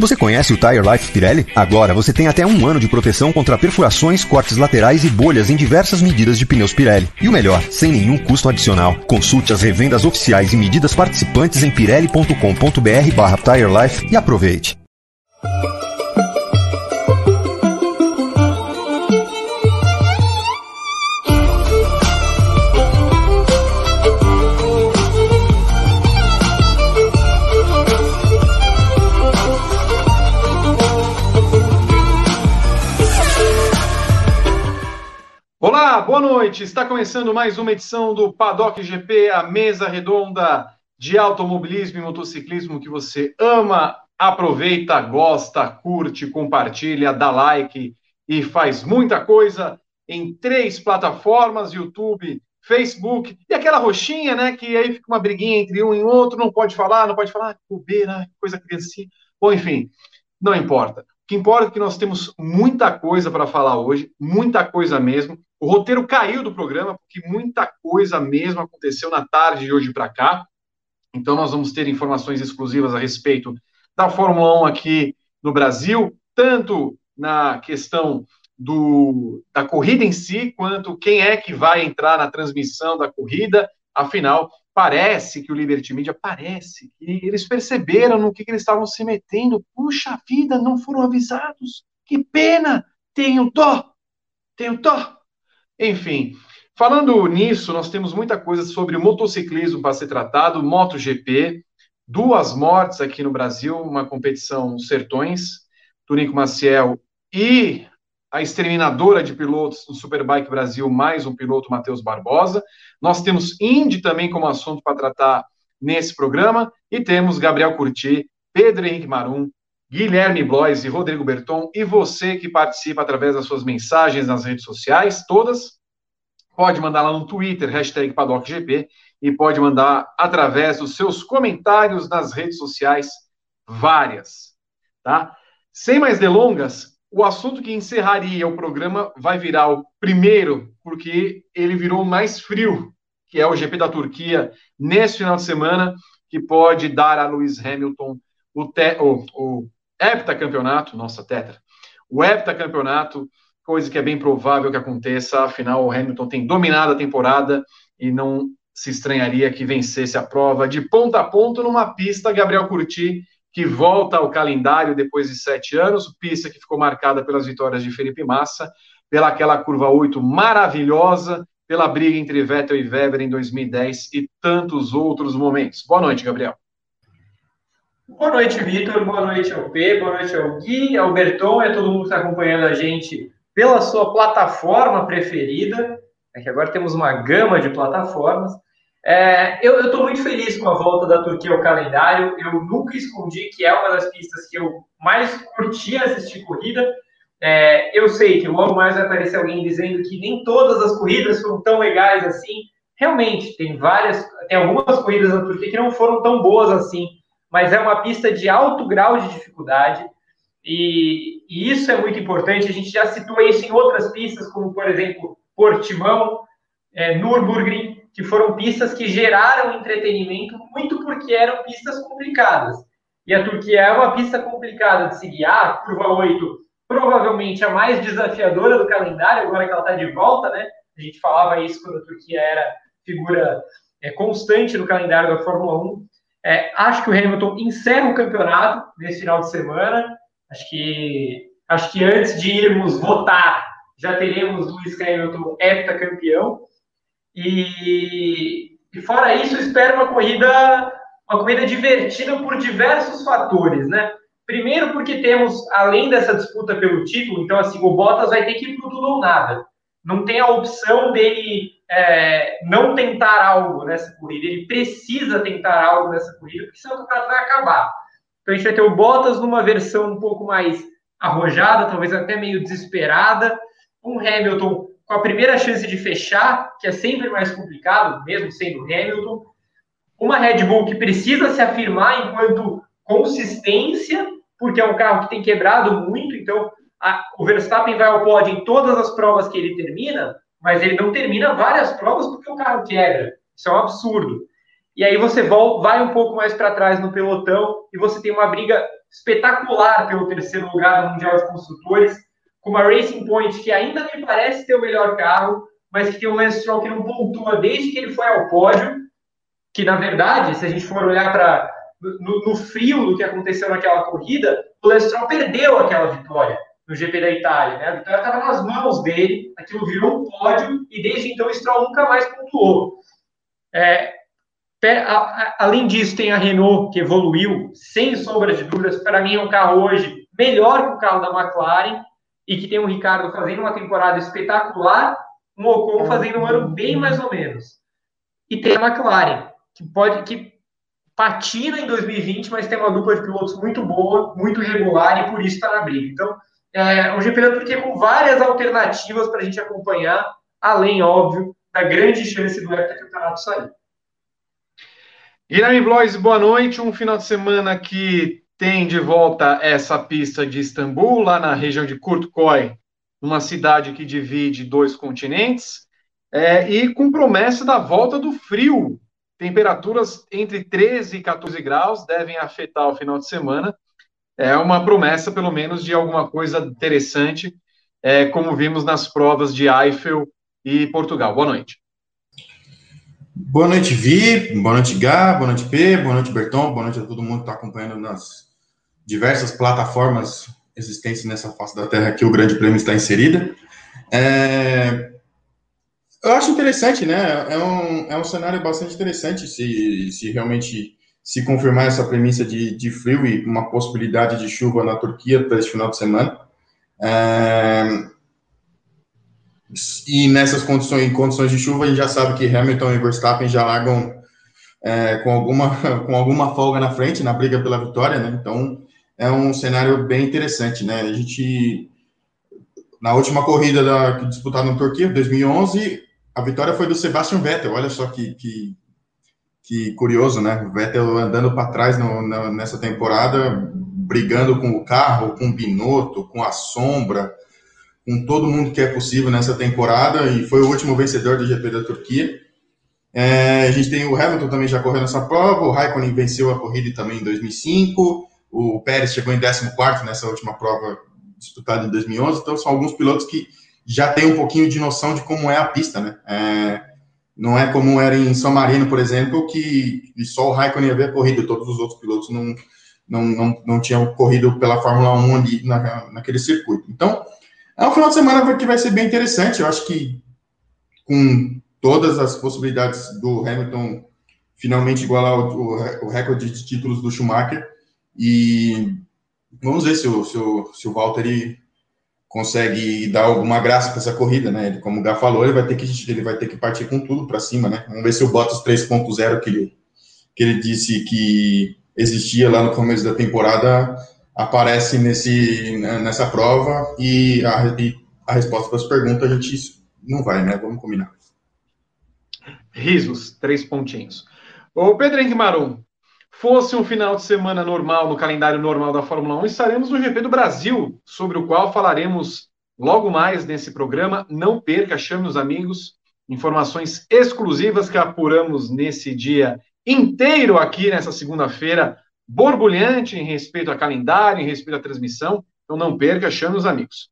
Você conhece o Tire Life Pirelli? Agora você tem até um ano de proteção contra perfurações, cortes laterais e bolhas em diversas medidas de pneus Pirelli. E o melhor, sem nenhum custo adicional. Consulte as revendas oficiais e medidas participantes em pirelli.com.br barra Tire Life e aproveite. Olá, boa noite. Está começando mais uma edição do Paddock GP, a mesa redonda de automobilismo e motociclismo que você ama, aproveita, gosta, curte, compartilha, dá like e faz muita coisa em três plataformas: YouTube, Facebook e aquela roxinha, né? Que aí fica uma briguinha entre um e outro, não pode falar, não pode falar, bobeira, coisa criancinha. Bom, enfim, não importa. O que importa é que nós temos muita coisa para falar hoje, muita coisa mesmo. O roteiro caiu do programa, porque muita coisa mesmo aconteceu na tarde de hoje para cá. Então, nós vamos ter informações exclusivas a respeito da Fórmula 1 aqui no Brasil, tanto na questão do, da corrida em si, quanto quem é que vai entrar na transmissão da corrida. Afinal, parece que o Liberty Media, parece que eles perceberam no que, que eles estavam se metendo. Puxa vida, não foram avisados. Que pena! Tenho dó! Tenho dó! Enfim, falando nisso, nós temos muita coisa sobre motociclismo para ser tratado, MotoGP, duas mortes aqui no Brasil, uma competição Sertões, Tunico Maciel e a exterminadora de pilotos no Superbike Brasil, mais um piloto, Matheus Barbosa. Nós temos Indy também como assunto para tratar nesse programa, e temos Gabriel Curti, Pedro Henrique Marum, Guilherme Blois e Rodrigo Berton, e você que participa através das suas mensagens nas redes sociais, todas, pode mandar lá no Twitter, hashtag PaddockGP, e pode mandar através dos seus comentários nas redes sociais, várias, tá? Sem mais delongas, o assunto que encerraria o programa vai virar o primeiro, porque ele virou mais frio, que é o GP da Turquia, nesse final de semana, que pode dar a Lewis Hamilton o, te, o, o heptacampeonato, nossa, tetra, o heptacampeonato, coisa que é bem provável que aconteça, afinal o Hamilton tem dominado a temporada e não se estranharia que vencesse a prova de ponta a ponta numa pista Gabriel Curti, que volta ao calendário depois de sete anos, pista que ficou marcada pelas vitórias de Felipe Massa, pela aquela curva 8 maravilhosa, pela briga entre Vettel e Weber em 2010 e tantos outros momentos. Boa noite, Gabriel. Boa noite, Vitor. Boa noite ao P. Boa noite ao Gui, ao Berton e a todo mundo que está acompanhando a gente pela sua plataforma preferida. É que agora temos uma gama de plataformas. É, eu estou muito feliz com a volta da Turquia ao calendário. Eu nunca escondi que é uma das pistas que eu mais curti assistir corrida. É, eu sei que logo mais vai aparecer alguém dizendo que nem todas as corridas foram tão legais assim. Realmente, tem várias, tem algumas corridas na Turquia que não foram tão boas assim mas é uma pista de alto grau de dificuldade. E, e, isso é muito importante. A gente já citou isso em outras pistas, como, por exemplo, Portimão, é, Nürburgring, que foram pistas que geraram entretenimento muito porque eram pistas complicadas. E a Turquia é uma pista complicada de seguir. Ah, curva 8, provavelmente a mais desafiadora do calendário, agora que ela está de volta, né? A gente falava isso quando a Turquia era figura é, constante no calendário da Fórmula 1. É, acho que o Hamilton encerra o campeonato nesse final de semana. Acho que, acho que antes de irmos votar, já teremos Lewis Hamilton heptacampeão. E, e fora isso, espero uma corrida, uma corrida divertida por diversos fatores, né? Primeiro porque temos, além dessa disputa pelo título, então assim, o Bottas vai ter que ir para tudo ou nada. Não tem a opção dele é, não tentar algo nessa corrida, ele precisa tentar algo nessa corrida, porque senão o campeonato vai acabar. Então a gente vai ter o Bottas numa versão um pouco mais arrojada, talvez até meio desesperada, um Hamilton com a primeira chance de fechar, que é sempre mais complicado, mesmo sendo Hamilton, uma Red Bull que precisa se afirmar enquanto consistência, porque é um carro que tem quebrado muito, então a, o Verstappen vai ao pódio em todas as provas que ele termina, mas ele não termina várias provas porque o carro quebra. Isso é um absurdo. E aí você volta, vai um pouco mais para trás no pelotão e você tem uma briga espetacular pelo terceiro lugar no Mundial de Construtores, com uma Racing Point que ainda me parece ter o melhor carro, mas que tem um Lance Stroll que não pontua desde que ele foi ao pódio, que na verdade, se a gente for olhar para no, no, frio do que aconteceu naquela corrida, o Lance Stroll perdeu aquela vitória no GP da Itália. Né? A vitória estava nas mãos dele, aquilo virou um pódio e desde então o Stroll nunca mais pontuou. É, além disso, tem a Renault que evoluiu, sem sombra de dúvidas. Para mim, é um carro hoje melhor que o carro da McLaren e que tem o Ricardo fazendo uma temporada espetacular, um Ocon fazendo um ano bem mais ou menos. E tem a McLaren, que pode que patina em 2020, mas tem uma dupla de pilotos muito boa, muito regular e por isso está na briga. Então, é um GP da Turquia com várias alternativas para a gente acompanhar, além, óbvio, da grande chance do heptacampeonato sair. Guilherme Blois, boa noite. Um final de semana que tem de volta essa pista de Istambul, lá na região de Kurtkoy, uma cidade que divide dois continentes, é, e com promessa da volta do frio. Temperaturas entre 13 e 14 graus devem afetar o final de semana. É uma promessa, pelo menos, de alguma coisa interessante, é, como vimos nas provas de Eiffel e Portugal. Boa noite. Boa noite, Vi. Boa noite, Gá. Boa noite, P. Boa noite, Berton. Boa noite a todo mundo que está acompanhando nas diversas plataformas existentes nessa face da Terra que o Grande Prêmio está inserida. É... Eu acho interessante, né? É um, é um cenário bastante interessante se, se realmente se confirmar essa premissa de, de frio e uma possibilidade de chuva na Turquia para esse final de semana. É, e nessas condições, em condições de chuva, a gente já sabe que Hamilton e Verstappen já largam é, com, alguma, com alguma folga na frente, na briga pela vitória, né? Então, é um cenário bem interessante, né? A gente, na última corrida da, disputada na Turquia, 2011, a vitória foi do Sebastian Vettel. Olha só que, que, que curioso, né? O Vettel andando para trás no, na, nessa temporada, brigando com o carro, com o Binotto, com a sombra, com todo mundo que é possível nessa temporada e foi o último vencedor do GP da Turquia. É, a gente tem o Hamilton também já correndo essa prova, o Raikkonen venceu a corrida também em 2005, o Pérez chegou em 14 nessa última prova disputada em 2011, então são alguns pilotos que já têm um pouquinho de noção de como é a pista, né? É, não é como era em São Marino, por exemplo, que só o Raikkonen havia corrido, todos os outros pilotos não, não, não, não tinham corrido pela Fórmula 1 ali na, naquele circuito. Então, é um final de semana que vai ser bem interessante. Eu acho que com todas as possibilidades do Hamilton finalmente igualar o, o, recorde de títulos do Schumacher. E vamos ver se o, se o, se o Valtteri consegue dar alguma graça para essa corrida, né? Ele, como o Gá falou, ele vai ter que ele vai ter que partir com tudo para cima, né? Vamos ver se o Bottas 3.0 que ele que ele disse que existia lá no começo da temporada aparece nesse, né, nessa prova e a, e a resposta para as perguntas a gente não vai, né? Vamos combinar. Risos, três pontinhos. O Pedro Henrique Marum, fosse um final de semana normal, no calendário normal da Fórmula 1, estaremos no GP do Brasil, sobre o qual falaremos logo mais nesse programa. Não perca, chame os amigos, informações exclusivas que apuramos nesse dia inteiro aqui nessa segunda-feira, borbulhante em respeito a calendário, em respeito à transmissão. Então não perca, chame os amigos.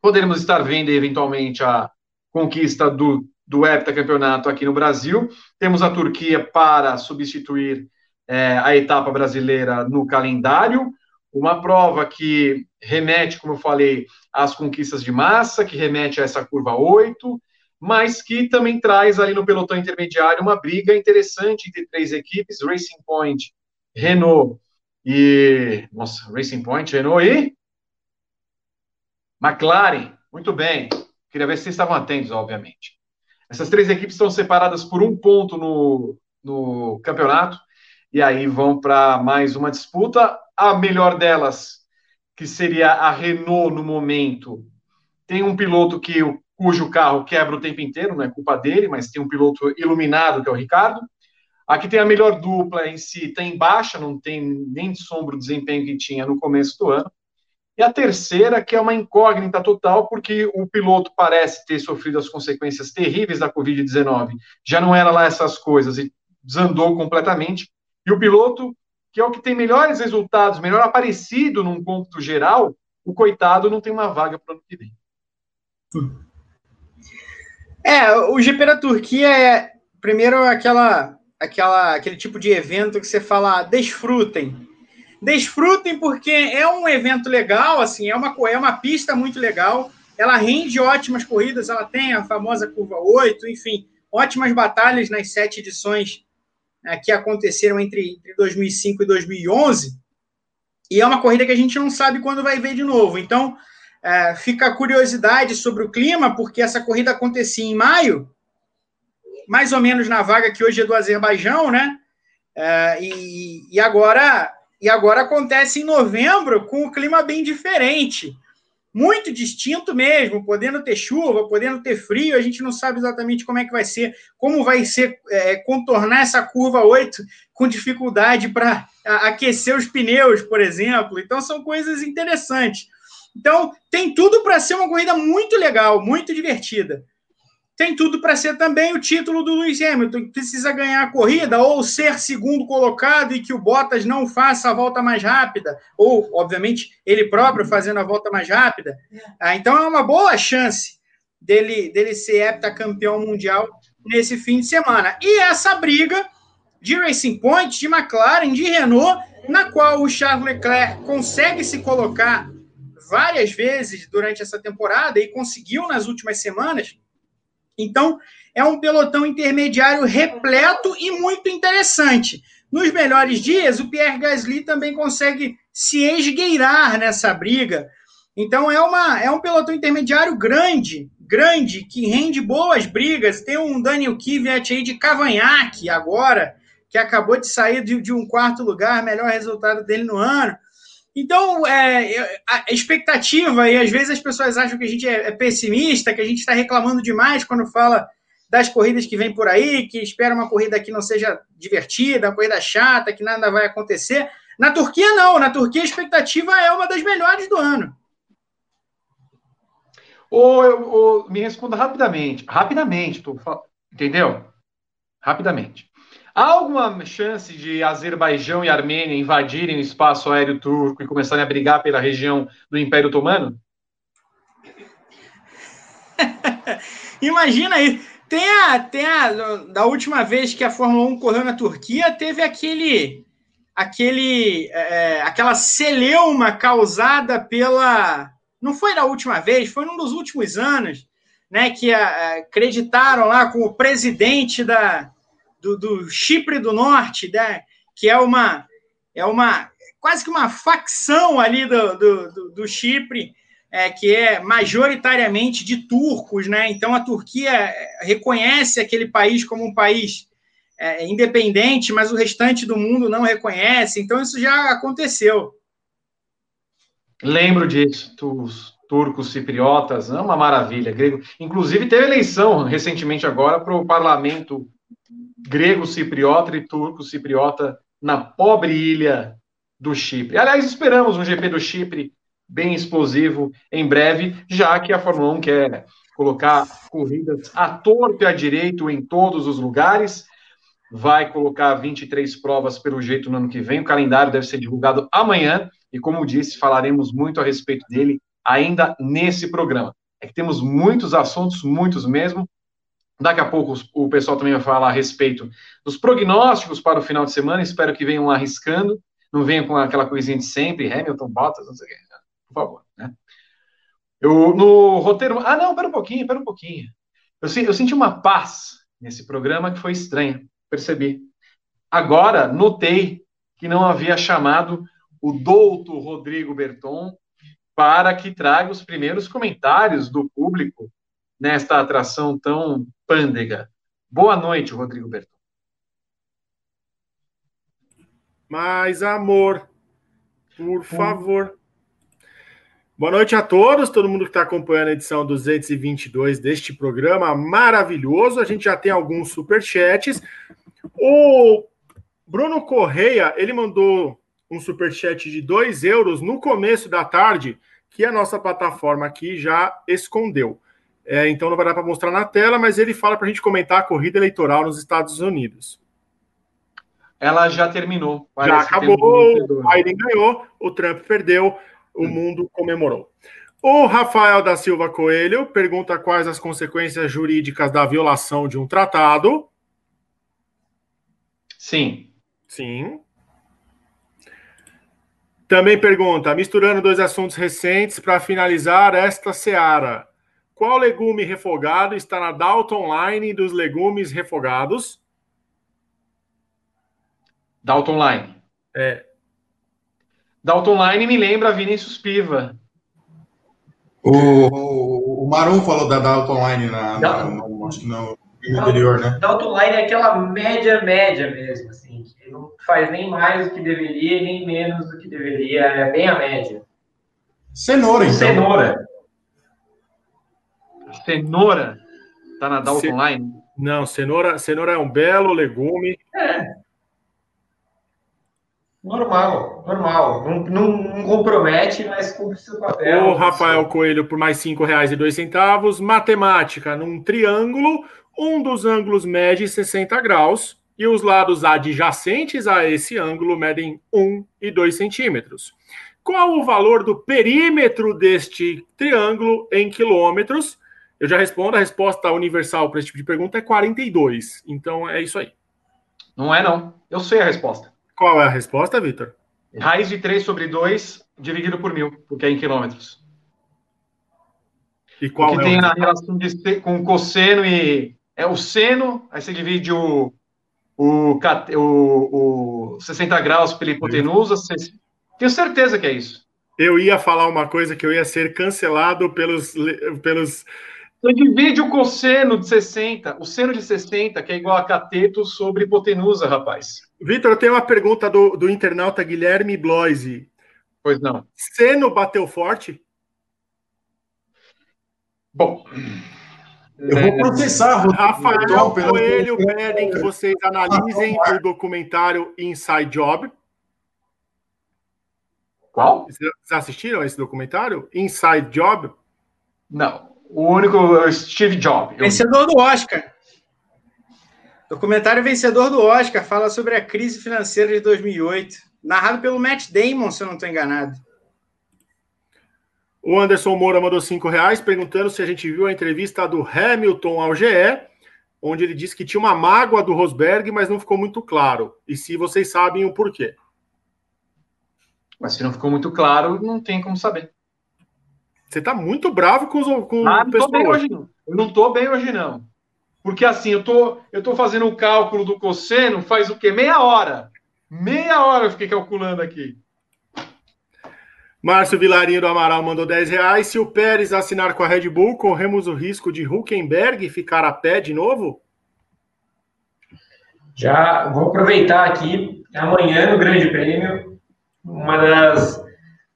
Poderemos estar vendo eventualmente a conquista do, do heptacampeonato aqui no Brasil. Temos a Turquia para substituir é, a etapa brasileira no calendário. Uma prova que remete, como eu falei, às conquistas de massa, que remete a essa curva 8, mas que também traz ali no pelotão intermediário uma briga interessante entre três equipes, Racing Point Renault e. Nossa, Racing Point, Renault e. McLaren. Muito bem. Queria ver se vocês estavam atentos, obviamente. Essas três equipes estão separadas por um ponto no, no campeonato. E aí vão para mais uma disputa. A melhor delas, que seria a Renault no momento, tem um piloto que cujo carro quebra o tempo inteiro, não é culpa dele, mas tem um piloto iluminado, que é o Ricardo. Aqui tem a melhor dupla em si, está em baixa, não tem nem de sombra o desempenho que tinha no começo do ano. E a terceira, que é uma incógnita total, porque o piloto parece ter sofrido as consequências terríveis da Covid-19. Já não era lá essas coisas e desandou completamente. E o piloto, que é o que tem melhores resultados, melhor aparecido num ponto geral, o coitado não tem uma vaga para o ano que vem. É, o GP da Turquia é primeiro aquela, aquela, aquele tipo de evento que você fala, desfrutem. Desfrutem porque é um evento legal, assim, é uma, é uma pista muito legal. Ela rende ótimas corridas, ela tem a famosa curva 8, enfim, ótimas batalhas nas sete edições que aconteceram entre, entre 2005 e 2011. E é uma corrida que a gente não sabe quando vai ver de novo. Então, é, fica a curiosidade sobre o clima, porque essa corrida acontecia em maio, mais ou menos na vaga que hoje é do Azerbaijão, né? É, e, e, agora, e agora acontece em novembro com o clima bem diferente muito distinto mesmo, podendo ter chuva, podendo ter frio, a gente não sabe exatamente como é que vai ser, como vai ser é, contornar essa curva 8 com dificuldade para aquecer os pneus, por exemplo. Então, são coisas interessantes. Então, tem tudo para ser uma corrida muito legal, muito divertida tem tudo para ser também o título do Lewis Hamilton, que precisa ganhar a corrida ou ser segundo colocado e que o Bottas não faça a volta mais rápida, ou, obviamente, ele próprio fazendo a volta mais rápida. Ah, então é uma boa chance dele, dele ser heptacampeão mundial nesse fim de semana. E essa briga de Racing Point, de McLaren, de Renault, na qual o Charles Leclerc consegue se colocar várias vezes durante essa temporada e conseguiu nas últimas semanas então, é um pelotão intermediário repleto e muito interessante. Nos melhores dias, o Pierre Gasly também consegue se esgueirar nessa briga. Então, é, uma, é um pelotão intermediário grande, grande, que rende boas brigas. Tem um Daniel Kvyat aí de cavanhaque agora, que acabou de sair de, de um quarto lugar, melhor resultado dele no ano. Então, é, a expectativa, e às vezes as pessoas acham que a gente é, é pessimista, que a gente está reclamando demais quando fala das corridas que vem por aí, que espera uma corrida que não seja divertida, uma corrida chata, que nada vai acontecer. Na Turquia, não. Na Turquia, a expectativa é uma das melhores do ano. Ou, ou me responda rapidamente. Rapidamente, entendeu? Rapidamente. Há alguma chance de Azerbaijão e Armênia invadirem o espaço aéreo turco e começarem a brigar pela região do Império Otomano? Imagina aí. Tem a, tem a. Da última vez que a Fórmula 1 correu na Turquia, teve aquele. aquele é, aquela celeuma causada pela. Não foi da última vez, foi num dos últimos anos, né? Que a, acreditaram lá com o presidente da, do, do Chipre do Norte, né, que é uma, é uma quase que uma facção ali do, do, do, do Chipre, é, que é majoritariamente de turcos, né? Então a Turquia é, reconhece aquele país como um país é, independente, mas o restante do mundo não reconhece. Então isso já aconteceu. Lembro disso, os turcos cipriotas, é uma maravilha, grego. Inclusive teve eleição recentemente agora para o parlamento grego cipriota e turco cipriota na pobre ilha do Chipre. Aliás, esperamos um GP do Chipre bem explosivo em breve, já que a Fórmula 1 quer colocar corridas à torto e à direito em todos os lugares. Vai colocar 23 provas pelo jeito no ano que vem. O calendário deve ser divulgado amanhã e, como disse, falaremos muito a respeito dele ainda nesse programa. É que temos muitos assuntos, muitos mesmo, Daqui a pouco o pessoal também vai falar a respeito dos prognósticos para o final de semana. Espero que venham arriscando, não venham com aquela coisinha de sempre, Hamilton, Bottas, não sei o que. Por favor, né? Eu, no roteiro. Ah, não, pera um pouquinho, pera um pouquinho. Eu, eu senti uma paz nesse programa que foi estranha, percebi. Agora, notei que não havia chamado o douto Rodrigo Berton para que traga os primeiros comentários do público nesta atração tão pândega. Boa noite, Rodrigo Berton. Mais amor, por favor. Boa noite a todos, todo mundo que está acompanhando a edição 222 deste programa maravilhoso. A gente já tem alguns superchats. O Bruno Correia, ele mandou um superchat de 2 euros no começo da tarde, que a nossa plataforma aqui já escondeu. É, então não vai dar para mostrar na tela, mas ele fala para a gente comentar a corrida eleitoral nos Estados Unidos. ela já terminou. já acabou, o Biden ganhou, o Trump perdeu, o hum. mundo comemorou. O Rafael da Silva Coelho pergunta quais as consequências jurídicas da violação de um tratado. Sim. Sim. Também pergunta, misturando dois assuntos recentes para finalizar esta seara. Qual legume refogado está na Dalton Line dos legumes refogados? Dalton Line. É. Dalton Line me lembra Vinícius Piva. O, o, o Marum falou da Dalton Line na, na, no, acho que no, no interior, né? Dalton Line é aquela média, média mesmo, assim não faz nem mais do que deveria, nem menos do que deveria, é bem a média. Cenoura, então. Cenoura. Cenoura? Tá na Dalton Ce... Line? Não, cenoura, cenoura é um belo legume. É. Normal, normal. Não, não, não compromete, mas cumpre seu papel. O Rafael Coelho por mais cinco reais e dois centavos. Matemática, num triângulo, um dos ângulos mede 60 graus e os lados adjacentes a esse ângulo medem 1 e 2 centímetros. Qual o valor do perímetro deste triângulo em quilômetros? Eu já respondo, a resposta universal para esse tipo de pergunta é 42. Então é isso aí. Não é, não. Eu sei a resposta. Qual é a resposta, Vitor? Raiz de 3 sobre 2 dividido por mil, porque é em quilômetros. E qual porque é tem a relação de, com cosseno e. É o seno, aí você divide o, o, o, o 60 graus pela hipotenusa. Tenho certeza que é isso. Eu ia falar uma coisa que eu ia ser cancelado pelos. pelos... Você divide o cosseno de 60, o seno de 60, que é igual a cateto sobre hipotenusa, rapaz. Vitor, eu tenho uma pergunta do, do internauta Guilherme Bloise. Pois não. Seno bateu forte? Bom, eu vou é. processar, Rafael então, Coelho pedem que vocês analisem o documentário Inside Job. Qual? Vocês assistiram esse documentário? Inside Job? Não. O único o Steve Jobs. Vencedor do Oscar. Documentário vencedor do Oscar fala sobre a crise financeira de 2008. Narrado pelo Matt Damon, se eu não estou enganado. O Anderson Moura mandou cinco reais perguntando se a gente viu a entrevista do Hamilton ao GE, onde ele disse que tinha uma mágoa do Rosberg, mas não ficou muito claro. E se vocês sabem o porquê. Mas se não ficou muito claro, não tem como saber. Você tá muito bravo com, os, com ah, não tô bem hoje, não. Eu não tô bem hoje, não. Porque assim, eu tô, eu tô fazendo o cálculo do cosseno faz o quê? Meia hora. Meia hora eu fiquei calculando aqui. Márcio Vilarinho do Amaral mandou 10 reais. Se o Pérez assinar com a Red Bull, corremos o risco de Huckenberg ficar a pé de novo? Já vou aproveitar aqui, amanhã no Grande Prêmio, uma das,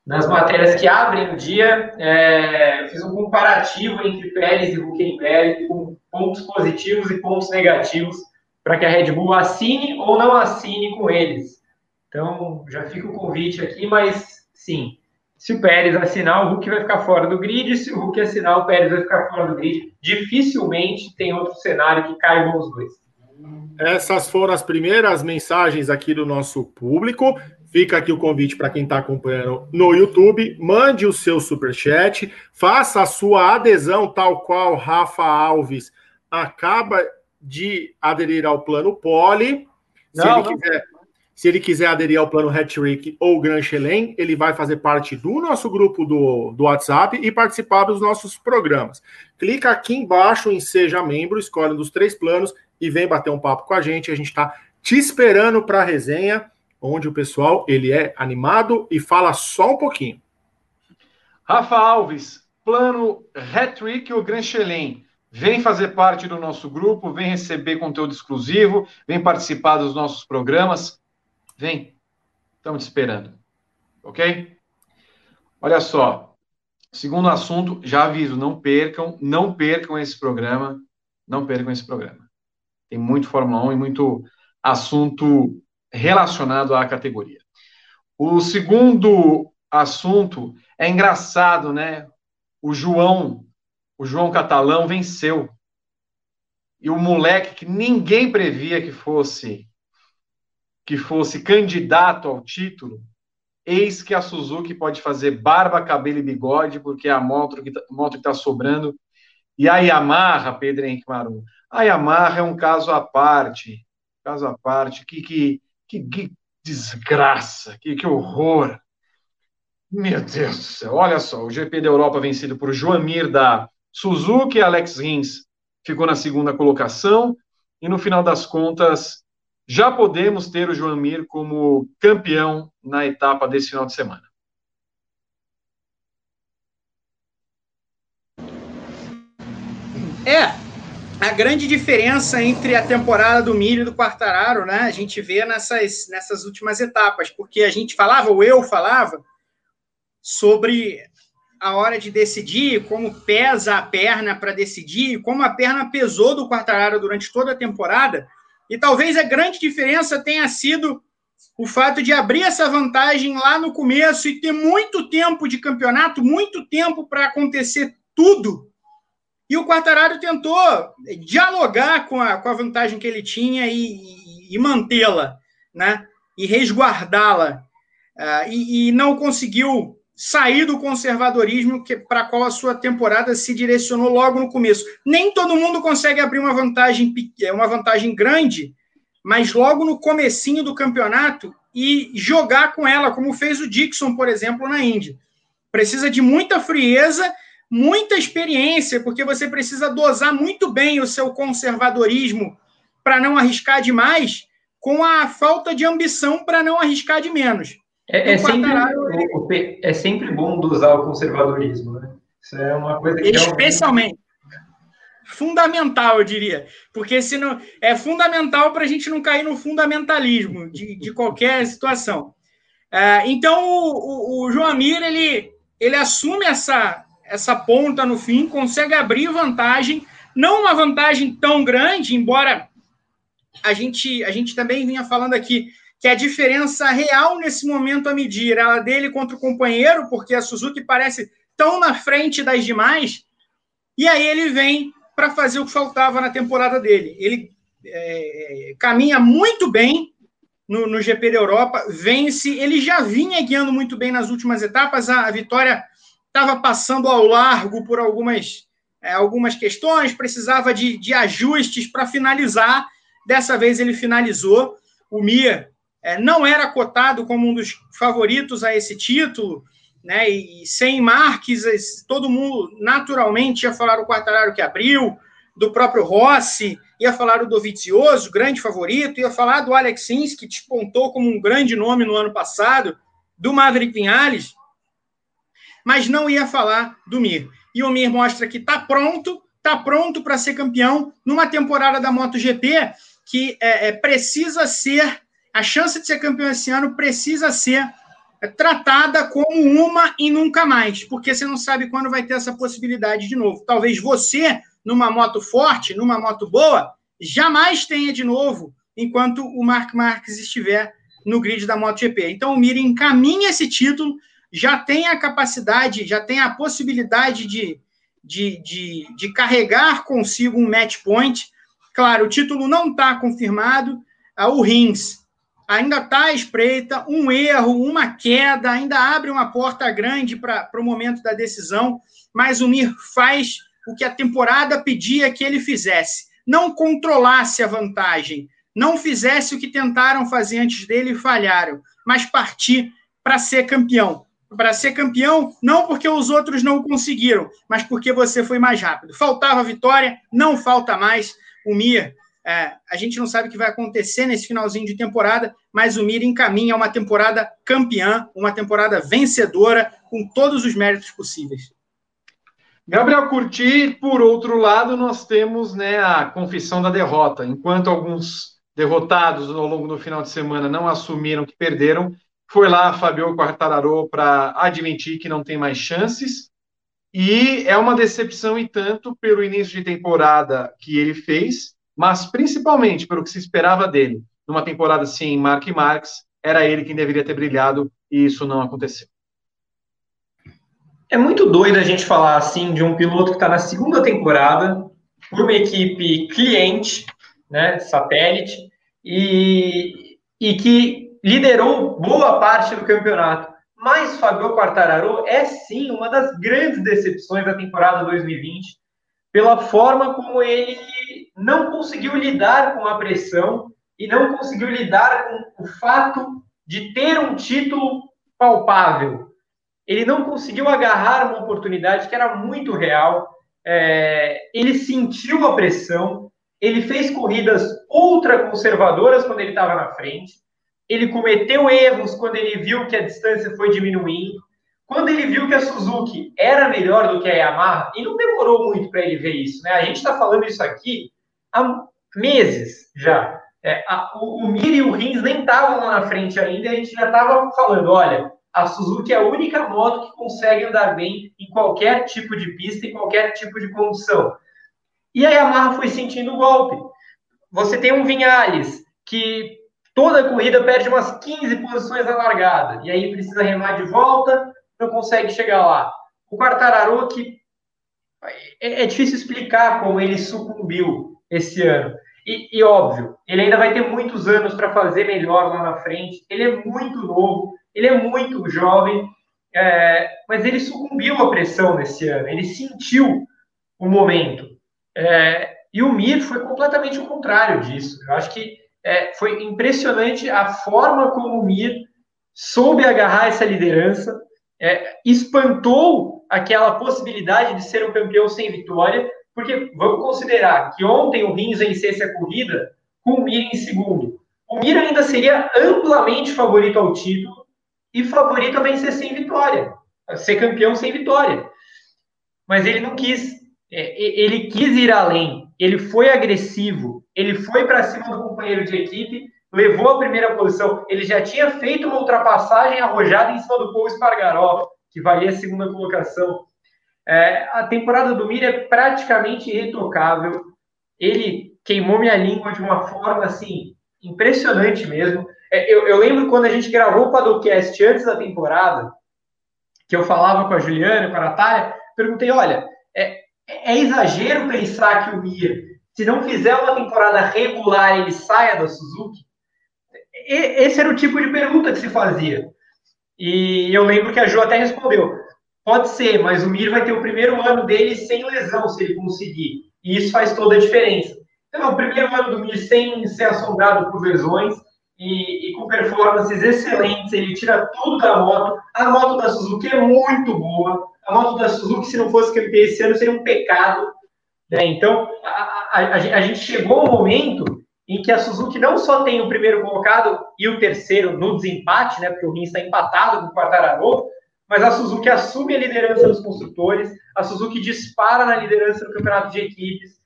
das matérias que abrem o dia, é, fiz um comparativo entre Pérez e Huckenberg com pontos positivos e pontos negativos para que a Red Bull assine ou não assine com eles. Então, já fica o convite aqui, mas sim, se o Pérez assinar, o Hulk vai ficar fora do grid. Se o Hulk assinar, o Pérez vai ficar fora do grid. Dificilmente tem outro cenário que caibam os dois. Essas foram as primeiras mensagens aqui do nosso público. Fica aqui o convite para quem está acompanhando no YouTube. Mande o seu super chat, faça a sua adesão, tal qual Rafa Alves acaba de aderir ao plano Poli. Se não, ele não. quiser se ele quiser aderir ao plano Hat-Trick ou Grand Chelem, ele vai fazer parte do nosso grupo do, do WhatsApp e participar dos nossos programas. Clica aqui embaixo em Seja Membro, escolhe um dos três planos e vem bater um papo com a gente. A gente está te esperando para a resenha, onde o pessoal ele é animado e fala só um pouquinho. Rafa Alves, plano Hat-Trick ou Grand Chelem? Vem fazer parte do nosso grupo, vem receber conteúdo exclusivo, vem participar dos nossos programas. Vem. Estamos te esperando. Ok? Olha só. Segundo assunto, já aviso, não percam, não percam esse programa. Não percam esse programa. Tem muito Fórmula 1 e muito assunto relacionado à categoria. O segundo assunto é engraçado, né? O João, o João Catalão venceu. E o moleque que ninguém previa que fosse que fosse candidato ao título, eis que a Suzuki pode fazer barba, cabelo e bigode, porque é a moto que está tá sobrando. E a Yamaha, Pedro Henrique Marum, a Yamaha é um caso à parte, caso à parte, que, que, que, que desgraça, que, que horror. Meu Deus do céu, olha só, o GP da Europa vencido por Joamir da Suzuki, Alex Rins ficou na segunda colocação, e no final das contas, já podemos ter o João Mir como campeão na etapa desse final de semana. É, a grande diferença entre a temporada do Milho e do Quartararo, né? A gente vê nessas, nessas últimas etapas, porque a gente falava, ou eu falava, sobre a hora de decidir, como pesa a perna para decidir, como a perna pesou do Quartararo durante toda a temporada. E talvez a grande diferença tenha sido o fato de abrir essa vantagem lá no começo e ter muito tempo de campeonato, muito tempo para acontecer tudo. E o Quartararo tentou dialogar com a, com a vantagem que ele tinha e, e mantê-la, né? E resguardá-la. Uh, e, e não conseguiu sair do conservadorismo para qual a sua temporada se direcionou logo no começo. Nem todo mundo consegue abrir uma vantagem, uma vantagem grande, mas logo no comecinho do campeonato e jogar com ela, como fez o Dixon, por exemplo, na Índia. Precisa de muita frieza, muita experiência, porque você precisa dosar muito bem o seu conservadorismo para não arriscar demais, com a falta de ambição para não arriscar de menos. É, é sempre, é sempre bom dosar o conservadorismo, né? Isso é uma coisa que. Especialmente. Fundamental, eu diria. Porque senão, é fundamental para a gente não cair no fundamentalismo de, de qualquer situação. É, então, o, o, o Joamir, ele, ele assume essa, essa ponta no fim, consegue abrir vantagem, não uma vantagem tão grande, embora a gente, a gente também vinha falando aqui que a diferença real nesse momento a medir ela dele contra o companheiro, porque a Suzuki parece tão na frente das demais, e aí ele vem para fazer o que faltava na temporada dele. Ele é, caminha muito bem no, no, GP da Europa, vence, ele já vinha guiando muito bem nas últimas etapas, a, a vitória estava passando ao largo por algumas, é, algumas questões, precisava de, de ajustes para finalizar, dessa vez ele finalizou, o Mir é, não era cotado como um dos favoritos a esse título, né? E, sem Marques, todo mundo naturalmente ia falar o Quartararo que abriu, do próprio Rossi, ia falar o Dovizioso, grande favorito, ia falar do Alex Sins, que despontou como um grande nome no ano passado, do Maverick Vinales, mas não ia falar do Mir. E o Mir mostra que está pronto, está pronto para ser campeão numa temporada da MotoGP que é, é, precisa ser a chance de ser campeão esse ano precisa ser tratada como uma e nunca mais, porque você não sabe quando vai ter essa possibilidade de novo. Talvez você, numa moto forte, numa moto boa, jamais tenha de novo, enquanto o Mark Marques estiver no grid da MotoGP. Então o Mira encaminha esse título, já tem a capacidade, já tem a possibilidade de, de, de, de carregar consigo um match point. Claro, o título não está confirmado. Ah, o Rins ainda está espreita, um erro, uma queda, ainda abre uma porta grande para o momento da decisão, mas o Mir faz o que a temporada pedia que ele fizesse. Não controlasse a vantagem, não fizesse o que tentaram fazer antes dele e falharam, mas partir para ser campeão. Para ser campeão, não porque os outros não conseguiram, mas porque você foi mais rápido. Faltava vitória, não falta mais. O Mir é, a gente não sabe o que vai acontecer nesse finalzinho de temporada, mas o Mira encaminha uma temporada campeã, uma temporada vencedora, com todos os méritos possíveis. Gabriel Curti, por outro lado, nós temos né, a confissão da derrota. Enquanto alguns derrotados ao longo do final de semana não assumiram que perderam, foi lá Fabio Quartararo para admitir que não tem mais chances. E é uma decepção e tanto pelo início de temporada que ele fez, mas principalmente pelo que se esperava dele. Numa temporada sem Mark Marx, era ele quem deveria ter brilhado e isso não aconteceu. É muito doido a gente falar assim de um piloto que está na segunda temporada por uma equipe cliente, né, satélite, e, e que liderou boa parte do campeonato. Mas Fabio Quartararo é sim uma das grandes decepções da temporada 2020, pela forma como ele não conseguiu lidar com a pressão e não conseguiu lidar com o fato de ter um título palpável. Ele não conseguiu agarrar uma oportunidade que era muito real. É, ele sentiu a pressão, ele fez corridas ultra conservadoras quando ele estava na frente, ele cometeu erros quando ele viu que a distância foi diminuindo, quando ele viu que a Suzuki era melhor do que a Yamaha, e não demorou muito para ele ver isso, né? A gente está falando isso aqui há meses já. É, a, o, o Mir e o Rins nem estavam lá na frente ainda, a gente já estava falando: olha, a Suzuki é a única moto que consegue andar bem em qualquer tipo de pista, em qualquer tipo de condição. E a Yamaha foi sentindo o golpe. Você tem um Vinhales que toda corrida perde umas 15 posições na largada, e aí precisa remar de volta, não consegue chegar lá. O Quartararo, que é, é difícil explicar como ele sucumbiu esse ano. E, e, óbvio, ele ainda vai ter muitos anos para fazer melhor lá na frente. Ele é muito novo, ele é muito jovem, é, mas ele sucumbiu à pressão nesse ano. Ele sentiu o momento. É, e o Mir foi completamente o contrário disso. Eu acho que é, foi impressionante a forma como o Mir soube agarrar essa liderança, é, espantou aquela possibilidade de ser um campeão sem vitória porque vamos considerar que ontem o Rins vencesse a corrida com o Mir em segundo. O Mir ainda seria amplamente favorito ao título e favorito a vencer sem vitória, a ser campeão sem vitória. Mas ele não quis. É, ele quis ir além. Ele foi agressivo. Ele foi para cima do companheiro de equipe, levou a primeira posição. Ele já tinha feito uma ultrapassagem arrojada em cima do Paul Spargaró, que valia a segunda colocação. É, a temporada do Mir é praticamente irretocável. Ele queimou minha língua de uma forma assim impressionante mesmo. É, eu, eu, lembro quando a gente gravou o Padocast antes da temporada, que eu falava com a Juliana, com a Natália, perguntei: olha, é, é exagero pensar que o Mir, se não fizer uma temporada regular, ele saia da Suzuki? Esse era o tipo de pergunta que se fazia. E eu lembro que a Ju até respondeu: Pode ser, mas o Mir vai ter o primeiro ano dele sem lesão, se ele conseguir. E isso faz toda a diferença. Então, o primeiro ano do Mir sem ser assombrado por lesões e, e, com performances excelentes, ele tira tudo da moto. A moto da Suzuki é muito boa. A moto da Suzuki, se não fosse campeã esse ano, seria um pecado. Né? Então, a, a, a, gente chegou ao momento em que a Suzuki não só tem o primeiro colocado e o terceiro no desempate, né, porque o Rins está empatado com o Quartararo, mas a Suzuki assume a liderança dos construtores, a Suzuki dispara na liderança do campeonato de equipes,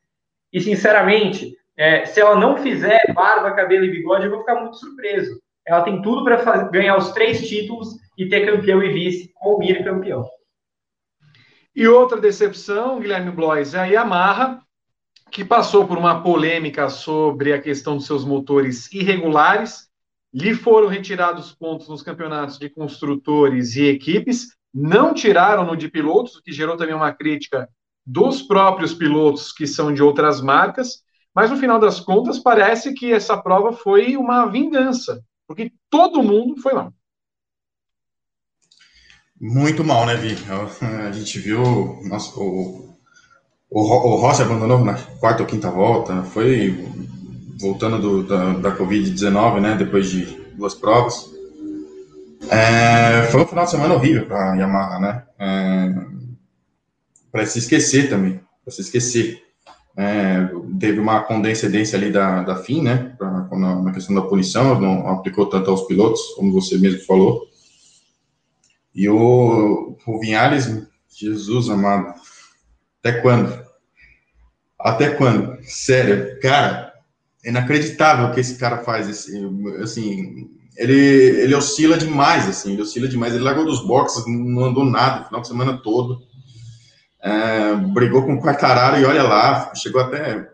e sinceramente, é, se ela não fizer barba, cabelo e bigode, eu vou ficar muito surpreso. Ela tem tudo para ganhar os três títulos e ter campeão e vice, com o Mir campeão. E outra decepção, Guilherme Blois, é a Yamaha, que passou por uma polêmica sobre a questão dos seus motores irregulares, lhe foram retirados pontos nos campeonatos de construtores e equipes, não tiraram no de pilotos, o que gerou também uma crítica dos próprios pilotos que são de outras marcas, mas no final das contas parece que essa prova foi uma vingança, porque todo mundo foi mal. Muito mal, né, Vi? A gente viu nossa, o, o, o Rossi abandonou na quarta ou quinta volta, foi voltando do, da, da Covid-19, né, depois de duas provas. É, foi um final de semana horrível para a Yamaha, né? É, para se esquecer também, para se esquecer. É, teve uma condescendência ali da, da FIM, né? Pra, na, na, questão da punição, não aplicou tanto aos pilotos, como você mesmo falou. E o, o Vinhares, Jesus amado, até quando? Até quando? Sério, cara, é inacreditável o que esse cara faz. Assim, ele, ele oscila demais, assim, ele oscila demais. Ele largou dos boxes, não andou nada o final de semana todo. É, brigou com o Quartararo e olha lá, chegou até.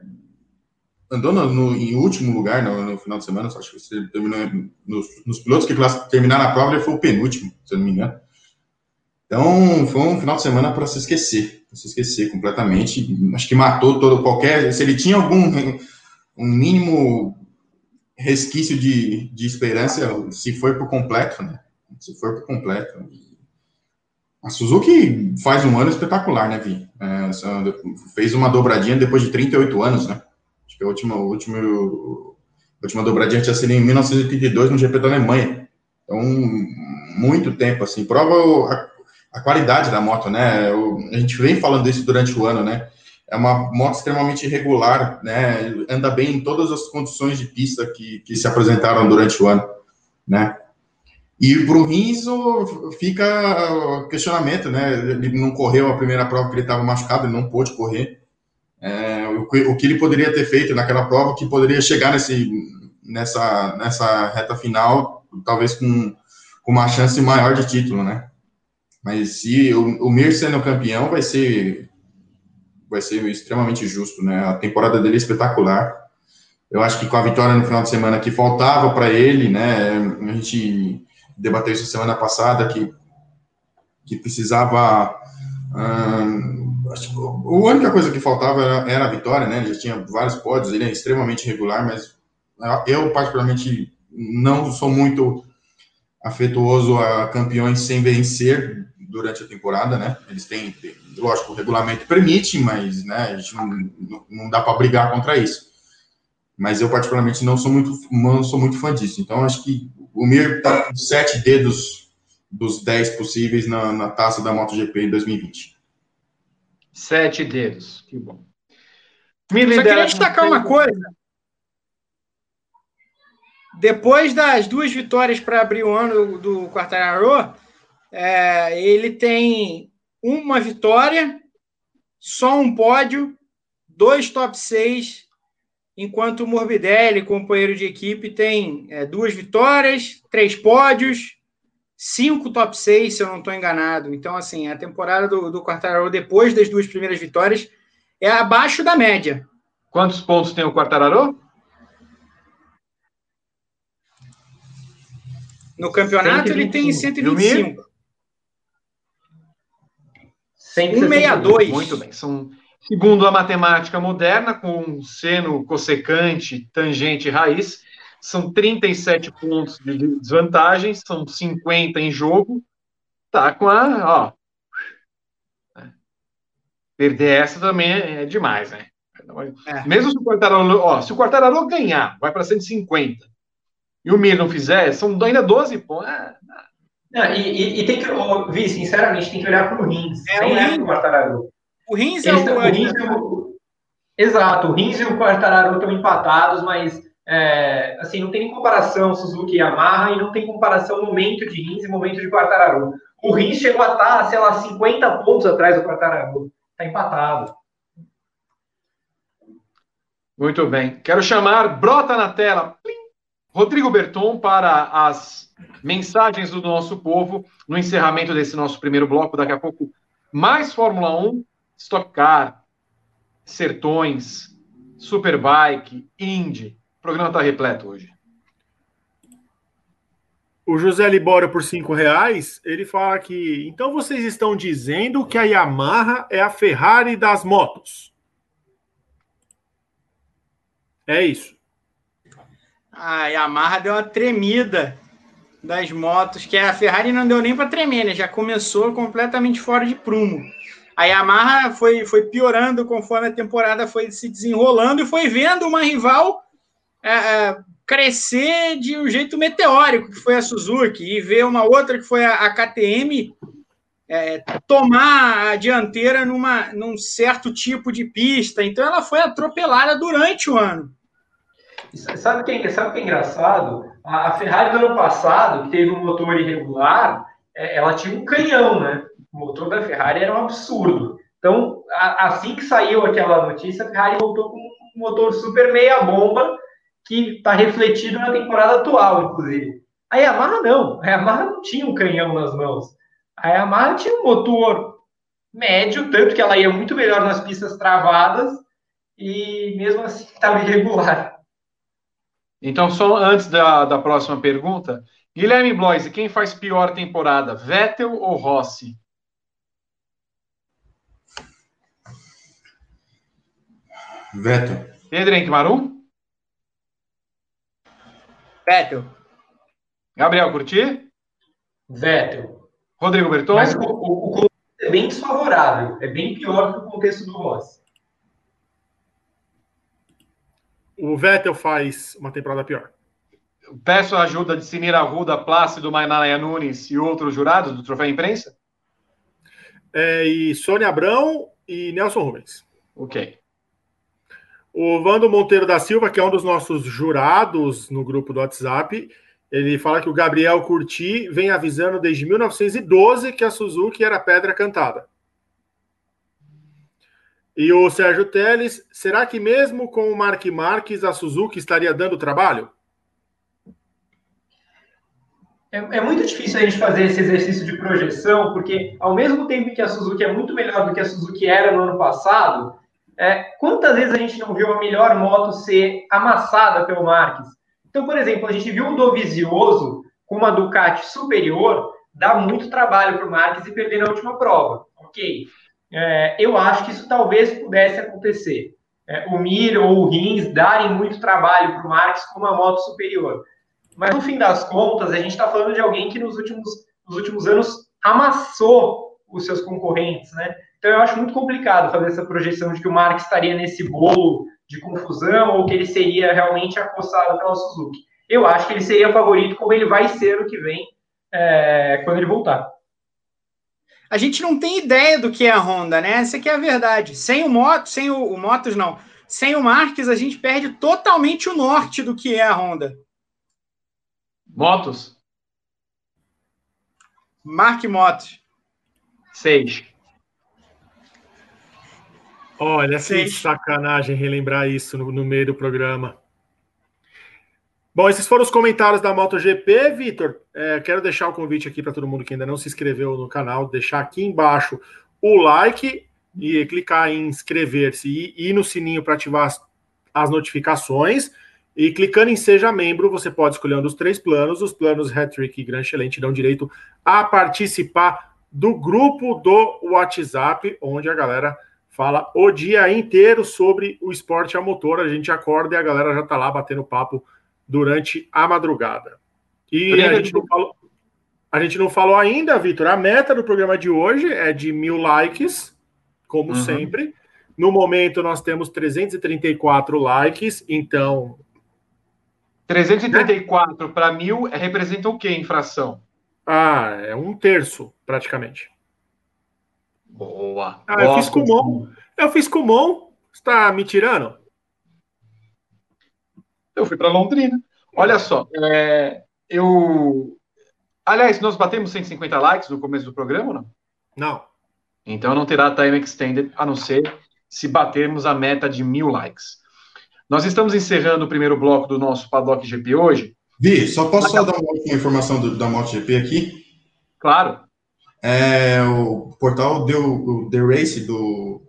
Andou no, no em último lugar no, no, final de semana, acho que você terminou nos, nos pilotos que terminaram a prova, ele foi o penúltimo, se eu não me engano. Então, foi um final de semana para se esquecer, para se esquecer completamente. Acho que matou todo qualquer. Se ele tinha algum um mínimo resquício de, de esperança se foi por completo, né? Se for por completo. A Suzuki faz um ano espetacular, né, Vi? É, fez uma dobradinha depois de 38 anos, né? Acho que a última, a última, a última dobradinha tinha sido em 1982 no GP da Alemanha. Então, muito tempo, assim. Prova a, qualidade da moto, né? A gente vem falando isso durante o ano, né? É uma moto extremamente regular, né? Anda bem em todas as condições de pista que, que se apresentaram durante o ano, né? E para o Rinzo fica questionamento, né? Ele não correu a primeira prova porque ele estava machucado, ele não pôde correr. É, o, o, que ele poderia ter feito naquela prova, que poderia chegar nesse, nessa, nessa reta final, talvez com, com uma chance maior de título, né? Mas se o, o Mir sendo campeão vai ser vai ser extremamente justo, né? A temporada dele é espetacular. Eu acho que com a vitória no final de semana que faltava para ele, né? A gente debateu isso semana passada, que, que precisava. Hum, a única coisa que faltava era, era, a vitória, né? Ele já tinha vários pódios, ele é extremamente regular, mas eu, particularmente, não sou muito afetuoso a campeões sem vencer durante a temporada, né? Eles têm, têm lógico, o regulamento permite, mas né, a gente não, não dá para brigar contra isso. Mas eu, particularmente, não sou muito, não sou muito fã disso. Então, acho que o Mir está com sete dedos dos dez possíveis na, na taça da MotoGP em 2020. Sete dedos, que bom. Me Só queria destacar uma coisa. Depois das duas vitórias para abrir o ano do Quartararo, é, ele tem uma vitória, só um pódio, dois top 6 enquanto o Morbidelli, companheiro de equipe, tem é, duas vitórias, três pódios, cinco top 6, se eu não estou enganado. Então, assim, a temporada do, do Quartararo, depois das duas primeiras vitórias, é abaixo da média. Quantos pontos tem o Quartararo? No campeonato 125. ele tem 125. 162. Muito bem, são Segundo a matemática moderna, com seno, cossecante, tangente e raiz, são 37 pontos de desvantagem, são 50 em jogo. Tá com a. Ó, perder essa também é demais, né? É. Mesmo se o Quartararo, ó, se o Quartararo ganhar, vai para 150, e o Mir não fizer, são ainda 12 pontos. Ah, não, e, e, e, tem que, oh, Vi, sinceramente, tem que olhar para o Rins, é, nem olhar para o Quartararo. O Rins é o, o, Rins é o... Exato, o Rins e o Quartararo estão empatados, mas é, assim, não tem comparação Suzuki e Yamaha e não tem comparação momento de Rins e momento de Quartararo. O Rins chegou a estar, sei lá, 50 pontos atrás do Quartararo. Está empatado. Muito bem. Quero chamar, brota na tela, plim, Rodrigo Berton para as mensagens do nosso povo no encerramento desse nosso primeiro bloco. Daqui a pouco, mais Fórmula 1 Stock Car, Sertões, Superbike, Indy. O programa está repleto hoje. O José Libório por cinco reais, ele fala que então vocês estão dizendo que a Yamaha é a Ferrari das motos. É isso. A Yamaha deu uma tremida das motos, que a Ferrari não deu nem para tremer, né? Já começou completamente fora de prumo. A Yamaha foi, foi piorando conforme a temporada foi se desenrolando e foi vendo uma rival é, é, crescer de um jeito meteórico, que foi a Suzuki, e ver uma outra que foi a, a KTM é, tomar a dianteira numa, num certo tipo de pista. Então ela foi atropelada durante o ano. Sabe que, sabe que é engraçado? A, Ferrari do ano passado, que teve um motor irregular, é, ela tinha um canhão, né? o motor da Ferrari era um absurdo. Então, assim que saiu aquela notícia, a Ferrari voltou com um motor super meia bomba, que está refletido na temporada atual, inclusive. A Yamaha não, a Yamaha não tinha um canhão nas mãos. A Yamaha tinha um motor médio, tanto que ela ia muito melhor nas pistas travadas, e mesmo assim estava irregular. Então, só antes da, da próxima pergunta, Guilherme Bloise, quem faz pior temporada, Vettel ou Rossi? Veto. Pedro Henrique Maru? Vettel. Gabriel Curti? Vettel. Rodrigo Berton? Mas o, o, o contexto é bem desfavorável. É bem pior que o contexto do Rossi. O Vettel faz uma temporada pior. Peço a ajuda de Sinira Arruda, Plácido Mainaya Nunes e outros jurados do Troféu Imprensa? É, e Sônia Abrão e Nelson Rubens. Ok. O Vando Monteiro da Silva, que é um dos nossos jurados no grupo do WhatsApp, ele fala que o Gabriel Curti vem avisando desde 1912 que a Suzuki era pedra cantada. E o Sérgio Teles, será que mesmo com o Mark Marques a Suzuki estaria dando trabalho? É, é, muito difícil a gente fazer esse exercício de projeção, porque ao mesmo tempo que a Suzuki é muito melhor do que a Suzuki era no ano passado, é, quantas vezes a gente não viu a melhor moto ser amassada pelo Marques? Então, por exemplo, a gente viu um Dovizioso com uma Ducati superior dar muito trabalho para o Marques e perder na última prova. Ok. É, eu acho que isso talvez pudesse acontecer. É, o Mir ou o Rins darem muito trabalho para o Marques com uma moto superior. Mas no fim das contas, a gente está falando de alguém que nos últimos, nos últimos anos amassou os seus concorrentes, né? Então eu acho muito complicado fazer essa projeção de que o Marx estaria nesse bolo de confusão ou que ele seria realmente acossado pela Suzuki. Eu acho que ele seria favorito como ele vai ser o que vem é, quando ele voltar. A gente não tem ideia do que é a Honda, né? Essa aqui é a verdade. Sem o Moto, sem o, o Motos não, sem o Marques a gente perde totalmente o norte do que é a Honda. Motos? Marque Motos. Seis. Olha, que sacanagem relembrar isso no, no, meio do programa. Bom, esses foram os comentários da MotoGP, Vitor. É, quero deixar o convite aqui para todo mundo que ainda não se inscreveu no canal, deixar aqui embaixo o like e clicar em inscrever-se e ir no sininho para ativar as, as notificações. E clicando em Seja Membro, você pode escolher um dos três planos. Os planos Hattrick e Grand Excelente dão direito a participar do grupo do WhatsApp, onde a galera fala o dia inteiro sobre o esporte a motor. A gente acorda e a galera já está lá batendo papo durante a madrugada. E a gente, não falou, a gente não falou ainda, Vitor, a meta do programa de hoje é de mil likes, como uhum. sempre. No momento, nós temos 334 likes, então 334 para mil representa o que em fração? Ah, é um terço, praticamente. Boa. Ah, eu fiz Kumon. Eu fiz Kumon. Você está me tirando? Eu fui para Londrina. Olha só, é, eu. Aliás, nós batemos 150 likes no começo do programa, não? Não. Então não terá time extended, a não ser se batermos a meta de mil likes. Nós estamos encerrando o primeiro bloco do nosso Paddock GP hoje. Vi, só posso só dar uma informação do, da MotoGP aqui? Claro. É, o portal deu, o The Race do,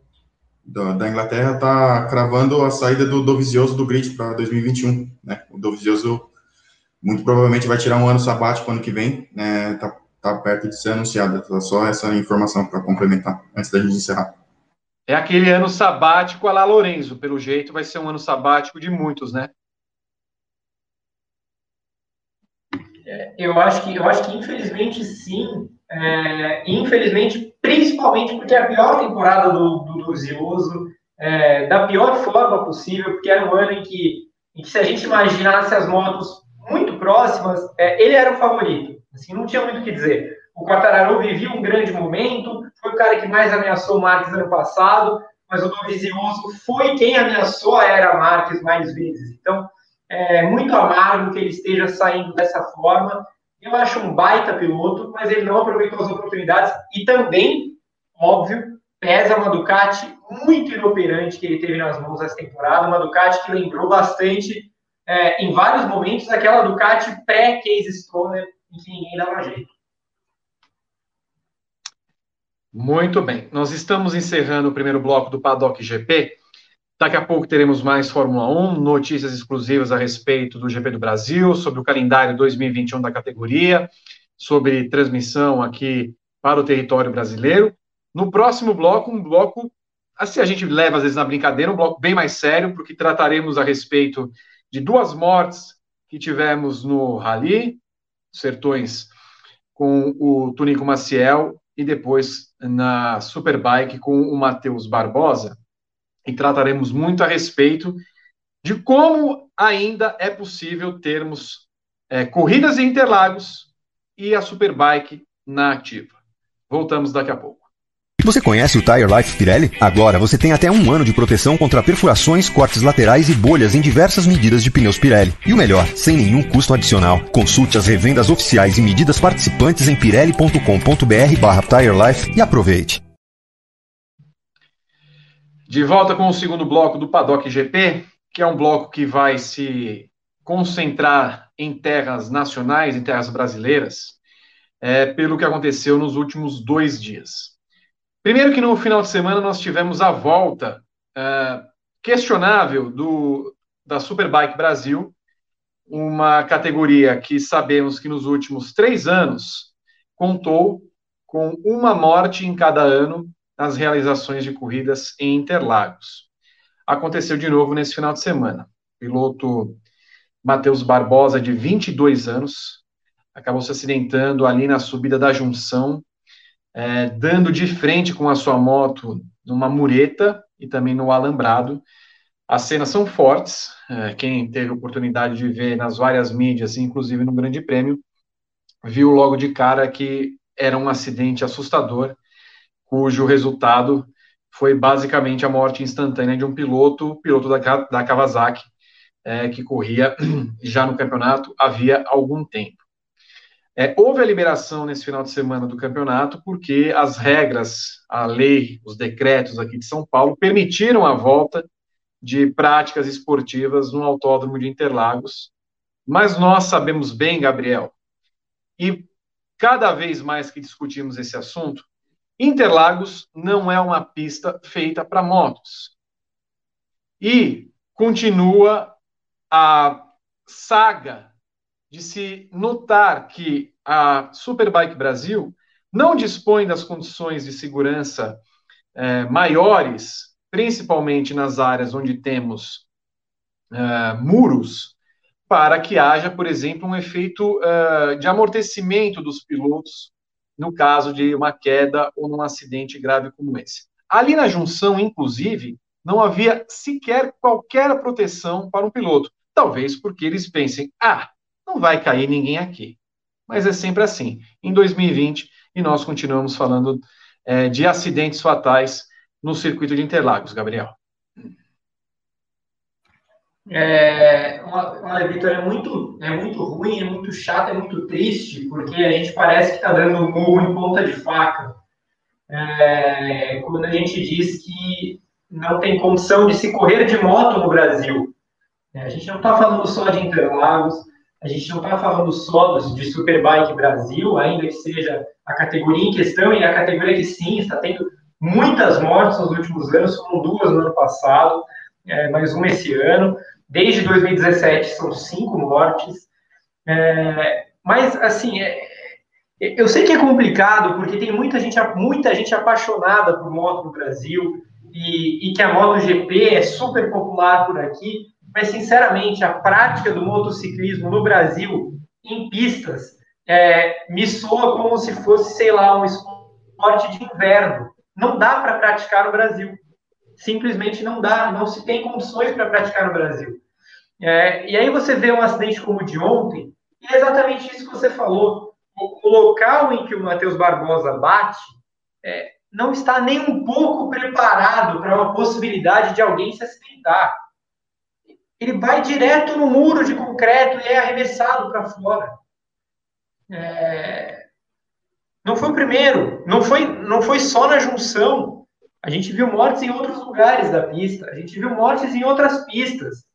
do da Inglaterra está cravando a saída do Dovizioso do grid para 2021. Né? O Dovizioso muito provavelmente vai tirar um ano sabático ano que vem. Né? Tá, tá perto de ser anunciada. Tá só essa informação para complementar antes da gente encerrar. É aquele ano sabático a lá Lorenzo, pelo jeito vai ser um ano sabático de muitos, né? É, eu acho que eu acho que infelizmente sim, é, infelizmente principalmente porque é a pior temporada do do, do Zioso, é, da pior forma possível, porque era um ano em que, em que se a gente imaginasse as motos muito próximas, é, ele era o favorito, assim não tinha muito o que dizer. O Quartararo vivia um grande momento, foi o cara que mais ameaçou o Marques ano passado, mas o Dovizioso foi quem ameaçou a era Marques mais vezes. Então, é muito amargo que ele esteja saindo dessa forma. Eu acho um baita piloto, mas ele não aproveitou as oportunidades e também, óbvio, pesa uma Ducati muito inoperante que ele teve nas mãos essa temporada, uma Ducati que lembrou bastante, é, em vários momentos, aquela Ducati pré-Case Stoner, em que ninguém dava jeito. Muito bem. Nós estamos encerrando o primeiro bloco do Paddock GP. Daqui a pouco teremos mais Fórmula 1, notícias exclusivas a respeito do GP do Brasil, sobre o calendário 2021 da categoria, sobre transmissão aqui para o território brasileiro. No próximo bloco, um bloco, assim a gente leva às vezes na brincadeira, um bloco bem mais sério, porque trataremos a respeito de duas mortes que tivemos no Rally, Sertões, com o Tunico Maciel, e depois na Superbike com o Matheus Barbosa, e trataremos muito a respeito de como ainda é possível termos é, corridas em Interlagos e a Superbike na ativa. Voltamos daqui a pouco. Você conhece o Tire Life Pirelli? Agora você tem até um ano de proteção contra perfurações, cortes laterais e bolhas em diversas medidas de pneus Pirelli. E o melhor, sem nenhum custo adicional. Consulte as revendas oficiais e medidas participantes em pirelli.com.br barra Tire Life e aproveite. De volta com o segundo bloco do Paddock GP, que é um bloco que vai se concentrar em terras nacionais, em terras brasileiras, é, pelo que aconteceu nos últimos dois dias. Primeiro que no final de semana nós tivemos a volta uh, questionável do, da Superbike Brasil, uma categoria que sabemos que nos últimos três anos contou com uma morte em cada ano nas realizações de corridas em Interlagos. Aconteceu de novo nesse final de semana. O piloto Matheus Barbosa, de 22 anos, acabou se acidentando ali na subida da junção é, dando de frente com a sua moto numa mureta e também no alambrado. As cenas são fortes, é, quem teve oportunidade de ver nas várias mídias, inclusive no Grande Prêmio, viu logo de cara que era um acidente assustador, cujo resultado foi basicamente a morte instantânea de um piloto, piloto da, da Kawasaki, é, que corria já no campeonato havia algum tempo. É, houve a liberação nesse final de semana do campeonato porque as regras, a lei, os decretos aqui de São Paulo permitiram a volta de práticas esportivas no Autódromo de Interlagos. Mas nós sabemos bem, Gabriel, e cada vez mais que discutimos esse assunto, Interlagos não é uma pista feita para motos. E continua a saga de se notar que a Superbike Brasil não dispõe das condições de segurança é, maiores, principalmente nas áreas onde temos é, muros, para que haja, por exemplo, um efeito é, de amortecimento dos pilotos no caso de uma queda ou num acidente grave como esse. Ali na junção, inclusive, não havia sequer qualquer proteção para um piloto. Talvez porque eles pensem, ah, não vai cair ninguém aqui. Mas é sempre assim. Em 2020, e nós continuamos falando é, de acidentes fatais no circuito de Interlagos, Gabriel. É, olha, Vitor, é muito, é muito ruim, é muito chato, é muito triste, porque a gente parece que está dando um murro em ponta de faca. É, quando a gente diz que não tem condição de se correr de moto no Brasil. É, a gente não está falando só de Interlagos, a gente não está falando só de Superbike Brasil, ainda que seja a categoria em questão, e a categoria que sim está tendo muitas mortes nos últimos anos, foram duas no ano passado, é, mais uma esse ano. Desde 2017 são cinco mortes. É, mas, assim, é, eu sei que é complicado, porque tem muita gente, muita gente apaixonada por moto no Brasil, e, e que a MotoGP é super popular por aqui, mas sinceramente, a prática do motociclismo no Brasil, em pistas, é, me soa como se fosse, sei lá, um esporte de inverno. Não dá para praticar no Brasil. Simplesmente não dá, não se tem condições para praticar no Brasil. É, e aí você vê um acidente como o de ontem, e é exatamente isso que você falou. O, local em que o Matheus Barbosa bate é, não está nem um pouco preparado para uma possibilidade de alguém se acidentar ele vai direto no muro de concreto e é arremessado para fora. É... Não foi o primeiro, não foi, não foi só na junção. A gente viu mortes em outros lugares da pista, a gente viu mortes em outras pistas.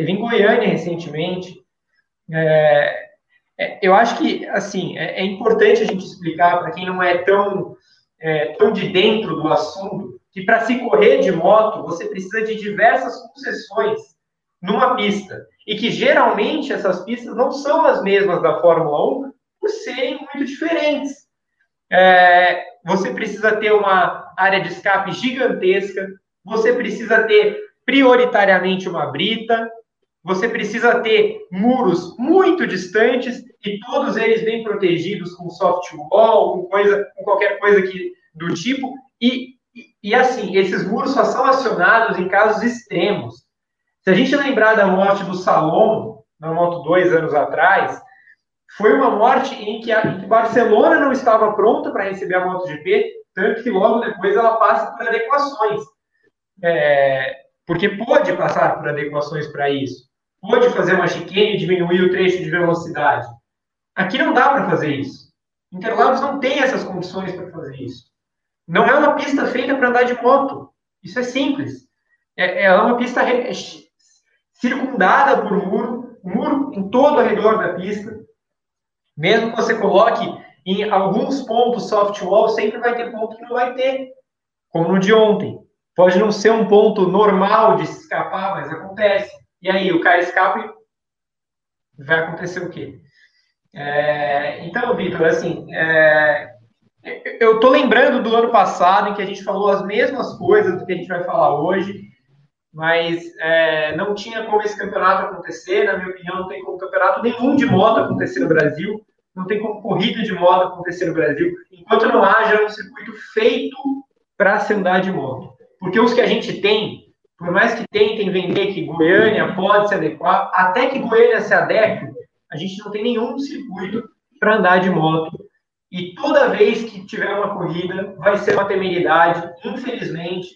Teve em Goiânia recentemente. É... É, eu acho que, assim, é, é importante a gente explicar para quem não é tão, é, tão de dentro do assunto que para se correr de moto você precisa de diversas concessões numa pista. E que geralmente essas pistas não são as mesmas da Fórmula 1 por serem muito diferentes. É, você precisa ter uma área de escape gigantesca, você precisa ter prioritariamente uma brita, você precisa ter muros muito distantes e todos eles bem protegidos com soft wall, com, coisa, com qualquer coisa que, do tipo. E, e, e assim, esses muros só são acionados em casos extremos. Se a gente lembrar da morte do Salom, na Moto 2 anos atrás, foi uma morte em que, a, em que Barcelona não estava pronta para receber a MotoGP, tanto que logo depois ela passa por adequações. É, porque pode passar por adequações para isso. Pode fazer uma chicane e diminuir o trecho de velocidade. Aqui não dá para fazer isso. Interlagos não tem essas condições para fazer isso. Não é uma pista feita para andar de moto. Isso é simples. É, é uma pista circundada por muro, muro em todo o redor da pista. Mesmo que você coloque em alguns pontos soft wall, sempre vai ter ponto que não vai ter, como no de ontem. Pode não ser um ponto normal de se escapar, mas acontece. E aí, o cara escapa e vai acontecer o quê? É, então, Vitor, assim, é, eu estou lembrando do ano passado em que a gente falou as mesmas coisas do que a gente vai falar hoje, mas é, não tinha como esse campeonato acontecer. Na minha opinião, não tem como campeonato nenhum de moto acontecer no Brasil, não tem como corrida de moto acontecer no Brasil, enquanto não haja um circuito feito para se andar de moto. Porque os que a gente tem, por mais que tentem vender que Goiânia pode se adequar, até que Goiânia se adeque, a gente não tem nenhum circuito para andar de moto. E toda vez que tiver uma corrida, vai ser uma temeridade, infelizmente,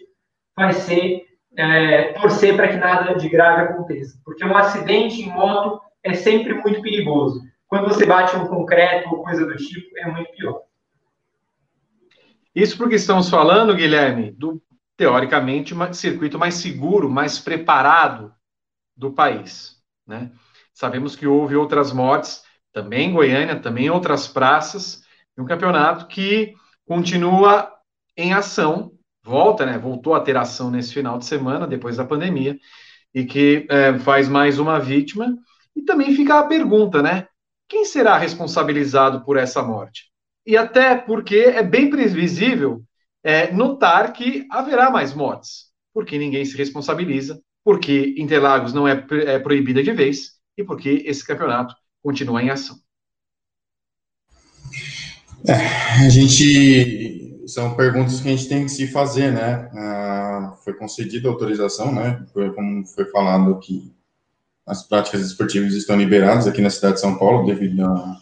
vai ser é, torcer para que nada de grave aconteça. Porque um acidente em moto é sempre muito perigoso. Quando você bate um concreto ou coisa do tipo, é muito pior. Isso porque estamos falando, Guilherme, do teoricamente circuito mais seguro, mais preparado do país, né? Sabemos que houve outras mortes, também em Goiânia, também em outras praças, e um campeonato que continua em ação, volta, né? Voltou a ter ação nesse final de semana, depois da pandemia, e que é, faz mais uma vítima. E também fica a pergunta, né? Quem será responsabilizado por essa morte? E até porque é bem previsível é, notar que haverá mais mortes, porque ninguém se responsabiliza, porque Interlagos não é, é proibida de vez, e porque esse campeonato continua em ação. É, a gente são perguntas que a gente tem que se fazer, né? Ah, foi concedida autorização, né? Foi, como foi falado que as práticas esportivas estão liberadas aqui na cidade de São Paulo devido a,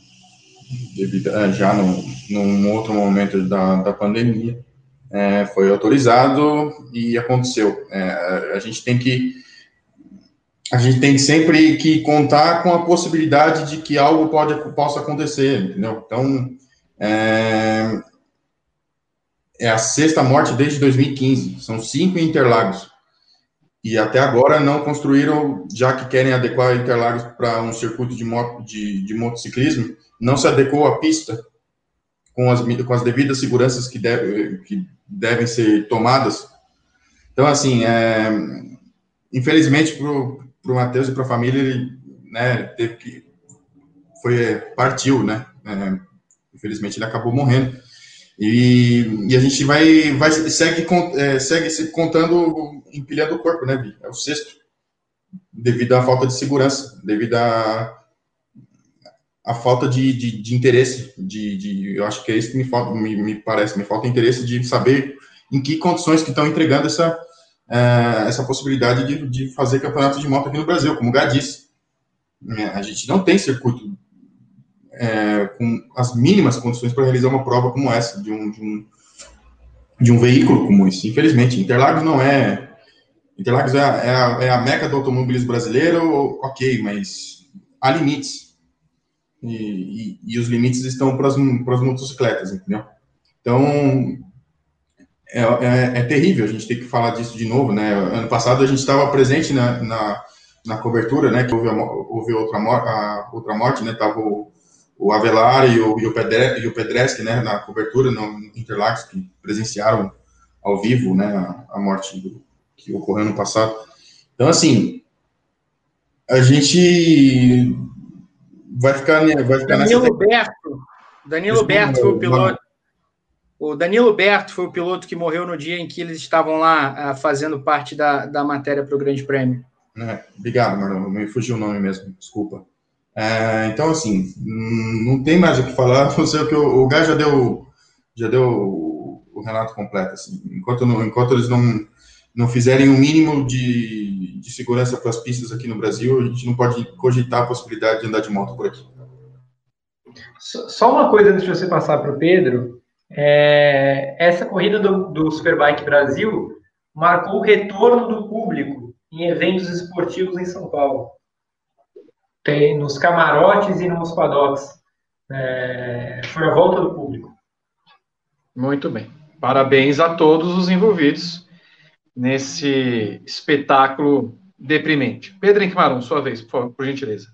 devido a, já no, num outro momento da, da pandemia. É, foi autorizado e aconteceu. É, a gente tem que a gente tem sempre que contar com a possibilidade de que algo pode, possa acontecer, entendeu? Então, é, é a sexta morte desde 2015, são cinco em Interlagos. E até agora não construíram, já que querem adequar Interlagos para um circuito de, moto, de, de motociclismo, não se adequou a pista com as, com as devidas seguranças que, deve, que devem ser tomadas. Então, assim, é, infelizmente, para o Matheus e para a família, ele né, teve que. Foi, partiu, né? É, infelizmente, ele acabou morrendo. E, e, a gente vai, vai segue, é, segue se contando, empilhando o corpo, né? É o sexto. Devido à falta de segurança, devido à, à falta de, de, de interesse. De, de, eu acho que é isso que me, falta, me, me parece, me falta interesse de saber em que condições que estão entregando essa, é, essa possibilidade de, de fazer campeonato de moto aqui no Brasil, como o Gá disse. É, a gente não tem circuito é, com as mínimas condições para realizar uma prova como essa, de um, de um, de um veículo como esse. Infelizmente, Interlagos não é. Interlagos é a, é a, é a meca do automobilismo brasileiro, ok, mas há limites. E, e, os limites estão para as motocicletas, entendeu? Então, é, é, é, terrível a gente ter que falar disso de novo, né? Ano passado a gente estava presente na, na, na, cobertura, né? Que houve, a, houve outra, a, outra morte, né? Tava o, o Avelar e o, e o, Pedre, e o né? Na cobertura no Interlagos, que presenciaram ao vivo, né? A, a morte do, que ocorreu no passado. Então, assim, a gente vai ficar, vai ficar Danilo. Berto, Danilo Berto foi o piloto o Danilo Berto foi o piloto que morreu no dia em que eles estavam lá uh, fazendo parte da, da matéria para o Grande Prêmio. É, obrigado, Marlon. Me fugiu o nome mesmo, desculpa. É, então, assim, não tem mais o que falar, não sei o que o, o Gás já deu, já deu o, o relato completo. Assim. Enquanto, enquanto eles não, não fizerem o um mínimo de, de segurança para as pistas aqui no Brasil, a gente não pode cogitar a possibilidade de andar de moto por aqui. Só uma coisa antes de você passar para o Pedro. É, essa corrida do, do Superbike Brasil marcou o retorno do público em eventos esportivos em São Paulo. Tem nos camarotes e nos paddocks. É, foi a volta do público. Muito bem. Parabéns a todos os envolvidos nesse espetáculo deprimente. Pedro Henrique sua vez, por, por gentileza.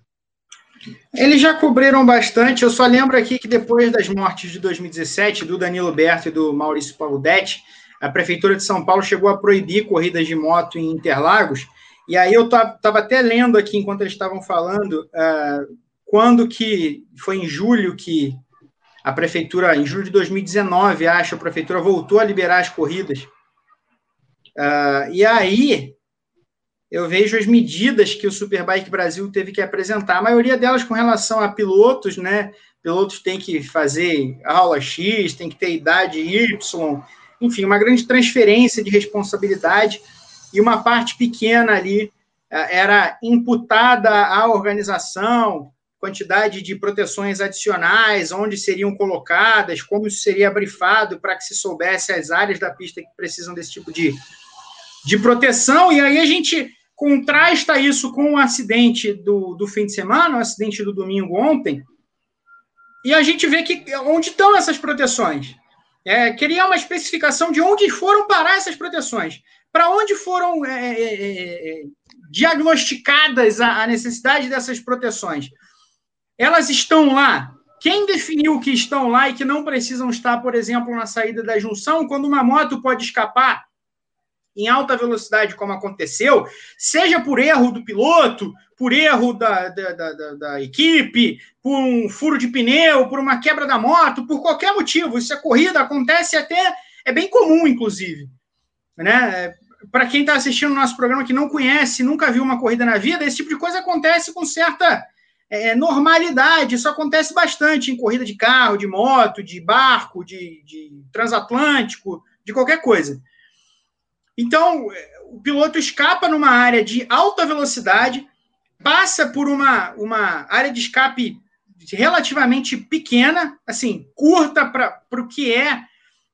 Eles já cobriram bastante. Eu só lembro aqui que depois das mortes de 2017, do Danilo Berto e do Maurício Paudetti, a Prefeitura de São Paulo chegou a proibir corridas de moto em Interlagos. E aí eu estava até lendo aqui, enquanto eles estavam falando, uh, quando que foi em julho que a Prefeitura, em julho de 2019, acho, a Prefeitura voltou a liberar as corridas. Uh, e aí eu vejo as medidas que o Superbike Brasil teve que apresentar, a maioria delas com relação a pilotos, né? Pilotos têm que fazer aula X, tem que ter idade Y, enfim, uma grande transferência de responsabilidade e uma parte pequena ali eh, era imputada à organização, quantidade de proteções adicionais, onde seriam colocadas, como isso seria brifado para que se soubesse as áreas da pista que precisam desse tipo de, de proteção. E aí a gente contrasta isso com o acidente do, do fim de semana, o acidente do domingo ontem, e a gente vê que onde estão essas proteções. É, queria uma especificação de onde foram parar essas proteções, para onde foram é é, é, é, diagnosticadas a, a necessidade dessas proteções. Elas estão lá. Quem definiu que estão lá e que não precisam estar, por exemplo, na saída da junção, quando uma moto pode escapar em alta velocidade, como aconteceu, seja por erro do piloto, por erro da, da, da, da, equipe, por um furo de pneu, por uma quebra da moto, por qualquer motivo. Isso é corrida, acontece até, é bem comum, inclusive. Né? Para quem está assistindo o nosso programa que não conhece, nunca viu uma corrida na vida, esse tipo de coisa acontece com certa é, normalidade. Isso acontece bastante em corrida de carro, de moto, de barco, de, de transatlântico, de qualquer coisa. Então, o piloto escapa numa área de alta velocidade, passa por uma, uma área de escape relativamente pequena, assim, curta para o que é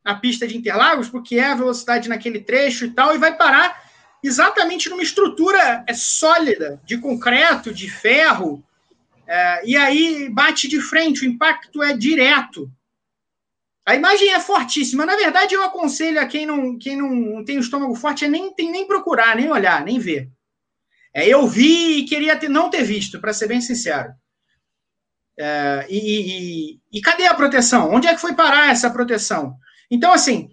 a pista de Interlagos, porque é a velocidade naquele trecho e tal, e vai parar exatamente numa estrutura é, sólida, de concreto, de ferro, é, e aí bate de frente, o impacto é direto. A imagem é fortíssima. Na verdade, eu aconselho a quem não, quem não tem o estômago forte é nem, tem nem procurar, nem olhar, nem ver. É, eu vi e queria ter, não ter visto, para ser bem sincero. É, e, e, e, cadê a proteção? Onde é que foi parar essa proteção? Então, assim,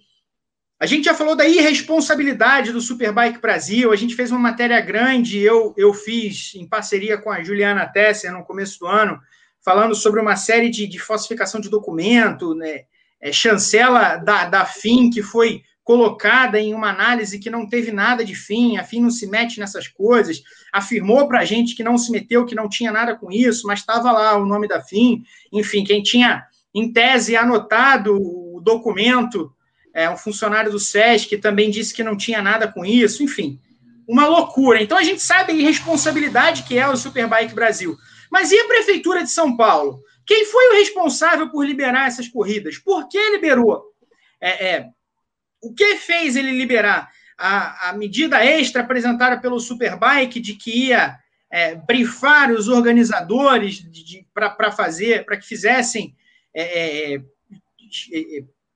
a gente já falou da irresponsabilidade do Superbike Brasil, a gente fez uma matéria grande, eu, eu fiz em parceria com a Juliana Tesser no começo do ano, falando sobre uma série de, de falsificação de documento, né? É, chancela da, da FIM, que foi colocada em uma análise que não teve nada de fim, a FIM não se mete nessas coisas, afirmou para a gente que não se meteu, que não tinha nada com isso, mas estava lá o nome da FIM, enfim, quem tinha, em tese, anotado o documento, é, um funcionário do SESC, também disse que não tinha nada com isso, enfim, uma loucura. Então a gente sabe a irresponsabilidade que é o Superbike Brasil. Mas e a Prefeitura de São Paulo? Quem foi o responsável por liberar essas corridas? Por que liberou? É, é, o que fez ele liberar? A, a medida extra apresentada pelo Superbike de que ia é, brifar os organizadores para fazer, para que fizessem é, é, é,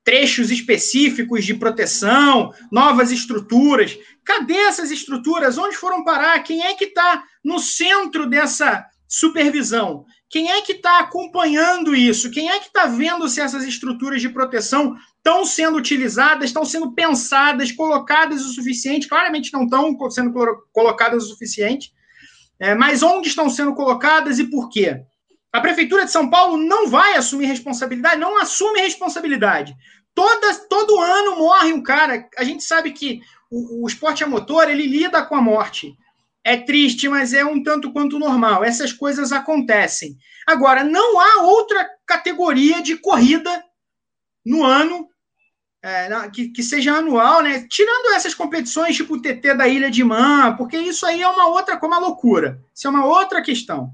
trechos específicos de proteção, novas estruturas. Cadê essas estruturas? Onde foram parar? Quem é que está no centro dessa supervisão? Quem é que está acompanhando isso? Quem é que está vendo se essas estruturas de proteção estão sendo utilizadas, estão sendo pensadas, colocadas o suficiente? Claramente não estão sendo colocadas o suficiente. É, mas onde estão sendo colocadas e por quê? A Prefeitura de São Paulo não vai assumir responsabilidade, não assume responsabilidade. Toda, todo ano morre um cara. A gente sabe que o, o esporte a motor ele lida com a morte. É triste, mas é um tanto quanto normal. Essas coisas acontecem. Agora, não há outra categoria de corrida no ano é, que, que, seja anual, né? Tirando essas competições tipo o TT da Ilha de Man, porque isso aí é uma outra, como a loucura. Isso é uma outra questão.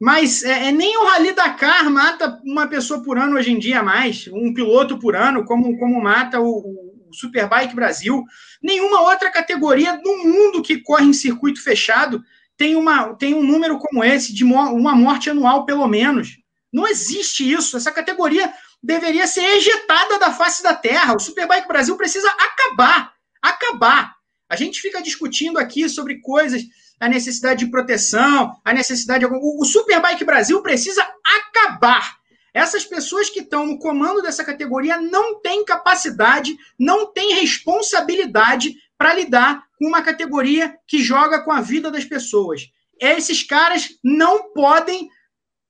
Mas é, é, nem o Rally Dakar mata uma pessoa por ano hoje em dia mais, um piloto por ano, como, como mata o, o Superbike Brasil. Nenhuma outra categoria do mundo que corre em circuito fechado tem, uma, tem um número como esse, de uma morte anual, pelo menos. Não existe isso. Essa categoria deveria ser ejetada da face da terra. O Superbike Brasil precisa acabar. Acabar. A gente fica discutindo aqui sobre coisas, a necessidade de proteção, a necessidade de. O Superbike Brasil precisa acabar. Essas pessoas que estão no comando dessa categoria não têm capacidade, não têm responsabilidade para lidar com uma categoria que joga com a vida das pessoas. Esses caras não podem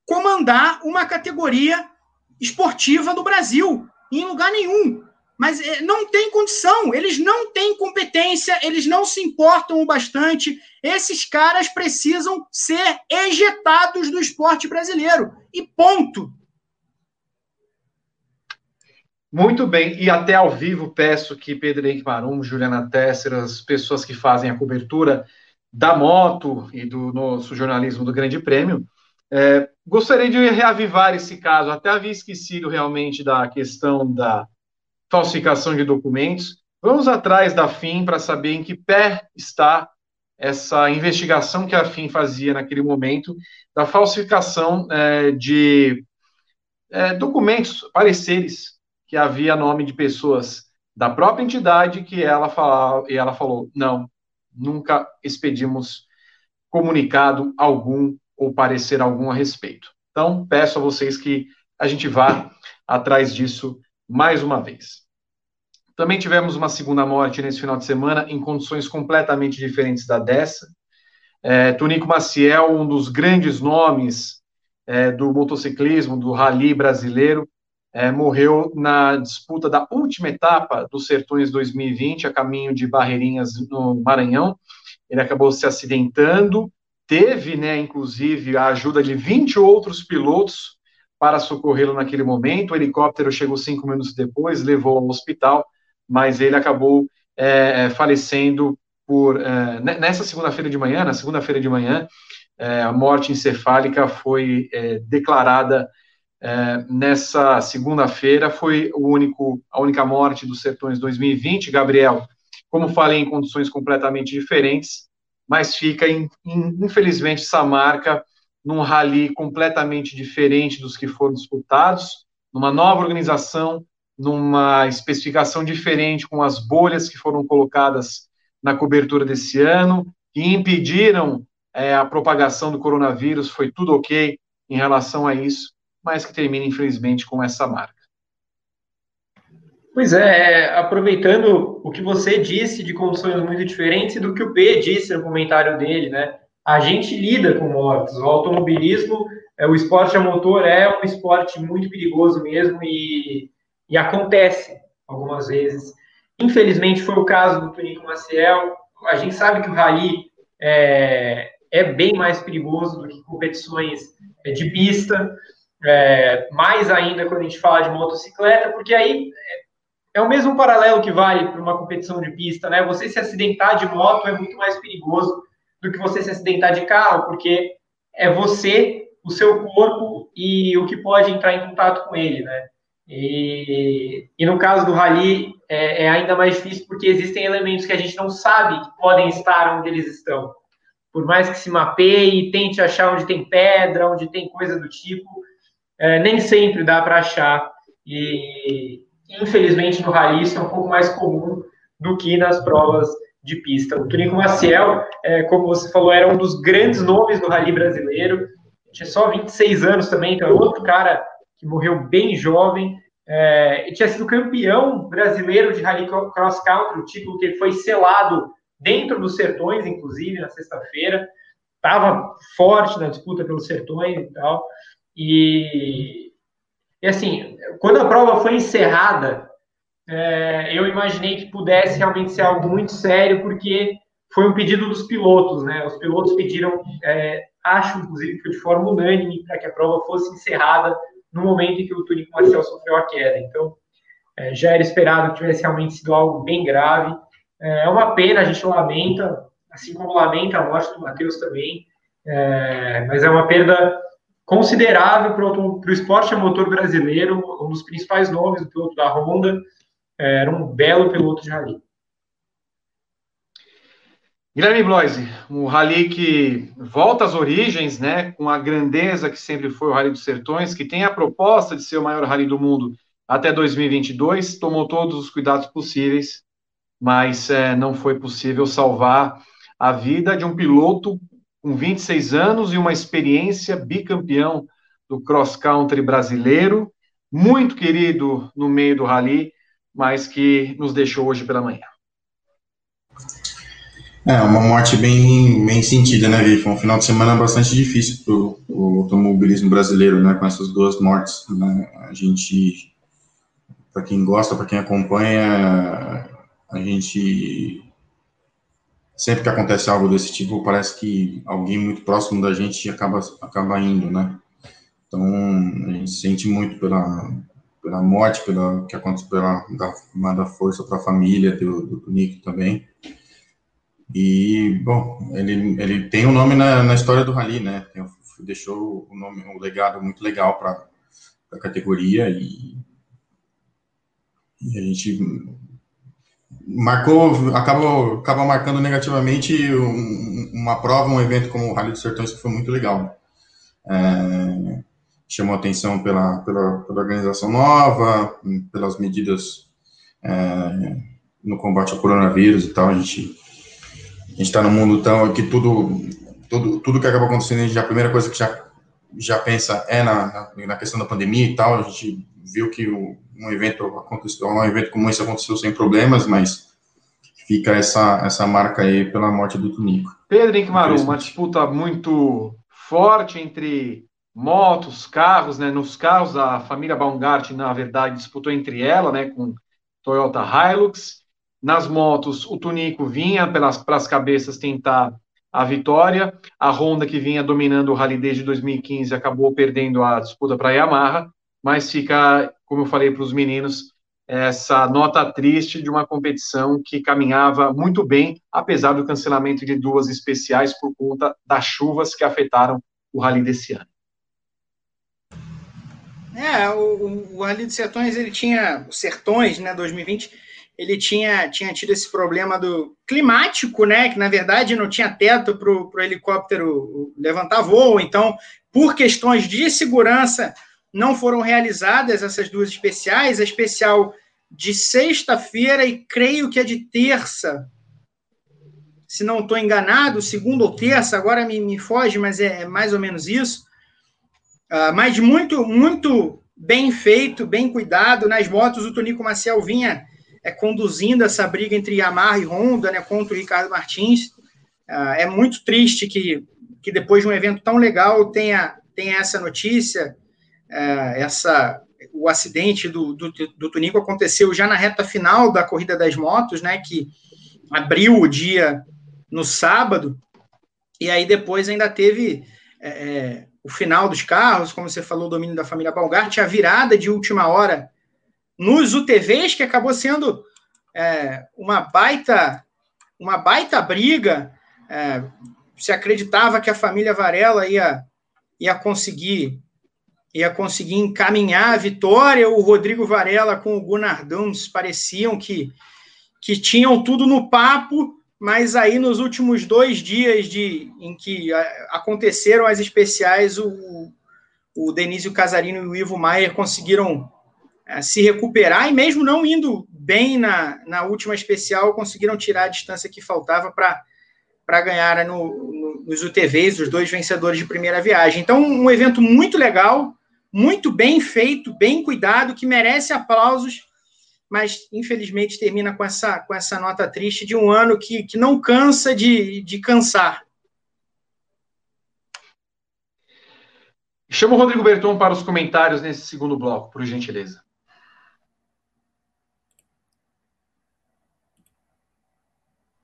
comandar uma categoria esportiva no Brasil, em lugar nenhum. Mas eh, não tem condição, eles não têm competência, eles não se importam o bastante. Esses caras precisam ser ejetados do esporte brasileiro. E ponto. Muito bem, e até ao vivo peço que Pedro Henrique Marum, Juliana Tesser, as pessoas que fazem a cobertura da moto e do nosso jornalismo do Grande Prêmio, é, gostaria de reavivar esse caso. Até havia esquecido realmente da questão da falsificação de documentos. Vamos atrás da FIM para saber em que pé está essa investigação que a FIM fazia naquele momento da falsificação é, de é, documentos, pareceres que havia nome de pessoas da própria entidade que ela falava, e ela falou: não, nunca expedimos comunicado algum ou parecer algum a respeito. Então, peço a vocês que a gente vá atrás disso mais uma vez. Também tivemos uma segunda morte nesse final de semana, em condições completamente diferentes da dessa. É, Tonico Maciel, um dos grandes nomes é, do motociclismo, do rally brasileiro, é, morreu na disputa da última etapa dos Sertões 2020, a caminho de Barreirinhas, no Maranhão. Ele acabou se acidentando, teve, né, inclusive, a ajuda de 20 outros pilotos para socorrê-lo naquele momento. O helicóptero chegou cinco minutos depois, levou ao hospital, mas ele acabou é, falecendo por é, nessa segunda-feira de manhã. Na segunda-feira de manhã, é, a morte encefálica foi é, declarada é, nessa segunda-feira foi o único, a única morte dos Sertões 2020. Gabriel, como falei, em condições completamente diferentes, mas fica, in, in, infelizmente, essa marca num rally completamente diferente dos que foram disputados, numa nova organização, numa especificação diferente com as bolhas que foram colocadas na cobertura desse ano, que impediram é, a propagação do coronavírus, foi tudo ok em relação a isso mas que termina, infelizmente, com essa marca. Pois é, é, aproveitando o que você disse de condições muito diferentes do que o P disse no comentário dele, né? A gente lida com mortes. O automobilismo, é, o esporte a motor é um esporte muito perigoso mesmo e, e acontece algumas vezes. Infelizmente foi o caso do Tonico Maciel. A gente sabe que o rally é, é bem mais perigoso do que competições de pista é, mais ainda quando a gente fala de motocicleta, porque aí é, é o mesmo paralelo que vale para uma competição de pista, né? Você se acidentar de moto é muito mais perigoso do que você se acidentar de carro, porque é você, o seu corpo e o que pode entrar em contato com ele, né? E, e no caso do rally é, é ainda mais difícil porque existem elementos que a gente não sabe que podem estar onde eles estão. Por mais que se mapeie, tente achar onde tem pedra, onde tem coisa do tipo, é, nem sempre dá para achar. E, infelizmente, no rally isso é um pouco mais comum do que nas provas de pista. O Tunico Maciel, é, como você falou, era um dos grandes nomes do rally brasileiro. Tinha só 26 anos também, então é outro cara que morreu bem jovem. É, e tinha sido campeão brasileiro de rally cross country, o título que foi selado dentro dos Sertões, inclusive, na sexta-feira. Estava forte na disputa pelos Sertões e tal. E, e assim, quando a prova foi encerrada, é, eu imaginei que pudesse realmente ser algo muito sério, porque foi um pedido dos pilotos, né? Os pilotos pediram, é, acho inclusive que de forma unânime, para que a prova fosse encerrada no momento em que o Tunico Marcel sofreu a queda. Então, é, já era esperado que tivesse realmente sido algo bem grave. É, é uma pena, a gente lamenta, assim como lamenta a morte do Matheus também, é, mas é uma perda considerável para o esporte a motor brasileiro, um dos principais nomes do piloto da Honda, é, era um belo piloto de rally. Guilherme Bloise, um rally que volta às origens, né, com a grandeza que sempre foi o Rally dos Sertões, que tem a proposta de ser o maior rally do mundo até 2022, tomou todos os cuidados possíveis, mas é, não foi possível salvar a vida de um piloto com 26 anos e uma experiência bicampeão do cross country brasileiro, muito querido no meio do rally, mas que nos deixou hoje pela manhã. É, uma morte bem, bem sentida, né, Vi? Foi um final de semana bastante difícil para o automobilismo brasileiro, né, com essas duas mortes. Né? A gente, para quem gosta, para quem acompanha, a gente sempre que acontece algo desse tipo, parece que alguém muito próximo da gente acaba, acaba indo, né? Então, a gente sente muito pela, pela morte, pela que aconteceu, pela da, da força para a família do, do, Nick também. E, bom, ele, ele tem um nome na, na história do Rally, né? Deixou um, nome, um legado muito legal para a categoria e, e a gente marcou, acaba, acaba marcando negativamente um, uma prova, um evento como o Rally dos Sertões, que foi muito legal. É, chamou atenção pela, pela, pela, organização nova, pelas medidas é, no combate ao coronavírus e tal. A gente está num mundo tão que tudo, tudo, tudo que acaba acontecendo, a, gente, a primeira coisa que já, já pensa é na, na, na questão da pandemia e tal. A gente viu que um evento aconteceu, um evento como esse aconteceu sem problemas, mas fica essa, essa marca aí pela morte do Tunico. Pedro Henrique Maru, uma disputa muito forte entre motos, carros, né? Nos carros, a família Baumgart, na verdade, disputou entre ela, né, com Toyota Hilux. Nas motos, o Tunico vinha pelas, pelas cabeças tentar a vitória. A Honda, que vinha dominando o Rally desde 2015, acabou perdendo a disputa para a Yamaha mas fica, como eu falei para os meninos, essa nota triste de uma competição que caminhava muito bem, apesar do cancelamento de duas especiais por conta das chuvas que afetaram o Rally desse ano. É, o, o Rally dos Sertões, ele tinha, os Sertões, né, 2020, ele tinha, tinha tido esse problema do climático, né, que na verdade não tinha teto para o helicóptero levantar voo, então, por questões de segurança, não foram realizadas essas duas especiais, a especial de sexta-feira e creio que a de terça, se não estou enganado, segunda ou terça, agora me, me foge, mas é, é mais ou menos isso. Uh, mas muito, muito bem feito, bem cuidado. Nas motos, o Tonico Maciel vinha é, conduzindo essa briga entre Yamaha e Honda, né, contra o Ricardo Martins. Uh, é muito triste que, que depois de um evento tão legal tenha, tenha essa notícia é, essa o acidente do, do, do Tunico aconteceu já na reta final da corrida das motos, né, que abriu o dia no sábado, e aí depois ainda teve é, é o final dos carros, como você falou, o domínio da família Balgart, a virada de última hora nos UTVs, que acabou sendo é, uma baita uma baita briga. É, se acreditava que a família Varela ia, ia conseguir ia conseguir encaminhar a vitória. O Rodrigo Varela com o Gunnar Duns pareciam que, que tinham tudo no papo, mas aí nos últimos dois dias de, em que aconteceram as especiais, o, o Denísio Casarino e o Ivo Maier conseguiram é, se recuperar e mesmo não indo bem na, na última especial, conseguiram tirar a distância que faltava para ganhar no, nos UTVs, os dois vencedores de primeira viagem. Então, um evento muito legal, muito bem feito, bem cuidado, que merece aplausos, mas infelizmente termina com essa, com essa nota triste de um ano que, que não cansa de, de cansar. Chama o Rodrigo Berton para os comentários nesse segundo bloco, por gentileza.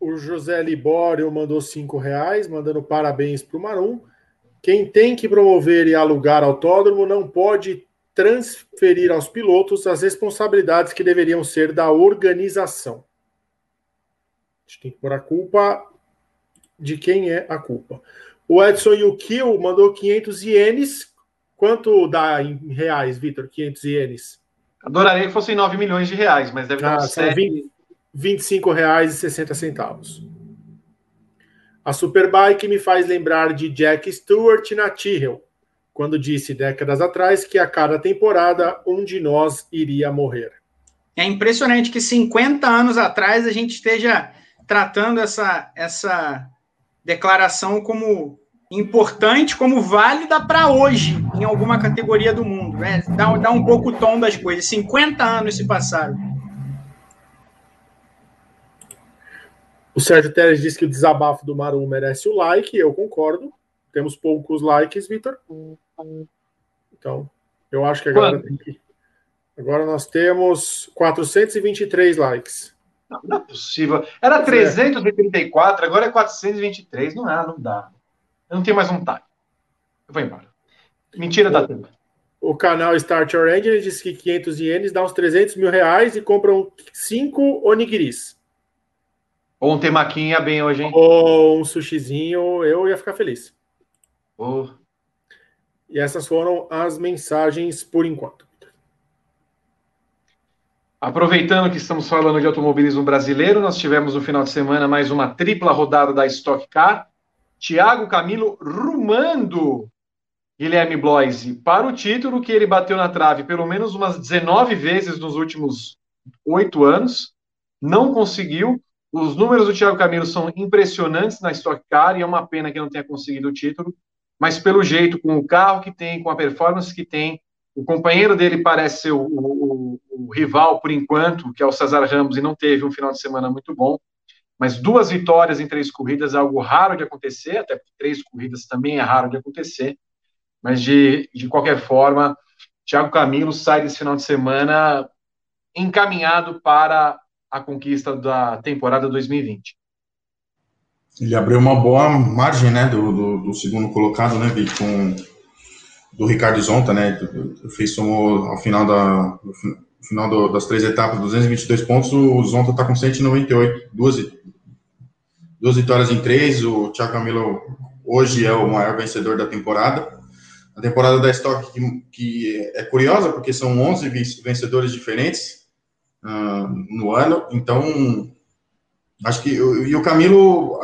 O José Libório mandou cinco reais, mandando parabéns para o Marum. Quem tem que promover e alugar autódromo não pode transferir aos pilotos as responsabilidades que deveriam ser da organização. A gente tem que pôr a culpa de quem é a culpa. O Edson Yukio mandou 500 ienes. Quanto dá em reais, Vitor? 500 ienes? Adoraria que fossem 9 milhões de reais, mas deve ah, dar uns 7... 20, 25 reais e 60 centavos. A Superbike me faz lembrar de Jack Stewart na Tyrrell, quando disse décadas atrás que a cada temporada um de nós iria morrer. É impressionante que 50 anos atrás a gente esteja tratando essa, essa declaração como importante, como válida para hoje, em alguma categoria do mundo. Né? Dá, dá um pouco o tom das coisas. 50 anos se passaram. O Sérgio Teres disse que o desabafo do Marum merece o like, eu concordo. Temos poucos likes, Vitor. Então, eu acho que agora tem que. Agora nós temos 423 likes. Não, não é possível. Era 334, é. agora é 423. Não é, não dá. Eu não tenho mais vontade. Eu vou embora. Mentira da tempo. O canal Start Your Engine diz que 500 ienes dá uns 300 mil reais e compram 5 onigiris. Ou um temaquinha bem hoje, hein? Ou um sushizinho, eu ia ficar feliz. Oh. E essas foram as mensagens por enquanto. Aproveitando que estamos falando de automobilismo brasileiro, nós tivemos no final de semana mais uma tripla rodada da Stock Car. Thiago Camilo rumando Guilherme Bloise para o título que ele bateu na trave pelo menos umas 19 vezes nos últimos oito anos. Não conseguiu. Os números do Thiago Camilo são impressionantes na Stock Car e é uma pena que não tenha conseguido o título, mas pelo jeito, com o carro que tem, com a performance que tem, o companheiro dele parece ser o, o, o rival por enquanto, que é o Cesar Ramos, e não teve um final de semana muito bom. Mas duas vitórias em três corridas é algo raro de acontecer, até porque três corridas também é raro de acontecer. Mas de, de qualquer forma, Thiago Camilo sai desse final de semana encaminhado para a conquista da temporada 2020. Ele abriu uma boa margem, né, do, do, do segundo colocado, né, com do Ricardo Zonta, né, fez somou ao final da final do, das três etapas, 222 pontos, o Zonta está com 198, duas, duas vitórias em três, o Thiago Camilo hoje é o maior vencedor da temporada. A temporada da Stock que, que é curiosa, porque são 11 vencedores diferentes, uh, no ano. Então, acho que e o Camilo,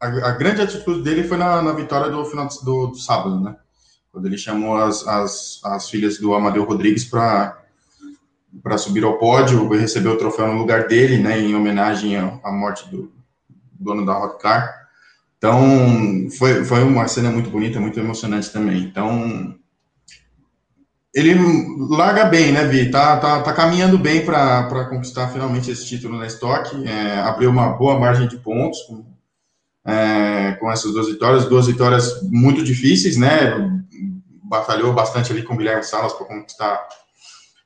a, a, grande atitude dele foi na, na vitória do final do, do, sábado, né? Quando ele chamou as, as, as filhas do Amadeu Rodrigues para para subir ao pódio e receber o troféu no lugar dele, né, em homenagem à morte do dono da Rock Car. Então, foi, foi uma cena muito bonita, muito emocionante também. Então, ele larga bem, né, Vi? Tá, tá, tá caminhando bem para conquistar finalmente esse título na estoque. É, abriu uma boa margem de pontos com, é, com essas duas vitórias. Duas vitórias muito difíceis, né? Batalhou bastante ali com o Guilherme Salas para conquistar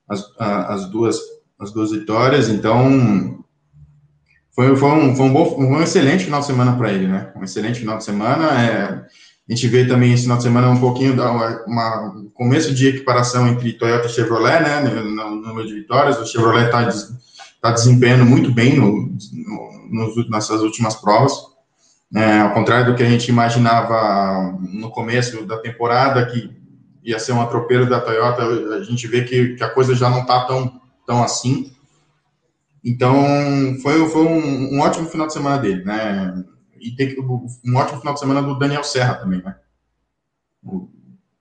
as, as, duas, as duas vitórias. Então, foi, foi, um, foi, um, bom, um excelente final de semana para ele, né? Um excelente final de semana. É, a gente vê também esse final de semana um pouquinho da uma, começo de equiparação entre Toyota e Chevrolet, né, no, número de vitórias. O Chevrolet está tá desempenhando muito bem no, no, nessas últimas provas. É, ao contrário do que a gente imaginava no começo da temporada, que ia ser um atropelo da Toyota, a gente vê que, que a coisa já não está tão, tão assim. Então, foi, foi um, um ótimo final de semana dele, né? E tem um ótimo final de semana do Daniel Serra também, né?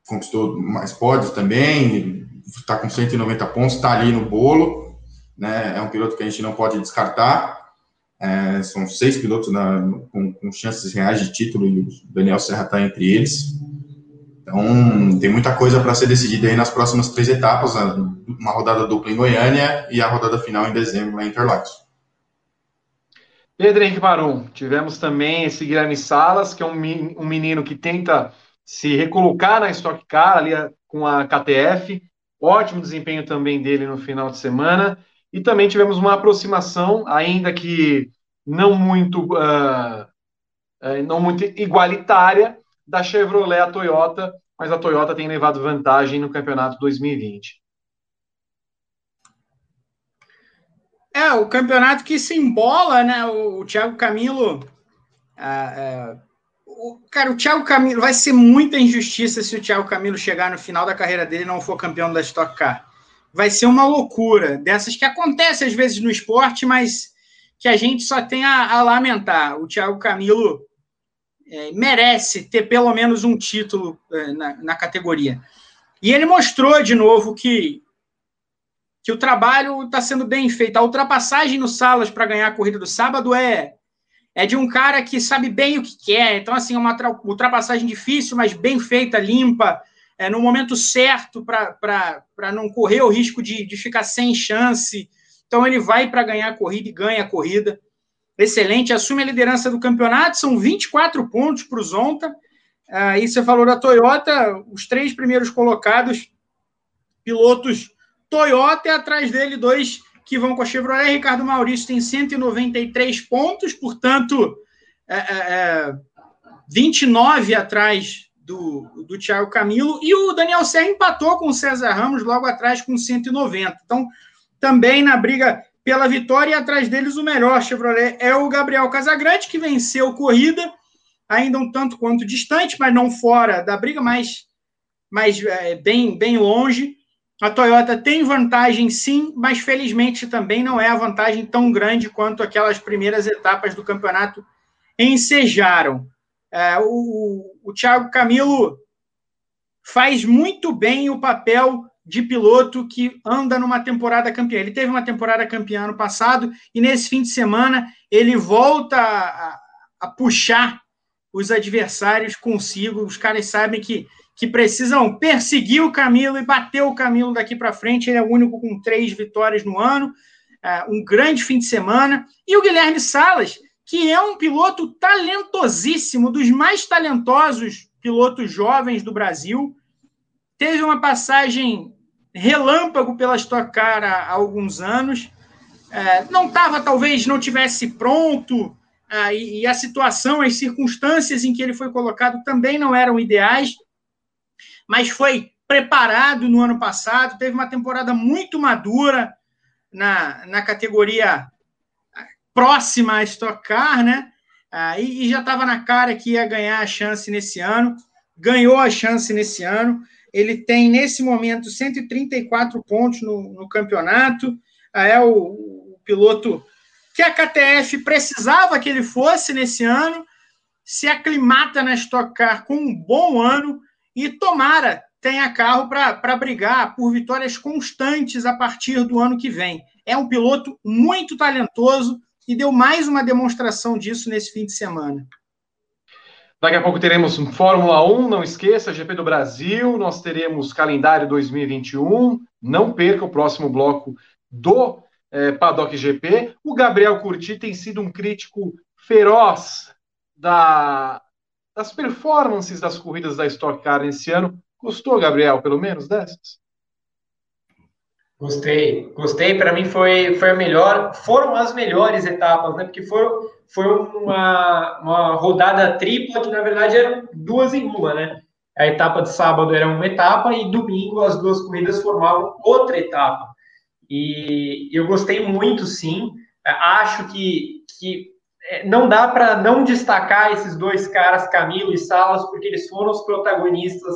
Conquistou mais pódios também, está com 190 pontos, está ali no bolo, né? É um piloto que a gente não pode descartar. É, são seis pilotos na, com, com, chances reais de título e o Daniel Serra está entre eles. Então, tem muita coisa para ser decidida aí nas próximas três etapas: uma rodada dupla em Goiânia e a rodada final em dezembro em Interlagos. Pedro Henrique Marum, tivemos também esse Guilherme Salas, que é um menino que tenta se recolocar na Stock Car, ali com a KTF, ótimo desempenho também dele no final de semana, e também tivemos uma aproximação, ainda que não muito, uh, não muito igualitária da Chevrolet à Toyota, mas a Toyota tem levado vantagem no campeonato 2020. É, o campeonato que se embola, né? O, o Thiago Camilo. o, cara, o Thiago Camilo vai ser muita injustiça se o Thiago Camilo chegar no final da carreira dele e não for campeão da Stock Car. Vai ser uma loucura dessas que acontece às vezes no esporte, mas que a gente só tem a, a lamentar. O Thiago Camilo é, merece ter pelo menos um título é, na, na categoria. E ele mostrou de novo que, que o trabalho está sendo bem feito. A ultrapassagem no Salas para ganhar a corrida do sábado é, é de um cara que sabe bem o que quer. Então, assim, é uma ultrapassagem difícil, mas bem feita, limpa, é, no momento certo para não correr o risco de, de ficar sem chance. Então, ele vai para ganhar a corrida e ganha a corrida excelente, assume a liderança do campeonato, são 24 pontos para o Zonta. Aí ah, você falou da Toyota, os três primeiros colocados, pilotos Toyota, e atrás dele dois que vão com a Chevrolet. Ricardo Maurício tem 193 pontos, portanto, é, é, 29 é, atrás do, do Thiago Camilo. E o Daniel Serra empatou com o César Ramos logo atrás com 190. Então, também na briga pela vitória e atrás deles o melhor Chevrolet é o Gabriel Casagrande, que venceu corrida, ainda um tanto quanto distante, mas não fora da briga, mas, mas é, bem, bem longe. A Toyota tem vantagem sim, mas felizmente também não é a vantagem tão grande quanto aquelas primeiras etapas do campeonato ensejaram. É, o, o Thiago Camilo faz muito bem o papel de piloto que anda numa temporada campeã. Ele teve uma temporada campeã ano passado e nesse fim de semana ele volta a, a puxar os adversários consigo. Os caras sabem que, que precisam perseguir o Camilo e bater o Camilo daqui para frente. Ele é o único com três vitórias no ano. Uh, um grande fim de semana. E o Guilherme Salas, que é um piloto talentosíssimo, dos mais talentosos pilotos jovens do Brasil. Teve uma passagem relâmpago pela Stock Car há, alguns anos. É, não estava, talvez, não tivesse pronto, é, e, a situação, as circunstâncias em que ele foi colocado também não eram ideais, mas foi preparado no ano passado, teve uma temporada muito madura na, na categoria próxima à Stock Car, né? É, e, e já estava na cara que ia ganhar a chance nesse ano, ganhou a chance nesse ano. Ele tem, nesse momento, 134 pontos no, no campeonato. Ah, é o, o piloto que a KTF precisava que ele fosse nesse ano, se aclimata na Stock Car com um bom ano e tomara tenha carro para brigar por vitórias constantes a partir do ano que vem. É um piloto muito talentoso e deu mais uma demonstração disso nesse fim de semana. Daqui a pouco teremos Fórmula 1, não esqueça, GP do Brasil, nós teremos calendário 2021, não perca o próximo bloco do é, Paddock GP. O Gabriel Curti tem sido um crítico feroz da, das performances das corridas da Stock Car nesse ano. Gostou, Gabriel, pelo menos dessas? Gostei, gostei. Para mim foi, foi a melhor, foram as melhores etapas, né? Porque foram foi uma, uma rodada tripla que, na verdade, eram duas em uma, né? A etapa de sábado era uma etapa e domingo as duas corridas formavam outra etapa. E eu gostei muito, sim. Acho que, que não dá para não destacar esses dois caras, Camilo e Salas, porque eles foram os protagonistas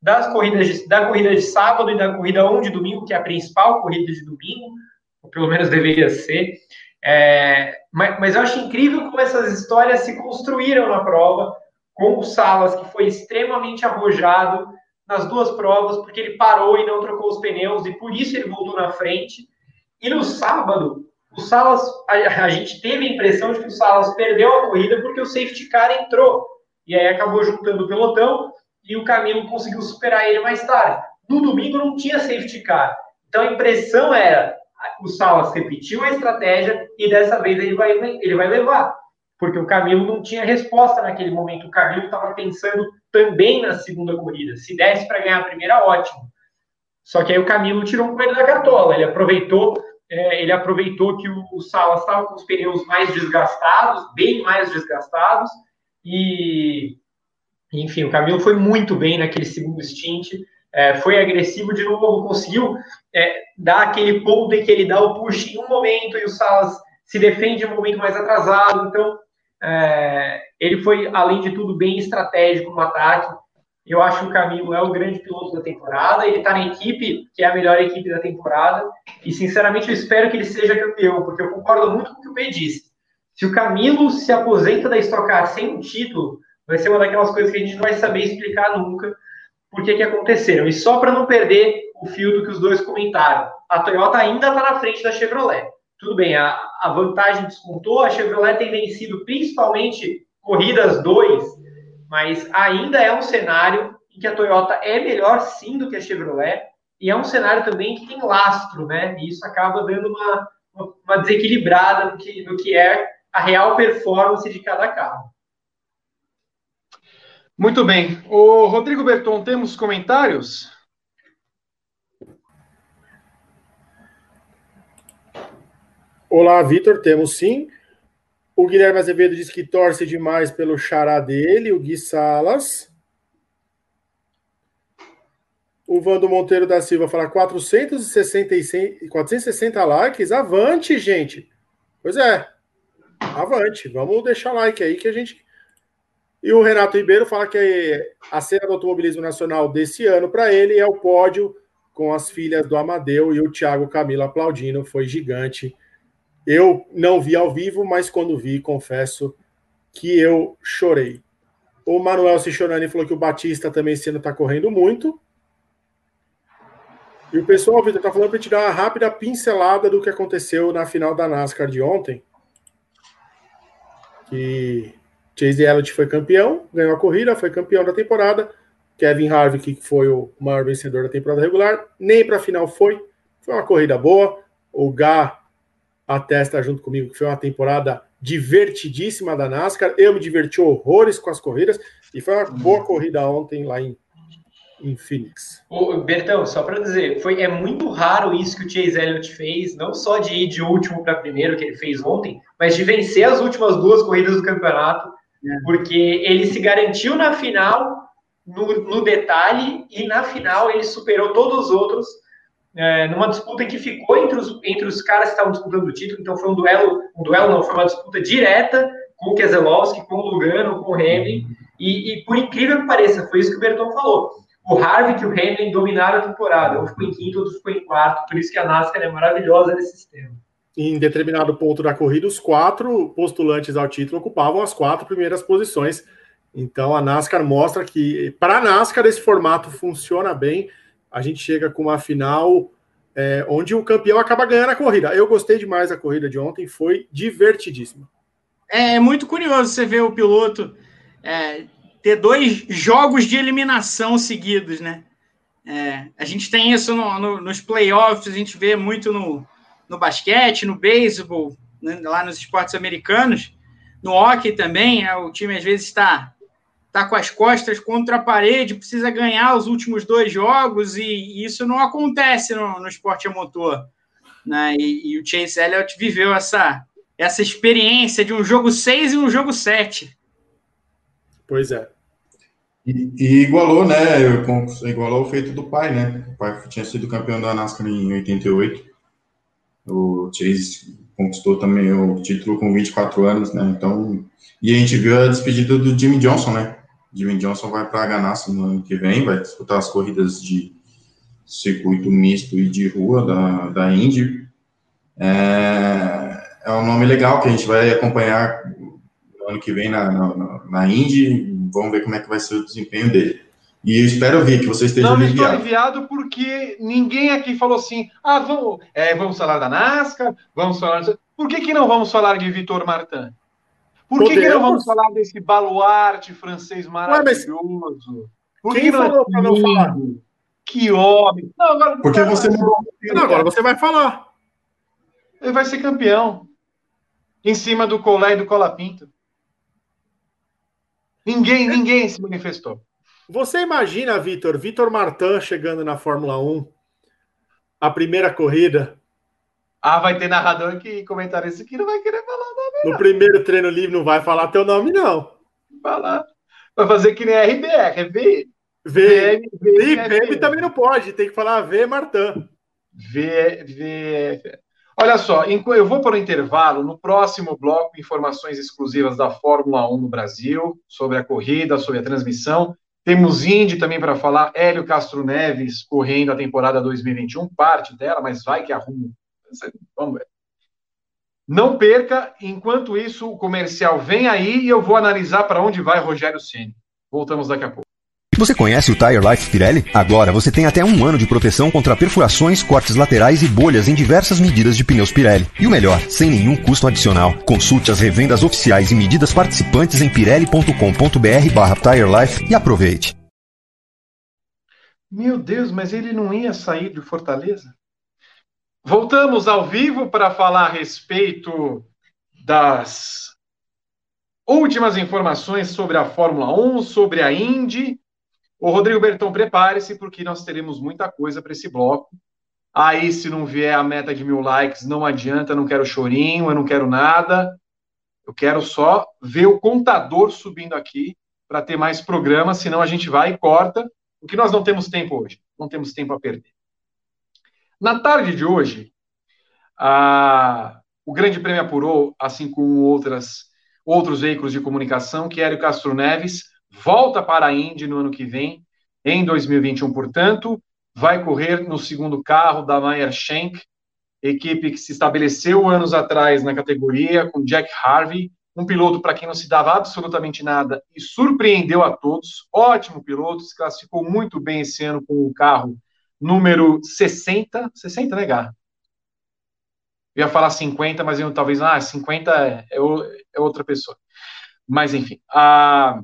das corridas de, da corrida de sábado e da corrida 1 de domingo, que é a principal corrida de domingo, ou pelo menos deveria ser. É, mas, mas, eu acho incrível como essas histórias se construíram na prova, com o Salas, que foi extremamente arrojado nas duas provas, porque ele parou e não trocou os pneus, e por isso ele voltou na frente. E no sábado, o Salas, a, a gente teve a impressão de que o Salas perdeu a corrida porque o safety car entrou. E aí acabou juntando o pelotão e o Camilo conseguiu superar ele mais tarde. No domingo não tinha safety car. Então a impressão era, o Salas repetiu a estratégia e dessa vez ele vai, ele vai levar. Porque o Camilo não tinha resposta naquele momento. O Camilo estava pensando também na segunda corrida. Se desse para ganhar a primeira, ótimo. Só que aí o Camilo tirou um coelho da cartola. Ele aproveitou é, ele aproveitou que o, o Salas estava com os pneus mais desgastados, bem mais desgastados, e enfim, o Camilo foi muito bem naquele segundo stint, é, foi agressivo de novo, conseguiu é, dar aquele ponto em que ele dá o push em um momento e o Salas se defende em um momento mais atrasado. Então, é, ele foi, além de tudo, bem estratégico no ataque. Eu acho que o Camilo é o grande piloto da temporada. Ele está na equipe que é a melhor equipe da temporada. E, sinceramente, eu espero que ele seja campeão, porque eu concordo muito com o que o P disse. Se o Camilo se aposenta da Stock Car sem um título, vai ser uma daquelas coisas que a gente não vai saber explicar nunca por que, aconteceram. E só para não perder o fio do que os dois comentaram, a Toyota ainda está na frente da Chevrolet. Tudo bem, a, a vantagem descontou, a Chevrolet tem vencido principalmente corridas 2, mas ainda é um cenário em que a Toyota é melhor sim do que a Chevrolet, e é um cenário também que tem lastro, né? E isso acaba dando uma, uma, desequilibrada no que, no que é a real performance de cada carro. Muito bem. O Rodrigo Berton, temos comentários? Olá, Vitor, temos sim. O Guilherme Azevedo diz que torce demais pelo xará dele, o Gui Salas. O Vando Monteiro da Silva fala 466, 460 likes. Avante, gente. Pois é. Avante. Vamos deixar like aí que a gente. E o Renato Ribeiro fala que a cena do automobilismo nacional desse ano para ele é o pódio com as filhas do Amadeu e o Thiago Camilo aplaudindo. Foi gigante. Eu não vi ao vivo, mas quando vi, confesso que eu chorei. O Manuel Cichonani falou que o Batista também esse ano está correndo muito. E o pessoal, Vitor, está falando para te dar uma rápida pincelada do que aconteceu na final da NASCAR de ontem. Que Chase Elliott foi campeão, ganhou a corrida, foi campeão da temporada. Kevin Harvick, que foi o maior vencedor da temporada regular, nem para a final foi. Foi uma corrida boa. O Gá atesta junto comigo que foi uma temporada divertidíssima da NASCAR. Eu me diverti horrores com as corridas e foi uma boa corrida ontem lá em, em Phoenix. Ô, Bertão, só para dizer, foi, é muito raro isso que o Chase Elliott fez, não só de ir de último para primeiro, que ele fez ontem, mas de vencer as últimas duas corridas do campeonato, é. porque ele se garantiu na final, no, no detalhe, e na final ele superou todos os outros é, numa disputa que ficou entre os, entre os caras que estavam disputando o título, então foi um duelo, um duelo não, foi uma disputa direta com o Keselowski, com o Lugano, com o Hamlin, e, e, por incrível que pareça, foi isso que o Berton falou. O Harvick e o Hamlin dominaram a temporada, um ficou em quinto, outro ficou em quarto, por isso que a NASCAR é maravilhosa nesse sistema. Em determinado ponto da corrida, os quatro postulantes ao título ocupavam as quatro primeiras posições. Então a NASCAR mostra que, para a NASCAR, esse formato funciona bem a gente chega com uma final é, onde o campeão acaba ganhando a corrida. Eu gostei demais da corrida de ontem, foi divertidíssima. É, é muito curioso você ver o piloto é, ter dois jogos de eliminação seguidos, né? É, a gente tem isso no, no, nos playoffs, a gente vê muito no, no basquete, no beisebol, né, lá nos esportes americanos, no hockey também, é, o time às vezes está está com as costas contra a parede, precisa ganhar os últimos dois jogos, e, e isso não acontece no, no esporte a motor. Né? E, e, o Chase Elliott viveu essa, essa experiência de um jogo 6 e um jogo 7. Pois é. E, e, igualou, né? Igualou o feito do pai, né? O pai tinha sido campeão da NASCAR em 88. O Chase conquistou também o título com 24 anos, né? Então, e a gente viu a despedida do Jimmy Johnson, né? Jimmy Johnson vai para a Ganassi no ano que vem, vai disputar as corridas de circuito misto e de rua da, da Indy. É, é um nome legal que a gente vai acompanhar no ano que vem na, na, na Indy. Vamos ver como é que vai ser o desempenho dele. E eu espero ver que você esteja não, aliviado. Não, estou aliviado porque ninguém aqui falou assim, ah, vamos, é, vamos falar da NASCAR, vamos falar... Por que, que não vamos falar de Vitor Martin? Por que, que, não vamos falar desse baluarte francês maravilhoso? Por Quem que não falou para não falar? Que homem! Não, agora, Porque você não... não, agora você vai falar. Ele vai ser campeão. Em cima do Colé e do Colapinto. Ninguém, ninguém se manifestou. Você imagina, Vitor, Vitor Martin chegando na Fórmula 1, a primeira corrida, Ah, vai ter narrador que comentarista que não vai querer falar nome. No primeiro treino livre não vai falar teu nome, não. Falar. Vai fazer que nem RBR, é V. V. V, V também não pode, tem que falar V, Martã. V, V. Olha só, eu vou para o intervalo. No próximo bloco, informações exclusivas da Fórmula 1 no Brasil, sobre a corrida, sobre a transmissão. Temos Indy também para falar. Hélio Castro Neves correndo a temporada 2021, parte dela, mas vai que arruma. Vamos ver. Não perca, enquanto isso, o comercial vem aí e eu vou analisar para onde vai Rogério Ceni. Voltamos daqui a pouco. Você conhece o Tire Life Pirelli? Agora você tem até um ano de proteção contra perfurações, cortes laterais e bolhas em diversas medidas de pneus Pirelli. E o melhor, sem nenhum custo adicional. Consulte as revendas oficiais e medidas participantes em pirelli.com.br barra Tire Life e aproveite. Meu Deus, mas ele não ia sair de Fortaleza? Voltamos ao vivo para falar a respeito das últimas informações sobre a Fórmula 1, sobre a Indy o Rodrigo Berton, prepare-se, porque nós teremos muita coisa para esse bloco. Aí, se não vier a meta de mil likes, não adianta, não quero chorinho, eu não quero nada. Eu quero só ver o contador subindo aqui para ter mais programa, senão a gente vai e corta, porque nós não temos tempo hoje, não temos tempo a perder. Na tarde de hoje, a... o Grande Prêmio apurou, assim como outras, outros veículos de comunicação, que Hélio Castro Neves volta para a Indy no ano que vem, em 2021, portanto, vai correr no segundo carro da Meyer Shank, equipe que se estabeleceu anos atrás na categoria, com Jack Harvey, um piloto para quem não se dava absolutamente nada e surpreendeu a todos. Ótimo piloto, se classificou muito bem esse ano com o carro número 60, 60, né? Eu ia falar 50, mas eu talvez, ah, 50 é, é, é outra pessoa. Mas, enfim, a,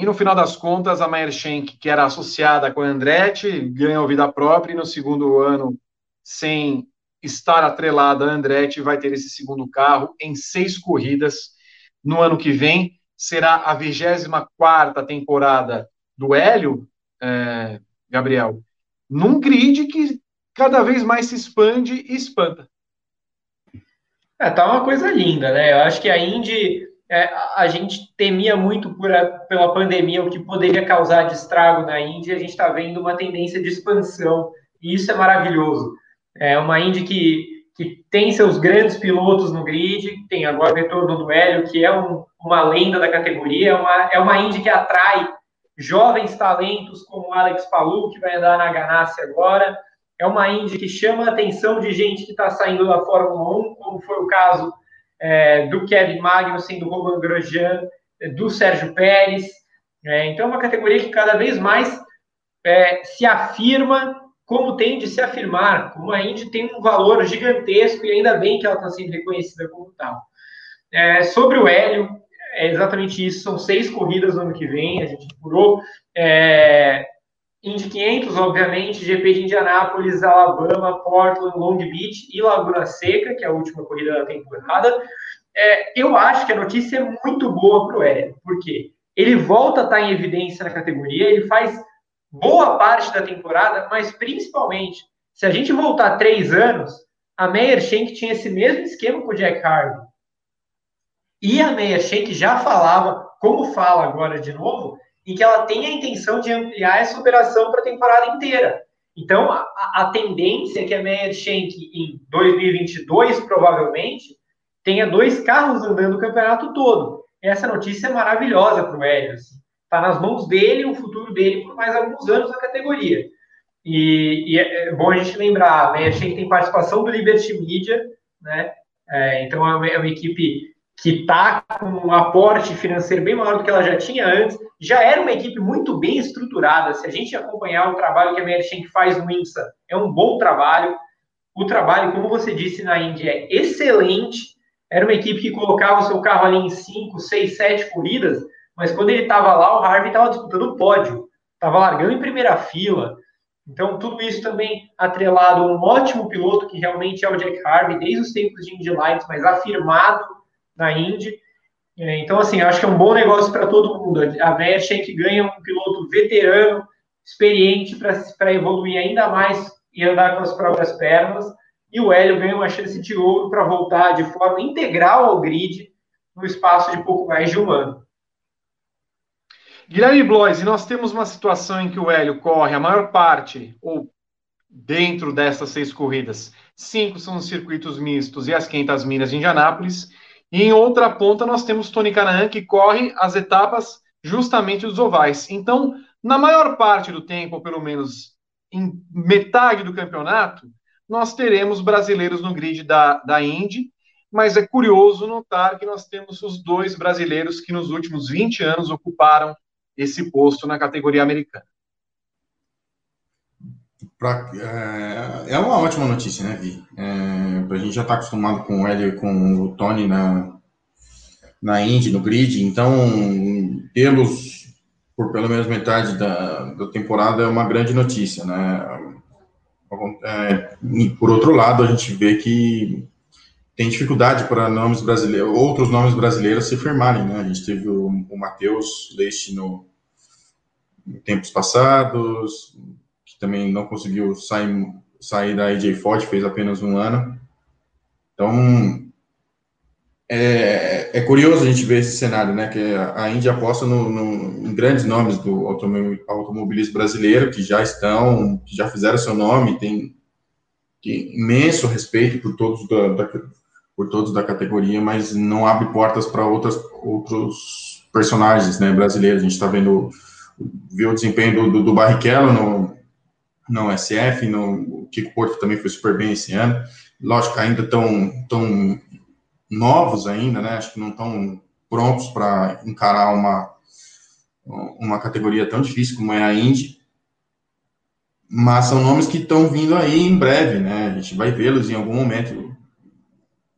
e no final das contas, a Meyer Schenck, que era associada com a Andretti, ganhou vida própria e no segundo ano, sem estar atrelada a Andretti, vai ter esse segundo carro em seis corridas no ano que vem. Será a 24 temporada do Hélio, é, Gabriel, num grid que cada vez mais se expande e espanta. É, tá uma coisa linda, né? Eu acho que a Indy é, a gente temia muito por a, pela pandemia o que poderia causar de estrago na Índia, a gente está vendo uma tendência de expansão, e isso é maravilhoso. É uma Índia que, que tem seus grandes pilotos no grid, tem agora o retorno do Hélio, que é um, uma lenda da categoria, é uma, é uma Indy que atrai jovens talentos como Alex Palou, que vai andar na Ganassi agora, é uma Indy que chama a atenção de gente que está saindo da Fórmula 1, como foi o caso é, do Kevin Magnussen, do Roman Grosjean, do Sérgio Pérez. É, então, é uma categoria que cada vez mais é, se afirma como tem de se afirmar, como a Indy tem um valor gigantesco e ainda bem que ela está sendo reconhecida como tal. É, sobre o Hélio, é exatamente isso, são seis corridas no ano que vem, a gente apurou. É, Indy 500, obviamente, GP de Indianápolis, Alabama, Portland, Long Beach e Laguna Seca, que é a última corrida da temporada. É, eu acho que a notícia é muito boa para o Hélio, porque ele volta a estar em evidência na categoria, ele faz boa parte da temporada, mas principalmente, se a gente voltar três anos, a Meyer Shank tinha esse mesmo esquema com o Jack Harvey. E a Meyer Shank já falava, como fala agora de novo, e que ela tem a intenção de ampliar essa operação para a temporada inteira. Então, a, a, tendência é que a Meyer Shank, em 2022, provavelmente, tenha dois carros andando o campeonato todo. Essa notícia é maravilhosa para o Hélio. Está assim. Nas mãos dele o futuro dele por mais alguns anos na categoria. E, e é, é bom a gente lembrar, a Meyer Shank tem participação do Liberty Media, né? É, então é uma, é uma equipe que está com um aporte financeiro bem maior do que ela já tinha antes, já era uma equipe muito bem estruturada. Se a gente acompanhar o trabalho que a Merchant faz no INSA, é um bom trabalho. O trabalho, como você disse na Índia, é excelente. Era uma equipe que colocava o seu carro ali em 5, 6, 7 corridas, mas quando ele estava lá, o Harvey estava disputando o pódio, estava largando em primeira fila. Então, tudo isso também atrelado a um ótimo piloto, que realmente é o Jack Harvey, desde os tempos de Indy Lights, mas afirmado na Indy. É, então, assim, acho que é um bom negócio para todo mundo. A Merchant ganha um piloto veterano, experiente, para evoluir ainda mais e andar com as próprias pernas. e o Hélio ganha uma chance de ouro para voltar de forma integral ao grid no espaço de pouco mais de um ano. Guilherme Blois, e nós temos uma situação em que o Hélio corre a maior parte, ou dentro dessas seis corridas, cinco são os circuitos mistos e as 500 milhas de Indianápolis, e em outra ponta nós temos Tony Canaan, que corre as etapas justamente dos ovais. Então, na maior parte do tempo, pelo menos em metade do campeonato, nós teremos brasileiros no grid da, da Indy, mas é curioso notar que nós temos os dois brasileiros que nos últimos 20 anos ocuparam esse posto na categoria americana. Pra, é, é, uma ótima notícia, né, Vi? É, a gente já está acostumado com o Hélio e com o Tony na, na Indy, no grid, então tê-los por pelo menos metade da, da temporada é uma grande notícia, né? É, por outro lado, a gente vê que tem dificuldade para nomes brasileiros, outros nomes brasileiros se firmarem, né? A gente teve o, o Matheus Leite no, em tempos passados, também não conseguiu sair, sair da AJ Ford, fez apenas um ano. Então, é, é, curioso a gente ver esse cenário, né? Que a Índia aposta no, no, em grandes nomes do automobilismo brasileiro que já estão, que já fizeram seu nome, tem, imenso respeito por todos da, da, por todos da categoria, mas não abre portas para outros personagens, né? Brasileiros. A gente está vendo viu o desempenho do, do, do Barrichello no, no SF, no o Kiko Porto também foi super bem esse ano. Lógico, ainda tão, tão novos ainda, né? Acho que não estão prontos para encarar uma, uma categoria tão difícil como é a Indy. Mas são nomes que estão vindo aí em breve, né? A gente vai vê-los em algum momento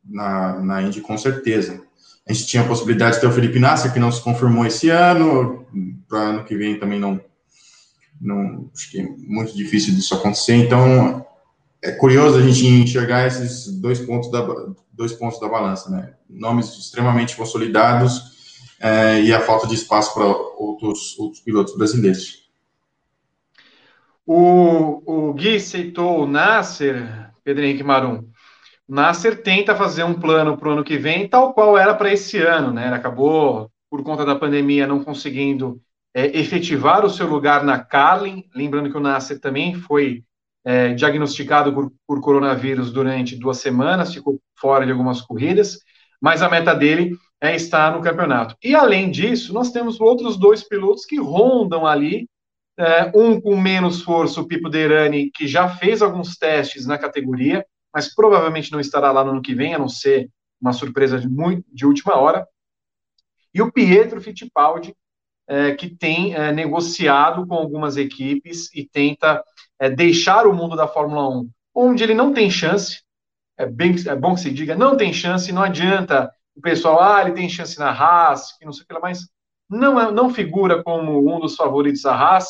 na, na Indy, com certeza. A gente tinha a possibilidade de ter o Felipe Nasser, que não se confirmou esse ano, para ano que vem também não, não. Acho que é muito difícil disso acontecer. Então, é curioso a gente enxergar esses dois pontos da, dois pontos da balança, né? Nomes extremamente consolidados é, e a falta de espaço para outros, outros pilotos brasileiros. O, o Gui citou o Nasser, Pedro Henrique Marum. O Nasser tenta fazer um plano para o ano que vem, tal qual era para esse ano, né? Ele acabou, por conta da pandemia, não conseguindo é, efetivar o seu lugar na Carlin. Lembrando que o Nasser também foi é, diagnosticado por, por, coronavírus durante duas semanas, ficou fora de algumas corridas, mas a meta dele é estar no campeonato. E além disso, nós temos outros dois pilotos que rondam ali, é, um com menos força, o Pipo Derani, que já fez alguns testes na categoria, mas provavelmente não estará lá no ano que vem, a não ser uma surpresa de, muito, de última hora. E o Pietro Fittipaldi, é, que tem é, negociado com algumas equipes e tenta é, deixar o mundo da Fórmula 1, onde ele não tem chance, é, bem, é bom que se diga, não tem chance, não adianta o pessoal, ah, ele tem chance na Haas, que não sei o que lá, mas não, é, não figura como um dos favoritos da Haas,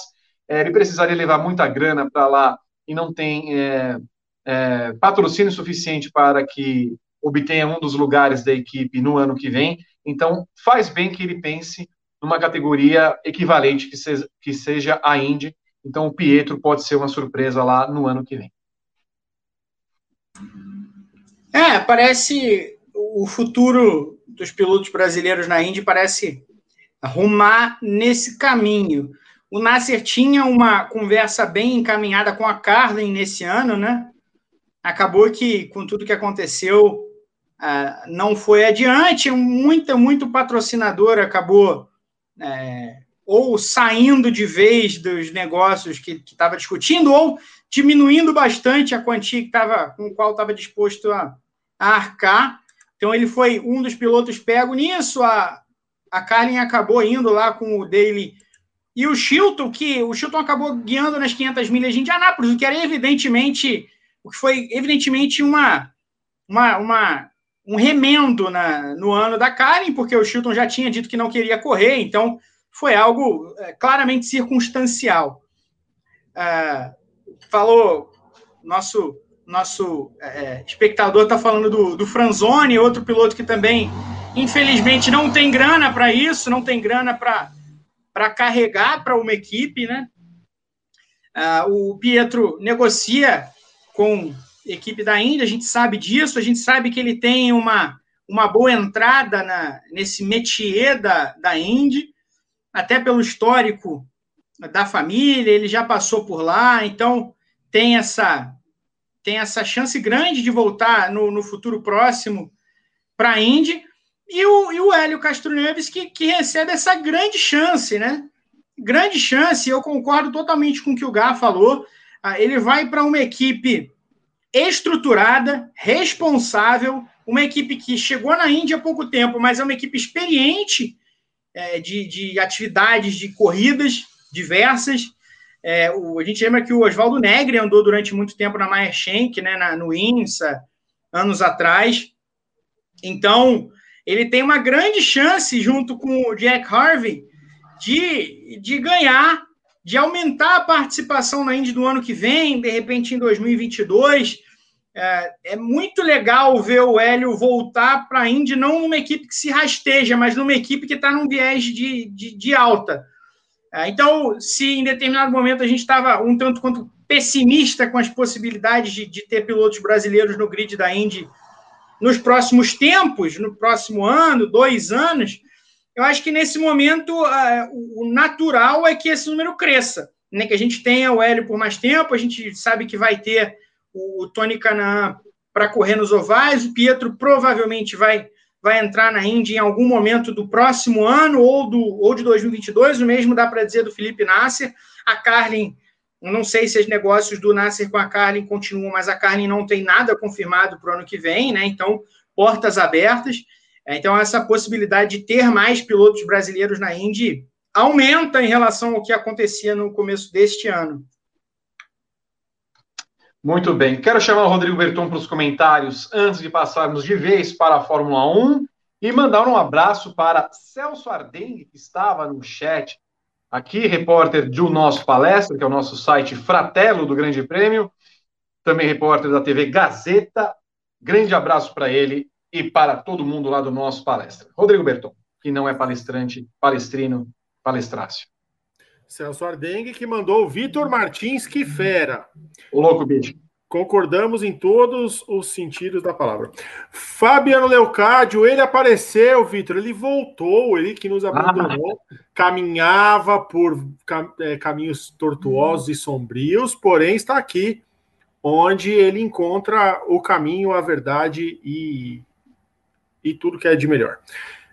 é, ele precisaria levar muita grana para lá e não tem é, é, patrocínio suficiente para que obtenha um dos lugares da equipe no ano que vem, então faz bem que ele pense numa categoria equivalente que seja, que seja a Indy, então o Pietro pode ser uma surpresa lá no ano que vem. É, parece o futuro dos pilotos brasileiros na Indy parece arrumar nesse caminho. O Nasser tinha uma conversa bem encaminhada com a Carlin nesse ano, né? Acabou que, com tudo que aconteceu, uh, não foi adiante. Muita, muito patrocinador acabou é, ou saindo de vez dos negócios que estava discutindo, ou diminuindo bastante a quantia que tava, com o qual estava disposto a, a, arcar. Então, ele foi um dos pilotos pego nisso. A, a Carlin acabou indo lá com o Daily e o Chilton, que o Chilton acabou guiando nas 500 milhas de Indianápolis, o que era evidentemente, o que foi evidentemente uma, uma, uma um remendo na, no ano da Karen, porque o Chilton já tinha dito que não queria correr, então foi algo é, claramente circunstancial. É, falou, nosso nosso é, espectador está falando do, do Franzoni, outro piloto que também, infelizmente, não tem grana para isso, não tem grana para carregar para uma equipe, né? É, o Pietro negocia com equipe da Índia, a gente sabe disso, a gente sabe que ele tem uma, uma boa entrada na, nesse métier da, da Indy, até pelo histórico da família, ele já passou por lá, então tem essa tem essa chance grande de voltar no, no futuro próximo para a Indy. E o, e o Hélio Castro Neves, que, que recebe essa grande chance, né? Grande chance, eu concordo totalmente com o que o Gá falou. Ah, ele vai para uma equipe estruturada, responsável, uma equipe que chegou na Índia há pouco tempo, mas é uma equipe experiente é, de, de atividades, de corridas diversas. É, o, a gente lembra que o Oswaldo Negri andou durante muito tempo na Meyer Shank, né, na, no INSA, anos atrás. Então, ele tem uma grande chance, junto com o Jack Harvey, de, de ganhar, de aumentar a participação na Indy do ano que vem, de repente em 2022. É, é muito legal ver o Hélio voltar para a Indy, não numa equipe que se rasteja, mas numa equipe que está num viés de, de, de alta. É, então, se em determinado momento a gente estava um tanto quanto pessimista com as possibilidades de, de, ter pilotos brasileiros no grid da Indy nos próximos tempos, no próximo ano, dois anos, eu acho que nesse momento uh, o natural é que esse número cresça, né? que a gente tenha o Hélio por mais tempo, a gente sabe que vai ter o, Tony Canaan para correr nos ovais, o Pietro provavelmente vai vai entrar na Indy em algum momento do próximo ano ou, do, ou de 2022, o mesmo dá para dizer do Felipe Nasser. A Carlin, não sei se os negócios do Nasser com a Carlin continuam, mas a Carlin não tem nada confirmado para o ano que vem, né? Então, portas abertas. É, então, essa possibilidade de ter mais pilotos brasileiros na Indy aumenta em relação ao que acontecia no começo deste ano. Muito bem. Quero chamar o Rodrigo Berton para os comentários antes de passarmos de vez para a Fórmula 1 e mandar um abraço para Celso Ardengue, que estava no chat aqui, repórter do nosso palestra, que é o nosso site Fratelo do Grande Prêmio, também repórter da TV Gazeta. Grande abraço para ele e para todo mundo lá do nosso palestra. Rodrigo Berton, que não é palestrante, palestrino, palestrácio. Celso Ardengue, que mandou o Vitor Martins, que fera. O louco, bicho. Concordamos em todos os sentidos da palavra. Fabiano Leocádio, ele apareceu, Vitor, ele voltou, ele que nos abandonou, ah. caminhava por é, caminhos tortuosos e sombrios, porém está aqui, onde ele encontra o caminho, a verdade e, e tudo que é de melhor.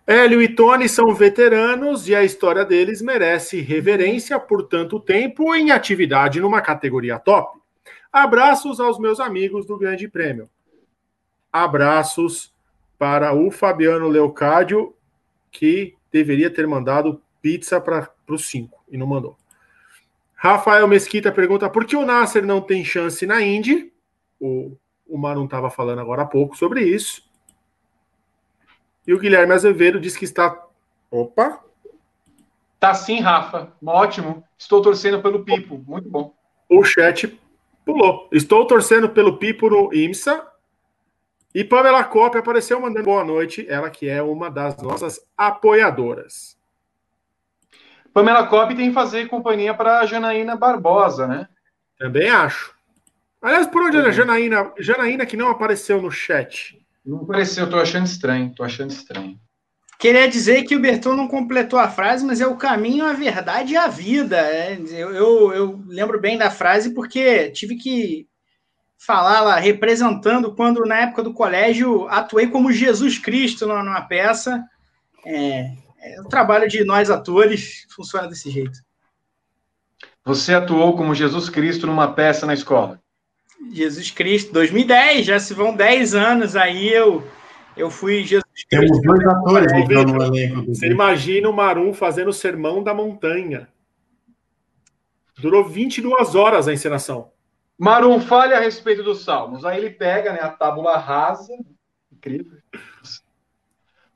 Hélio e Tony são veteranos e a história deles merece reverência por tanto tempo em atividade numa categoria top. Abraços aos meus amigos do Grande Prêmio. Abraços para o Fabiano Leocádio, que deveria ter mandado pizza para os cinco e não mandou. Rafael Mesquita pergunta por que o Nasser não tem chance na Indy. O, o estava falando agora há pouco sobre isso. E o Guilherme Azevedo diz que está. Opa! Tá sim, Rafa. Ótimo. Estou torcendo pelo Pipo. Muito bom. O chat pulou. Estou torcendo pelo Pipo no IMSA. E Pamela Cop apareceu mandando boa noite. Ela que é uma das nossas apoiadoras. Pamela Cop tem que fazer companhia para a Janaína Barbosa, né? Também acho. Aliás, por onde é. a Janaína? Janaína que não apareceu no chat. Não pareceu, eu tô achando estranho, tô achando estranho. Queria dizer que o Berton não completou a frase, mas é o caminho, a verdade e a vida. É, eu, eu, eu, lembro bem da frase porque tive que falar lá, representando quando, na época do colégio, atuei como Jesus Cristo numa peça. É, é, o trabalho de nós atores funciona desse jeito. Você atuou como Jesus Cristo numa peça na escola? Jesus Cristo, 2010, já se vão 10 anos aí, eu, eu fui Jesus Cristo. Temos dois atores então, no elenco. Você imagina o Marum fazendo o Sermão da Montanha. Durou 22 horas a encenação. Marum fale a respeito dos salmos. Aí ele pega né, a tábula rasa. Incrível.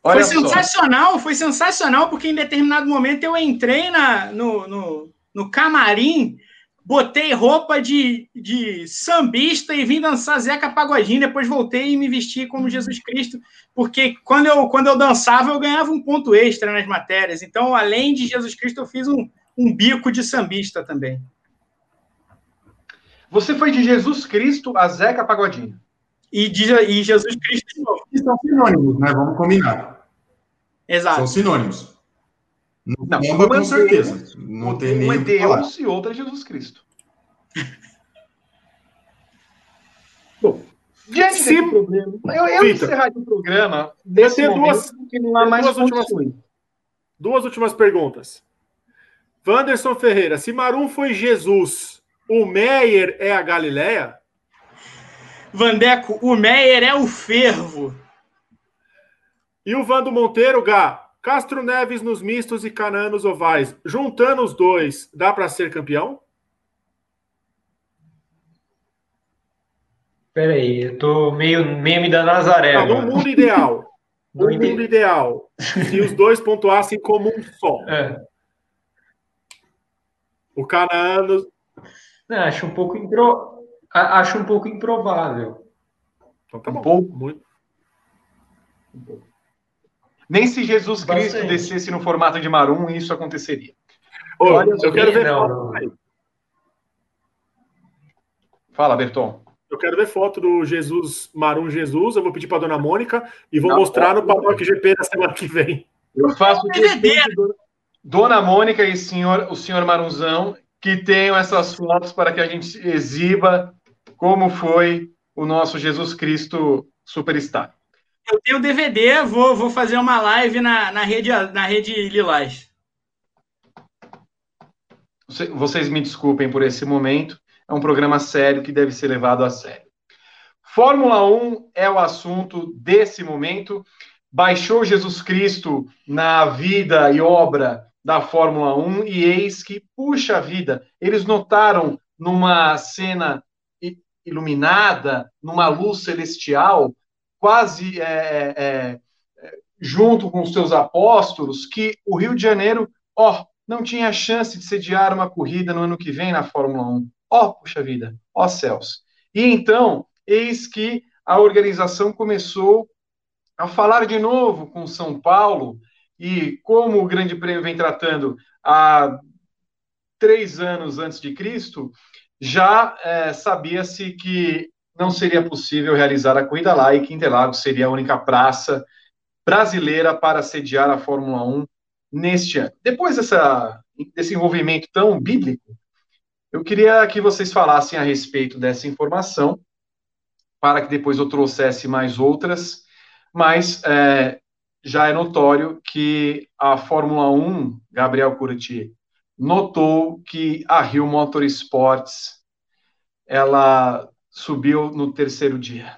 Olha foi sensacional, foi sensacional, porque em determinado momento eu entrei na, no, no, no camarim botei roupa de, de sambista e vim dançar Zeca Pagodinho. Depois voltei e me vesti como Jesus Cristo, porque quando eu, quando eu dançava, eu ganhava um ponto extra nas matérias. Então, além de Jesus Cristo, eu fiz um, um bico de sambista também. Você foi de Jesus Cristo a Zeca Pagodinho. E, de, e Jesus Cristo de novo. Que são sinônimos, né? Vamos combinar. Exato. São sinônimos. Não, Não, com é certeza. Deus, Não tem um nem é que. Deus e outro é Jesus Cristo. Bom, diante Se- desse problema, eu, eu Vitor, encerraria o programa nesse tenho momento, duas- porque não há mais duas últimas-. Duas últimas perguntas. Wanderson Ferreira, se Marum foi Jesus, o Meyer é a Galileia? Vandeco, o Meyer é o fervo. E o Vando Monteiro, Gá, Castro Neves nos mistos e Canaã nos ovais. Juntando os dois, dá para ser campeão? Pera aí, eu tô meio meme da Nazaré. Não, no mundo ideal. No mundo ideal. Se os dois pontuassem como um só. É. O Canaã nos... Não, acho um pouco impro... acho um pouco improvável. Então tá Um bom. pouco. Muito- Nem se Jesus Cristo Bastante. descesse no formato de Marum, isso aconteceria. Ô, Olha, eu quero ver não, foto não. Fala, Berton. Eu quero ver foto do Jesus, Marum Jesus. Eu vou pedir para dona Mônica e vou Não, mostrar no não. Paddock GP na semana que vem. Eu faço questão de Dona- Dona Mônica e senhor, o senhor Marunzão que tenham essas fotos para que a gente exiba como foi o nosso Jesus Cristo Superstar. Eu tenho DVD, vou, vou fazer uma live na, na, rede, na rede Lilás. Você- Vocês me desculpem por esse momento, é um programa sério que deve ser levado a sério. Fórmula 1 é o assunto desse momento. Baixou Jesus Cristo na vida e obra da Fórmula 1 e eis que, puxa vida, eles notaram numa cena iluminada, numa luz celestial, quase é, é, é, junto com os seus apóstolos, que o Rio de Janeiro, ó, não tinha chance de sediar uma corrida no ano que vem na Fórmula 1. Ó, puxa vida, ó céus. E então, eis que a organização começou a falar de novo com São Paulo e como o Grande Prêmio vem tratando há três anos antes de Cristo, já eh, sabia-se que não seria possível realizar a corrida lá e que Interlagos seria a única praça brasileira para sediar a Fórmula 1 neste ano. Depois dessa, desse envolvimento tão bíblico, eu queria que vocês falassem a respeito dessa informação, para que depois eu trouxesse mais outras, mas é, já é notório que a Fórmula 1, Gabriel Curti, notou que a Rio Motorsports ela subiu no terceiro dia.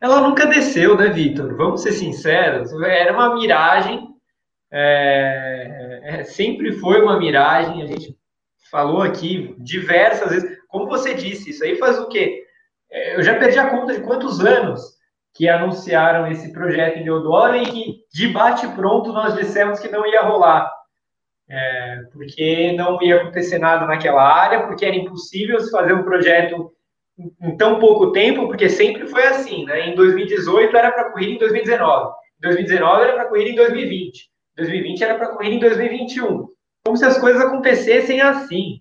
Ela nunca desceu, né, Vitor? Vamos ser sinceros. Era uma miragem. é, é, sempre foi uma miragem. A gente falou aqui diversas vezes. Como você disse, isso aí faz o quê? É, Eu já perdi a conta de quantos anos que anunciaram esse projeto em Deodoro e que, de bate-pronto, nós dissemos que não ia rolar. É, porque não ia acontecer nada naquela área, porque era impossível se fazer um projeto em tão pouco tempo, porque sempre foi assim, né? Em 2018 era para corrida em 2019, em 2019 era para corrida em 2020, em 2020 era para corrida em 2021. Como se as coisas acontecessem assim.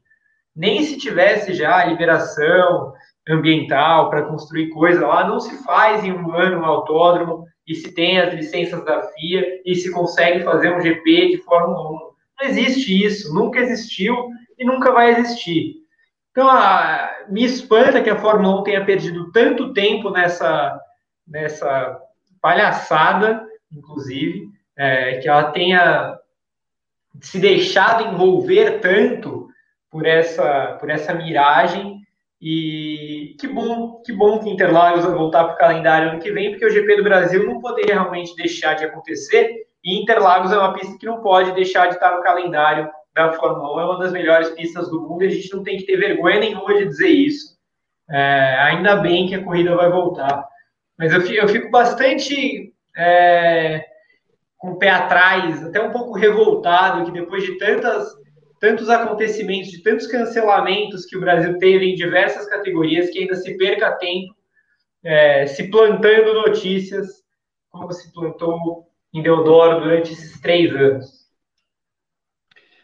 Nem se tivesse já liberação ambiental para construir coisa lá, não se faz em um ano um autódromo e se tem as licenças da FIA e se consegue fazer um GP de Fórmula 1. Não existe isso, nunca existiu e nunca vai existir. Então, a, me espanta que a Fórmula 1 tenha perdido tanto tempo nessa, nessa palhaçada, inclusive, é, que ela tenha se deixado envolver tanto por essa, por essa miragem. E que bom, que bom que Interlagos vai voltar para o calendário ano que vem, porque o GP do Brasil não poderia realmente deixar de acontecer. E Interlagos é uma pista que não pode deixar de estar no calendário da Fórmula 1 é uma das melhores pistas do mundo e a gente não tem que ter vergonha nenhuma de dizer isso. É, ainda bem que a corrida vai voltar. Mas eu fico, eu fico bastante é, com o pé atrás, até um pouco revoltado, que depois de tantas, tantos acontecimentos, de tantos cancelamentos que o Brasil teve em diversas categorias, que ainda se perca tempo é, se plantando notícias, como se plantou em Deodoro durante esses três anos.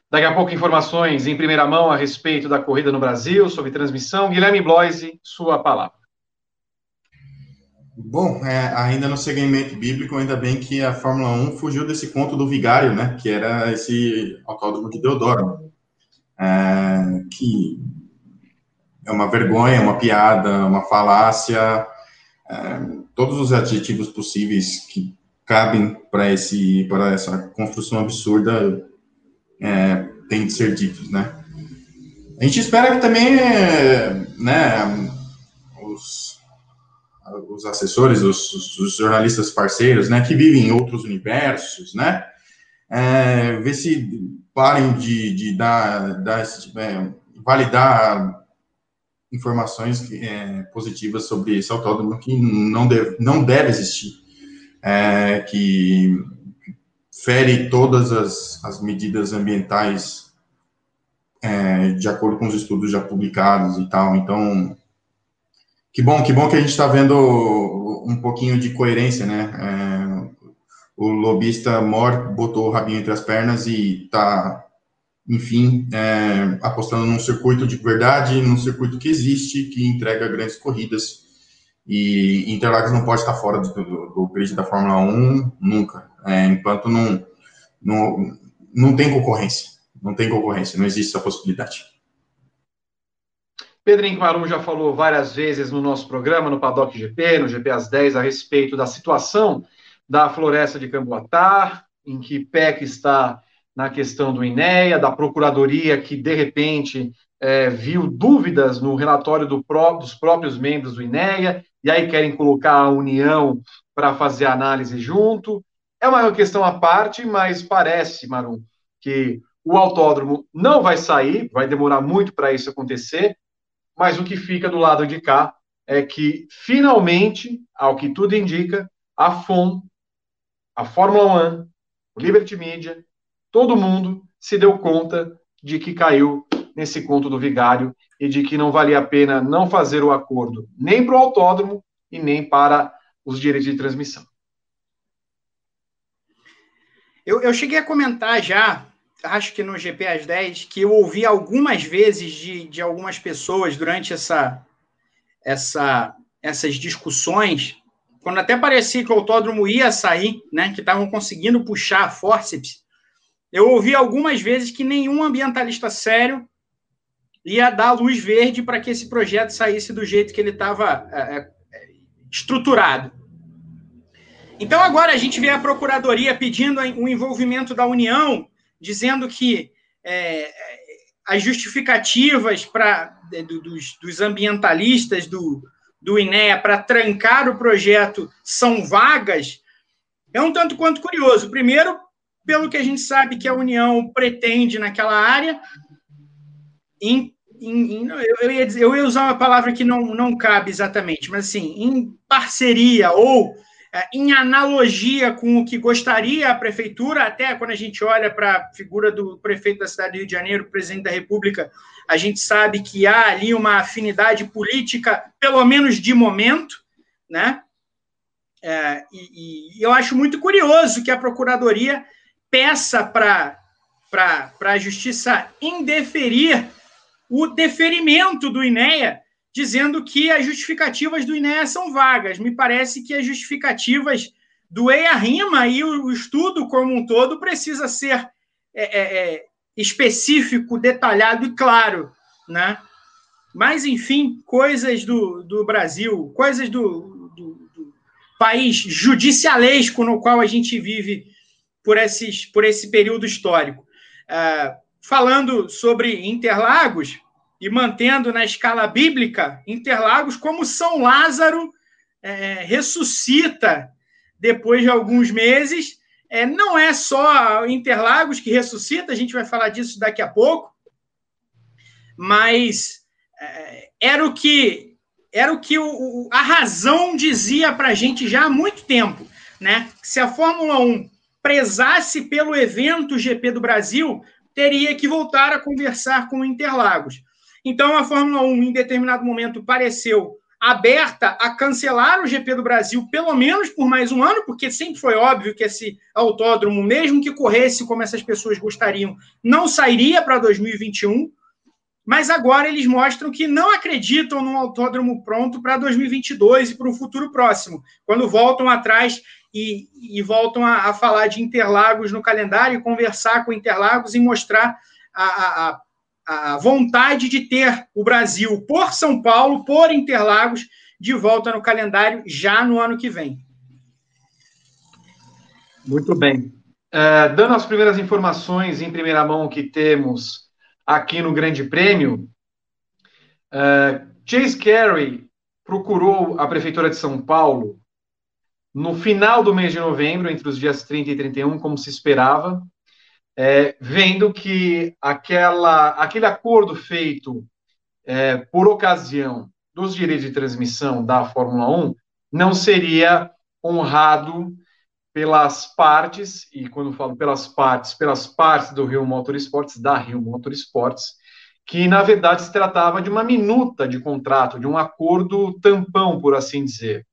Daqui a pouco, informações em primeira mão a respeito da corrida no Brasil, sobre transmissão. Guilherme Bloise, sua palavra. Bom, é, ainda no segmento bíblico, ainda bem que a Fórmula 1 fugiu desse conto do vigário, né? Que era esse autódromo de Deodoro. É, que é uma vergonha, uma piada, uma falácia, é, todos os adjetivos possíveis que cabem para esse para essa construção absurda é, têm de ser ditos, né? A gente espera que também, né, os, os assessores, os, os, jornalistas parceiros, né, que vivem em outros universos, né, é, ver se parem de, de dar, dar é, validar informações é, positivas sobre esse autódromo que não deve, não deve existir, é, que fere todas as, as medidas ambientais é, de acordo com os estudos já publicados e tal. Então, que bom, que bom que a gente está vendo um pouquinho de coerência, né? É, o lobista Mor botou o rabinho entre as pernas e está enfim, é, apostando num circuito de verdade, num circuito que existe, que entrega grandes corridas. E Interlagos não pode estar fora do, do, do grid da Fórmula 1 nunca, é, enquanto não, não, não tem concorrência. Não tem concorrência, não existe essa possibilidade. Pedrinho Marum já falou várias vezes no nosso programa, no Paddock GP, no GP às 10, a respeito da situação da floresta de Camboatá, em que PEC está na questão do INEA, da Procuradoria, que de repente é, viu dúvidas no relatório do pró dos próprios membros do INEA, e aí querem colocar a União para fazer análise junto. É uma questão à parte, mas parece, Marum, que o autódromo não vai sair, vai demorar muito para isso acontecer, mas o que fica do lado de cá é que, finalmente, ao que tudo indica, a FOM, a Fórmula 1, o Liberty Media todo mundo se deu conta de que caiu nesse conto do vigário e de que não valia a pena não fazer o acordo nem para o autódromo e nem para os direitos de transmissão. Eu, eu cheguei a comentar já, acho que no GP às 10, que eu ouvi algumas vezes de, de algumas pessoas durante essa, essa, essas discussões, quando até parecia que o autódromo ia sair, né, que estavam conseguindo puxar a forceps, eu ouvi algumas vezes que nenhum ambientalista sério ia dar luz verde para que esse projeto saísse do jeito que ele estava é, é, estruturado. Então, agora a gente vê a Procuradoria pedindo o envolvimento da União, dizendo que é, as justificativas pra, dos, dos ambientalistas do, do INEA para trancar o projeto são vagas, é um tanto quanto curioso. Primeiro, pelo que a gente sabe que a União pretende naquela área, em, eu, ia dizer, eu ia usar uma palavra que não, não cabe exatamente, mas assim, em parceria ou é, em analogia com o que gostaria a prefeitura, até quando a gente olha para a figura do prefeito da cidade do Rio de Janeiro, presidente da República, a gente sabe que há ali uma afinidade política, pelo menos de momento, né? É, e, e, eu acho muito curioso que a Procuradoria peça para a Justiça indeferir o deferimento do INEA, dizendo que as justificativas do INEA são vagas. Me parece que as justificativas do EIA-RIMA e o, estudo como um todo precisa ser é, é, é, específico, detalhado e claro, né? Mas, enfim, coisas do, do Brasil, coisas do, do, do país judicialesco no qual a gente vive por, esses, por esse período histórico. Uh, falando sobre Interlagos e mantendo na escala bíblica Interlagos como São Lázaro é, ressuscita depois de alguns meses. É, não é só Interlagos que ressuscita, a gente vai falar disso daqui a pouco, mas é, era o que era o que o, a razão dizia para a gente já há muito tempo, né? Se a Fórmula 1 prezasse pelo evento GP do Brasil, teria que voltar a conversar com o Interlagos. Então, a Fórmula 1, em determinado momento, pareceu aberta a cancelar o GP do Brasil, pelo menos por mais um ano, porque sempre foi óbvio que esse autódromo, mesmo que corresse como essas pessoas gostariam, não sairia para 2021. Mas agora eles mostram que não acreditam num autódromo pronto para 2022 e para o futuro próximo, quando voltam atrás e, e voltam a, a, falar de Interlagos no calendário, conversar com Interlagos e mostrar a, a, a vontade de ter o Brasil por São Paulo, por Interlagos, de volta no calendário já no ano que vem. Muito bem. É, dando as primeiras informações em primeira mão que temos aqui no Grande Prêmio, é, Chase Carey procurou a Prefeitura de São Paulo no final do mês de novembro, entre os dias 30 e 31, como se esperava, é, vendo que aquela, aquele acordo feito é, por ocasião dos direitos de transmissão da Fórmula 1 não seria honrado pelas partes, e quando falo pelas partes, pelas partes do Rio Motorsports, da Rio Motorsports, que na verdade se tratava de uma minuta de contrato, de um acordo tampão, por assim dizer.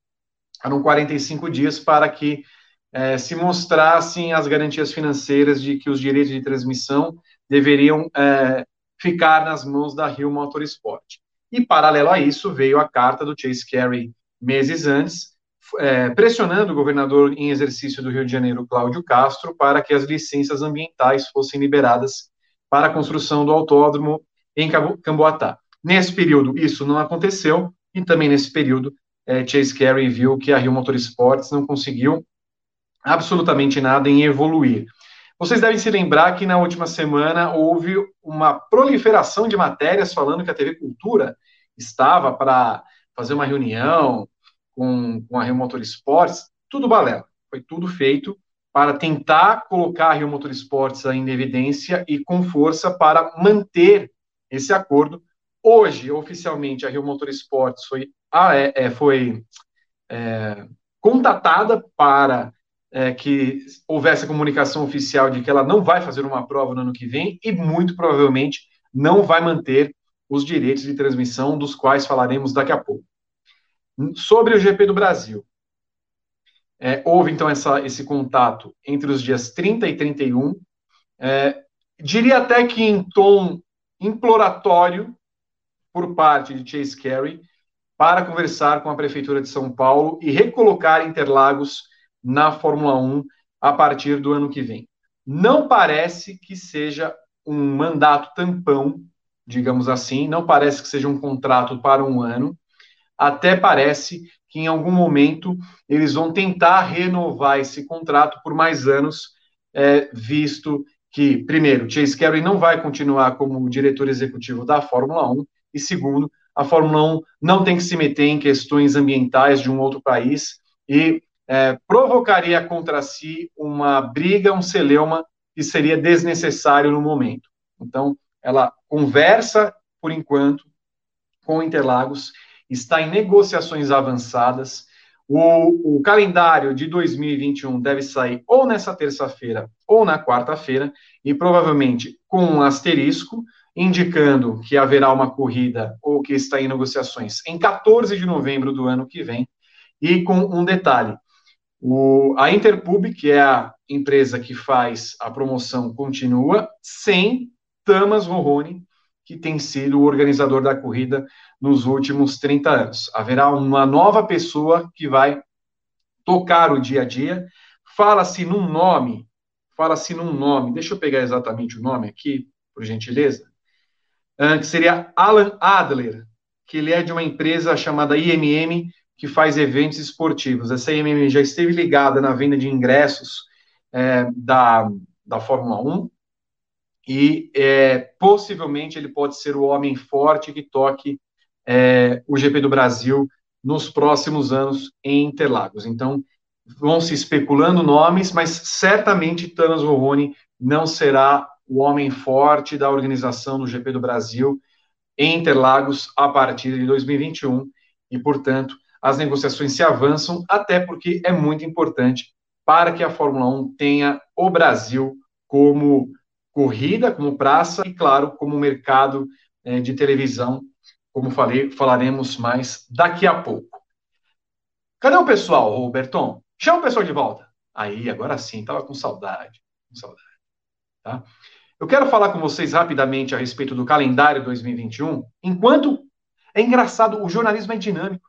Eram 45 dias para que é, se mostrassem as garantias financeiras de que os direitos de transmissão deveriam é, ficar nas mãos da Rio Motorsport. E, paralelo a isso, veio a carta do Chase Carey meses antes, é, pressionando o governador em exercício do Rio de Janeiro, Cláudio Castro, para que as licenças ambientais fossem liberadas para a construção do autódromo em Camboatá. Nesse período, isso não aconteceu, e também nesse período, é, Chase Carey viu que a Rio Motorsports não conseguiu absolutamente nada em evoluir. Vocês devem se lembrar que na última semana houve uma proliferação de matérias falando que a TV Cultura estava para fazer uma reunião com, com a Rio Motorsports, tudo balela. Foi tudo feito para tentar colocar a Rio Motorsports em evidência e com força para manter esse acordo. Hoje, oficialmente, a Rio Motorsports foi, ah, é, é, foi é, contatada para é, que houvesse a comunicação oficial de que ela não vai fazer uma prova no ano que vem e muito provavelmente não vai manter os direitos de transmissão, dos quais falaremos daqui a pouco. Sobre o GP do Brasil, é, houve então essa, esse contato entre os dias 30 e 31, é, diria até que em tom imploratório por parte de Chase Carey para conversar com a Prefeitura de São Paulo e recolocar Interlagos na Fórmula 1 a partir do ano que vem. Não parece que seja um mandato tampão, digamos assim, não parece que seja um contrato para um ano, até parece que em algum momento eles vão tentar renovar esse contrato por mais anos, é, visto que, primeiro, Chase Carey não vai continuar como diretor executivo da Fórmula 1, e segundo, a Fórmula 1 não tem que se meter em questões ambientais de um outro país, e é, provocaria contra si uma briga, um celeuma que seria desnecessário no momento. Então, ela conversa, por enquanto, com Interlagos, está em negociações avançadas. O, o calendário de 2021 deve sair ou nessa terça-feira ou na quarta-feira, e provavelmente com um asterisco, indicando que haverá uma corrida ou que está em negociações em 14 de novembro do ano que vem, e com um detalhe: o, a Interpub, que é a empresa que faz a promoção, continua sem Tamas Roroni, que tem sido o organizador da corrida nos últimos 30 anos. Haverá uma nova pessoa que vai tocar o dia a dia. Fala-se num nome, fala-se num nome, deixa eu pegar exatamente o nome aqui, por gentileza, que seria Alan Adler, que ele é de uma empresa chamada IMM, que faz eventos esportivos. Essa IMM já esteve ligada na venda de ingressos é, da, da Fórmula 1 e é, possivelmente ele pode ser o homem forte que toque é, o GP do Brasil nos próximos anos em Interlagos. Então, vão se especulando nomes, mas certamente Thanos Roroni não será o homem forte da organização do GP do Brasil em Interlagos a partir de 2021 e, portanto, as negociações se avançam, até porque é muito importante para que a Fórmula 1 tenha o Brasil como corrida, como praça e, claro, como mercado é, de televisão como falei, falaremos mais daqui a pouco. Cadê o pessoal, Roberton? Chama o pessoal de volta. Aí, agora sim, estava com saudade. Com saudade. Tá? Eu quero falar com vocês rapidamente a respeito do calendário 2021, enquanto é engraçado, o jornalismo é dinâmico.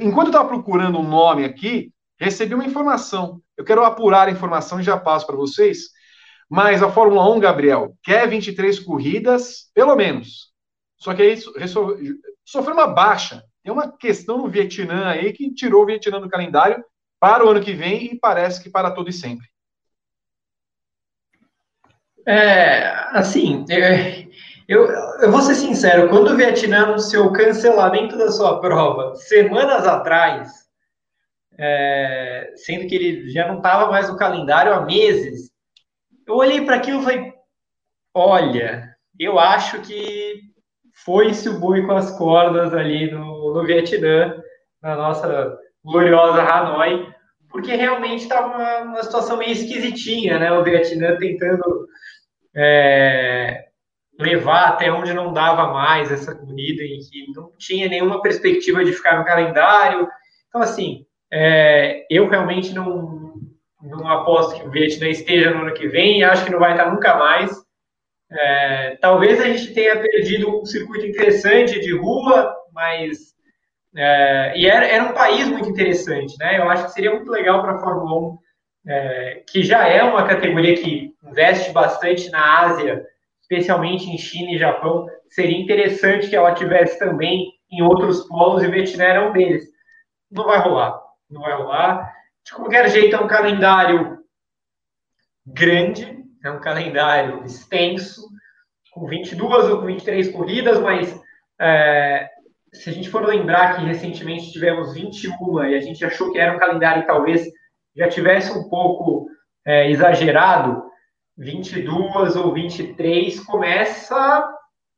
Enquanto eu estava procurando um nome aqui, recebi uma informação. Eu quero apurar a informação e já passo para vocês. Mas a Fórmula 1, Gabriel, quer 23 corridas, pelo menos. Só que aí sofreu uma baixa. Tem uma questão no Vietnã aí que tirou o Vietnã do calendário para o ano que vem e parece que para todo e sempre. É, assim, é, eu, eu vou ser sincero, quando o Vietnã anunciou o cancelamento da sua prova semanas atrás, é, sendo que ele já não estava mais no calendário há meses, eu olhei para aquilo e falei: olha, eu acho que foi-se o boi com as cordas ali no, no Vietnã, na nossa gloriosa Hanoi, porque realmente estava uma, uma, situação meio esquisitinha, né? O Vietnã tentando é, levar até onde não dava mais essa corrida, em que não tinha nenhuma perspectiva de ficar no calendário. Então, assim, é, eu realmente não, não aposto que o Vietnã esteja no ano que vem acho que não vai estar nunca mais. É, talvez a gente tenha perdido um circuito interessante de rua, mas. É, e era, era, um país muito interessante, né? Eu acho que seria muito legal para a Fórmula 1, é, que já é uma categoria que investe bastante na Ásia, especialmente em China e Japão. Seria interessante que ela tivesse também em outros polos e o Vietnã era um deles. Não vai rolar, não vai rolar. De qualquer jeito, é um calendário grande, é um calendário extenso, com 22 ou com 23 corridas, mas é, se a gente for lembrar que recentemente tivemos 21 e a gente achou que era um calendário talvez já tivesse um pouco é, exagerado, 22 ou 23 começa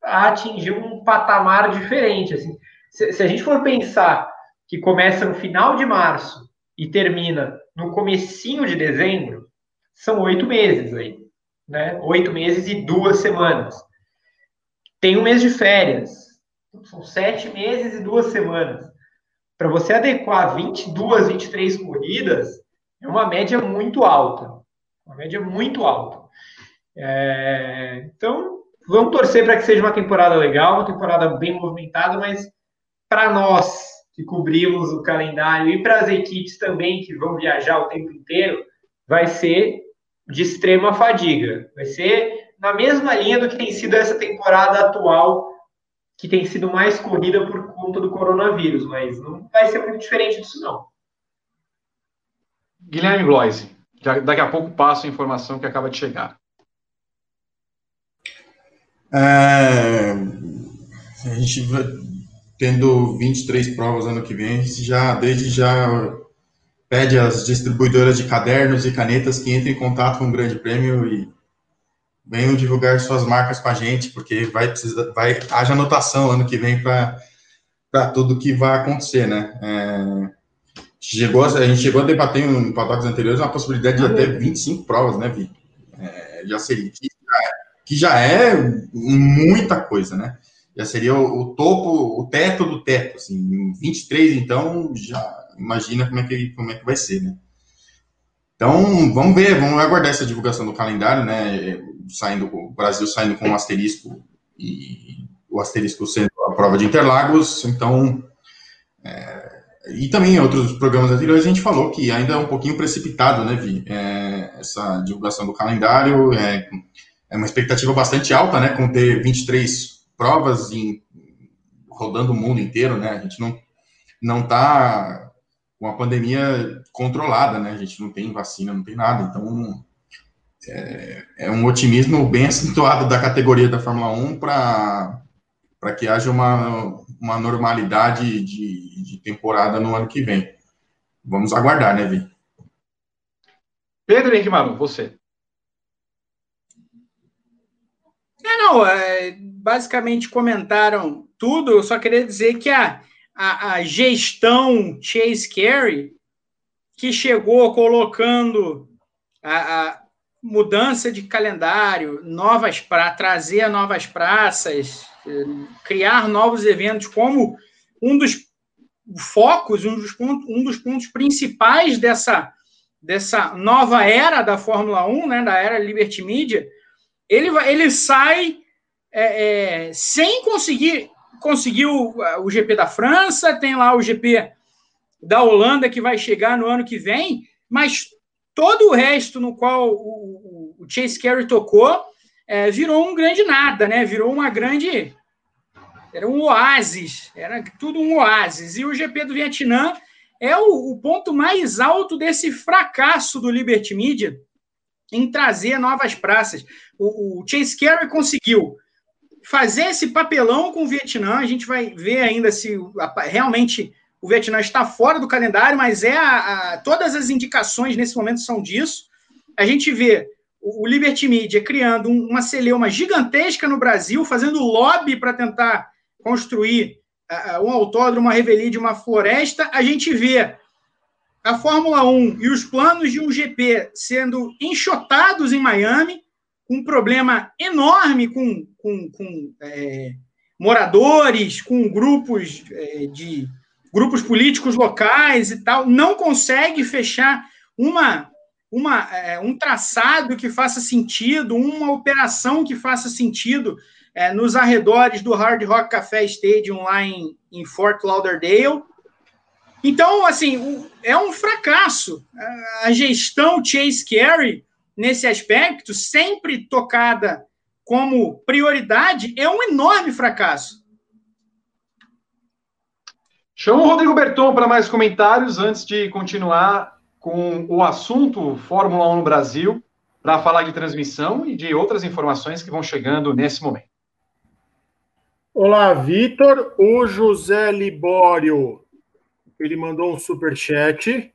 a atingir um patamar diferente. Assim. Se, se a gente for pensar que começa no final de março e termina no comecinho de dezembro, são oito meses aí, né? Oito meses e duas semanas. Tem um mês de férias, são sete meses e duas semanas. Para você adequar 22, 23 corridas, é uma média muito alta. Uma média muito alta. É... Então, vamos torcer para que seja uma temporada legal, uma temporada bem movimentada, mas para nós, que cobrimos o calendário, e para as equipes também que vão viajar o tempo inteiro, vai ser de extrema fadiga. Vai ser na mesma linha do que tem sido essa temporada atual, que tem sido mais corrida por conta do coronavírus, mas não vai ser muito diferente disso, não. Guilherme Bloise, daqui a pouco passo a informação que acaba de chegar. É, a gente tendo 23 provas ano que vem, já desde já pede às distribuidoras de cadernos e canetas que entrem em contato com o Grande Prêmio e venham divulgar suas marcas com a gente, porque vai precisar, vai haja anotação ano que vem para tudo que vai acontecer, né? É, chegou, a gente chegou a debater em padocks anteriores uma possibilidade de até 25 provas, né, Vi? É, já seria que já, é, que já é muita coisa, né? já seria o, o, topo, o teto do teto, assim, 23, então, já imagina como é que, como é que vai ser, né? Então, vamos ver, vamos aguardar essa divulgação do calendário, né? Saindo, o Brasil saindo com um asterisco e o asterisco sendo a prova de Interlagos, então. É, e também em outros programas anteriores a gente falou que ainda é um pouquinho precipitado, né, Vi? É, essa divulgação do calendário é, é uma expectativa bastante alta, né? Com ter 23 provas em, rodando o mundo inteiro, né? A gente não não está com a pandemia controlada, né? A gente não tem vacina, não tem nada, então é, é um otimismo bem acentuado da categoria da Fórmula 1 para para que haja uma, uma normalidade de, de temporada no ano que vem. Vamos aguardar, né, Vi? Pedro Henrique Maru, você. É, não, é, basicamente comentaram tudo. Eu só queria dizer que a, a, a gestão Chase Carey, que chegou colocando a, a mudança de calendário, novas para trazer novas praças, criar novos eventos como um dos focos, um dos, pontos, um dos pontos principais dessa, dessa nova era da Fórmula 1, né, da era Liberty Media, ele, ele sai é, é, sem conseguir conseguir o, o GP da França, tem lá o GP da Holanda que vai chegar no ano que vem, mas todo o resto no qual o, o Chase Carey tocou é, virou um grande nada, né? Virou uma grande era um oásis, era tudo um oásis. E o GP do Vietnã é o, o ponto mais alto desse fracasso do Liberty Media em trazer novas praças. O, o Chase Carey conseguiu fazer esse papelão com o Vietnã. A gente vai ver ainda se realmente o Vietnã está fora do calendário, mas é a, a, todas as indicações nesse momento são disso. A gente vê o, Liberty Media criando um, uma celeuma gigantesca no Brasil, fazendo lobby para tentar construir um autódromo, uma revelia de uma floresta, a gente vê a Fórmula 1 e os planos de um GP sendo enxotados em Miami, um problema enorme com, com, com é, moradores, com grupos é, de grupos políticos locais e tal, não consegue fechar uma, uma, é, um traçado que faça sentido, uma operação que faça sentido é, nos arredores do Hard Rock Café Stadium lá em, em Fort Lauderdale. Então, assim, é um fracasso. A gestão Chase Carey, nesse aspecto, sempre tocada como prioridade, é um enorme fracasso. Chamo o Rodrigo Berton para mais comentários antes de continuar com o assunto Fórmula 1 no Brasil, para falar de transmissão e de outras informações que vão chegando nesse momento. Olá, Vitor. O José Libório, ele mandou um super chat.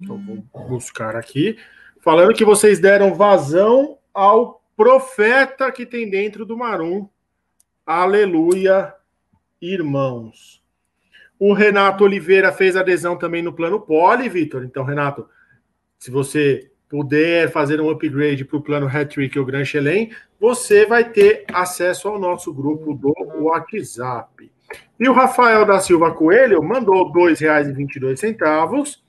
Eu vou buscar aqui, falando que vocês deram vazão ao profeta que tem dentro do Marum. Aleluia, irmãos. O Renato Oliveira fez adesão também no plano Poli, Vitor. Então, Renato, se você puder fazer um upgrade para o plano Hattrick ou Grand Chelem, você vai ter acesso ao nosso grupo do WhatsApp. E o Rafael da Silva Coelho mandou R$ 2,22.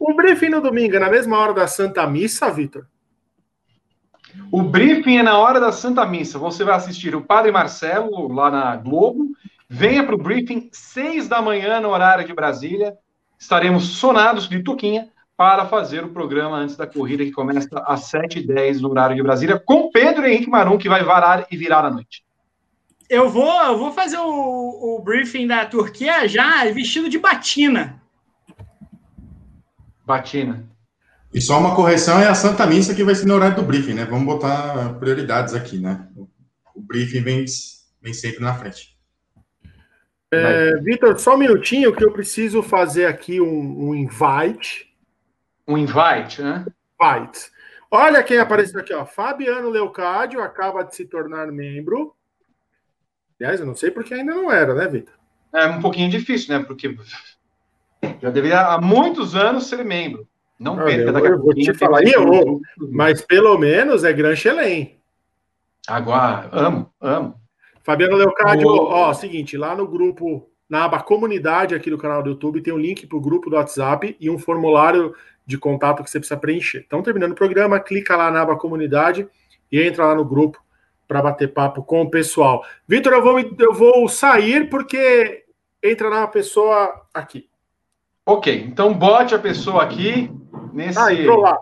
O briefing no domingo é na mesma hora da Santa Missa, Vitor? O briefing é na hora da Santa Missa. Você vai assistir o Padre Marcelo lá na Globo. Venha para o briefing, seis da manhã, no horário de Brasília. Estaremos sonados de tuquinha para fazer o programa antes da corrida, que começa às 7h10 no horário de Brasília, com Pedro Henrique Marum, que vai varar e virar à noite. Eu vou, eu vou fazer o, o briefing da Turquia já vestido de batina. Batina. E só uma correção é a Santa Missa que vai ser no horário do briefing, né? Vamos botar prioridades aqui, né? O briefing vem, vem sempre na frente. É, Vitor, só um minutinho que eu preciso fazer aqui um, um invite um invite, né? Invite. Olha quem apareceu aqui, ó. Fabiano Leocádio acaba de se tornar membro. Aliás, eu não sei porque ainda não era, né, Vitor? É um pouquinho difícil, né? Porque já deveria há muitos anos ser membro. Não perca daqui a pouco. Vou te falar, eu, mas pelo menos é Gran Chelem. Agora, amo, amo. Fabiano Leocádio, o... ó, seguinte, lá no grupo, na aba comunidade aqui do canal do YouTube, tem um link para o grupo do WhatsApp e um formulário de contato que você precisa preencher. Então, terminando o programa, clica lá na aba comunidade e entra lá no grupo para bater papo com o pessoal. Vitor, eu vou, eu vou sair porque entra uma pessoa aqui. Ok, então bote a pessoa aqui nesse. Ah, entrou lá.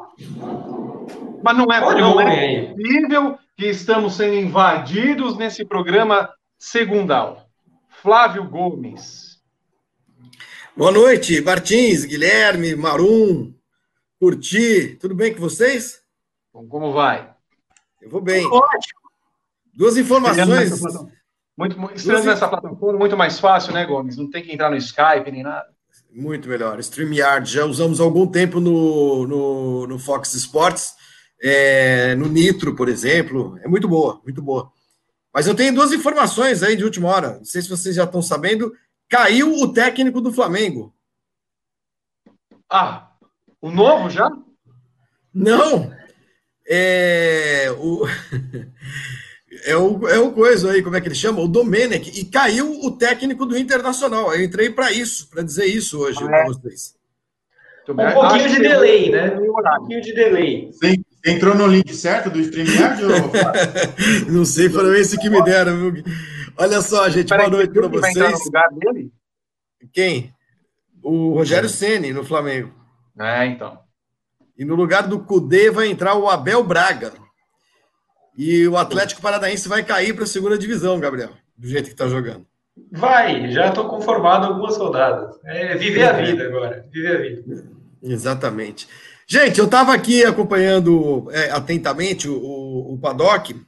Mas não é, não é possível que estamos sendo invadidos nesse programa segundal. Flávio Gomes. Boa noite, Martins, Guilherme, Marum, Curti, tudo bem com vocês? Bom, como vai? Eu vou bem. Ótimo. Duas informações. Muito, muito Duas... nessa plataforma, muito mais fácil, né, Gomes? Não tem que entrar no Skype nem nada. Muito melhor. StreamYard, já usamos algum tempo no, no, no Fox Sports, é, no Nitro, por exemplo. É muito boa, muito boa. Mas eu tenho duas informações aí de última hora. Não sei se vocês já estão sabendo. Caiu o técnico do Flamengo. Ah, o novo já? Não. É, o, é o, é o coisa aí, como é que ele chama? O Domenech, e caiu o técnico do Internacional. Eu entrei para isso, para dizer isso hoje é. para vocês. Um pouquinho de delay, né? Um pouquinho de delay. Sim. Entrou no link certo do StreamYard? ou... Não sei, foram esse que me deram, viu? Olha só, gente, boa noite para vocês. Vai no lugar dele? Quem? O Rogério Ceni no Flamengo. É, então. E no lugar do Cudê vai entrar o Abel Braga. E o Atlético Paranaense vai cair para a segunda divisão, Gabriel, do jeito que está jogando. Vai, já estou conformado algumas rodadas. É viver a vida agora, viver a vida. Exatamente. Gente, eu estava aqui acompanhando é, atentamente o, o, o Paddock, uh,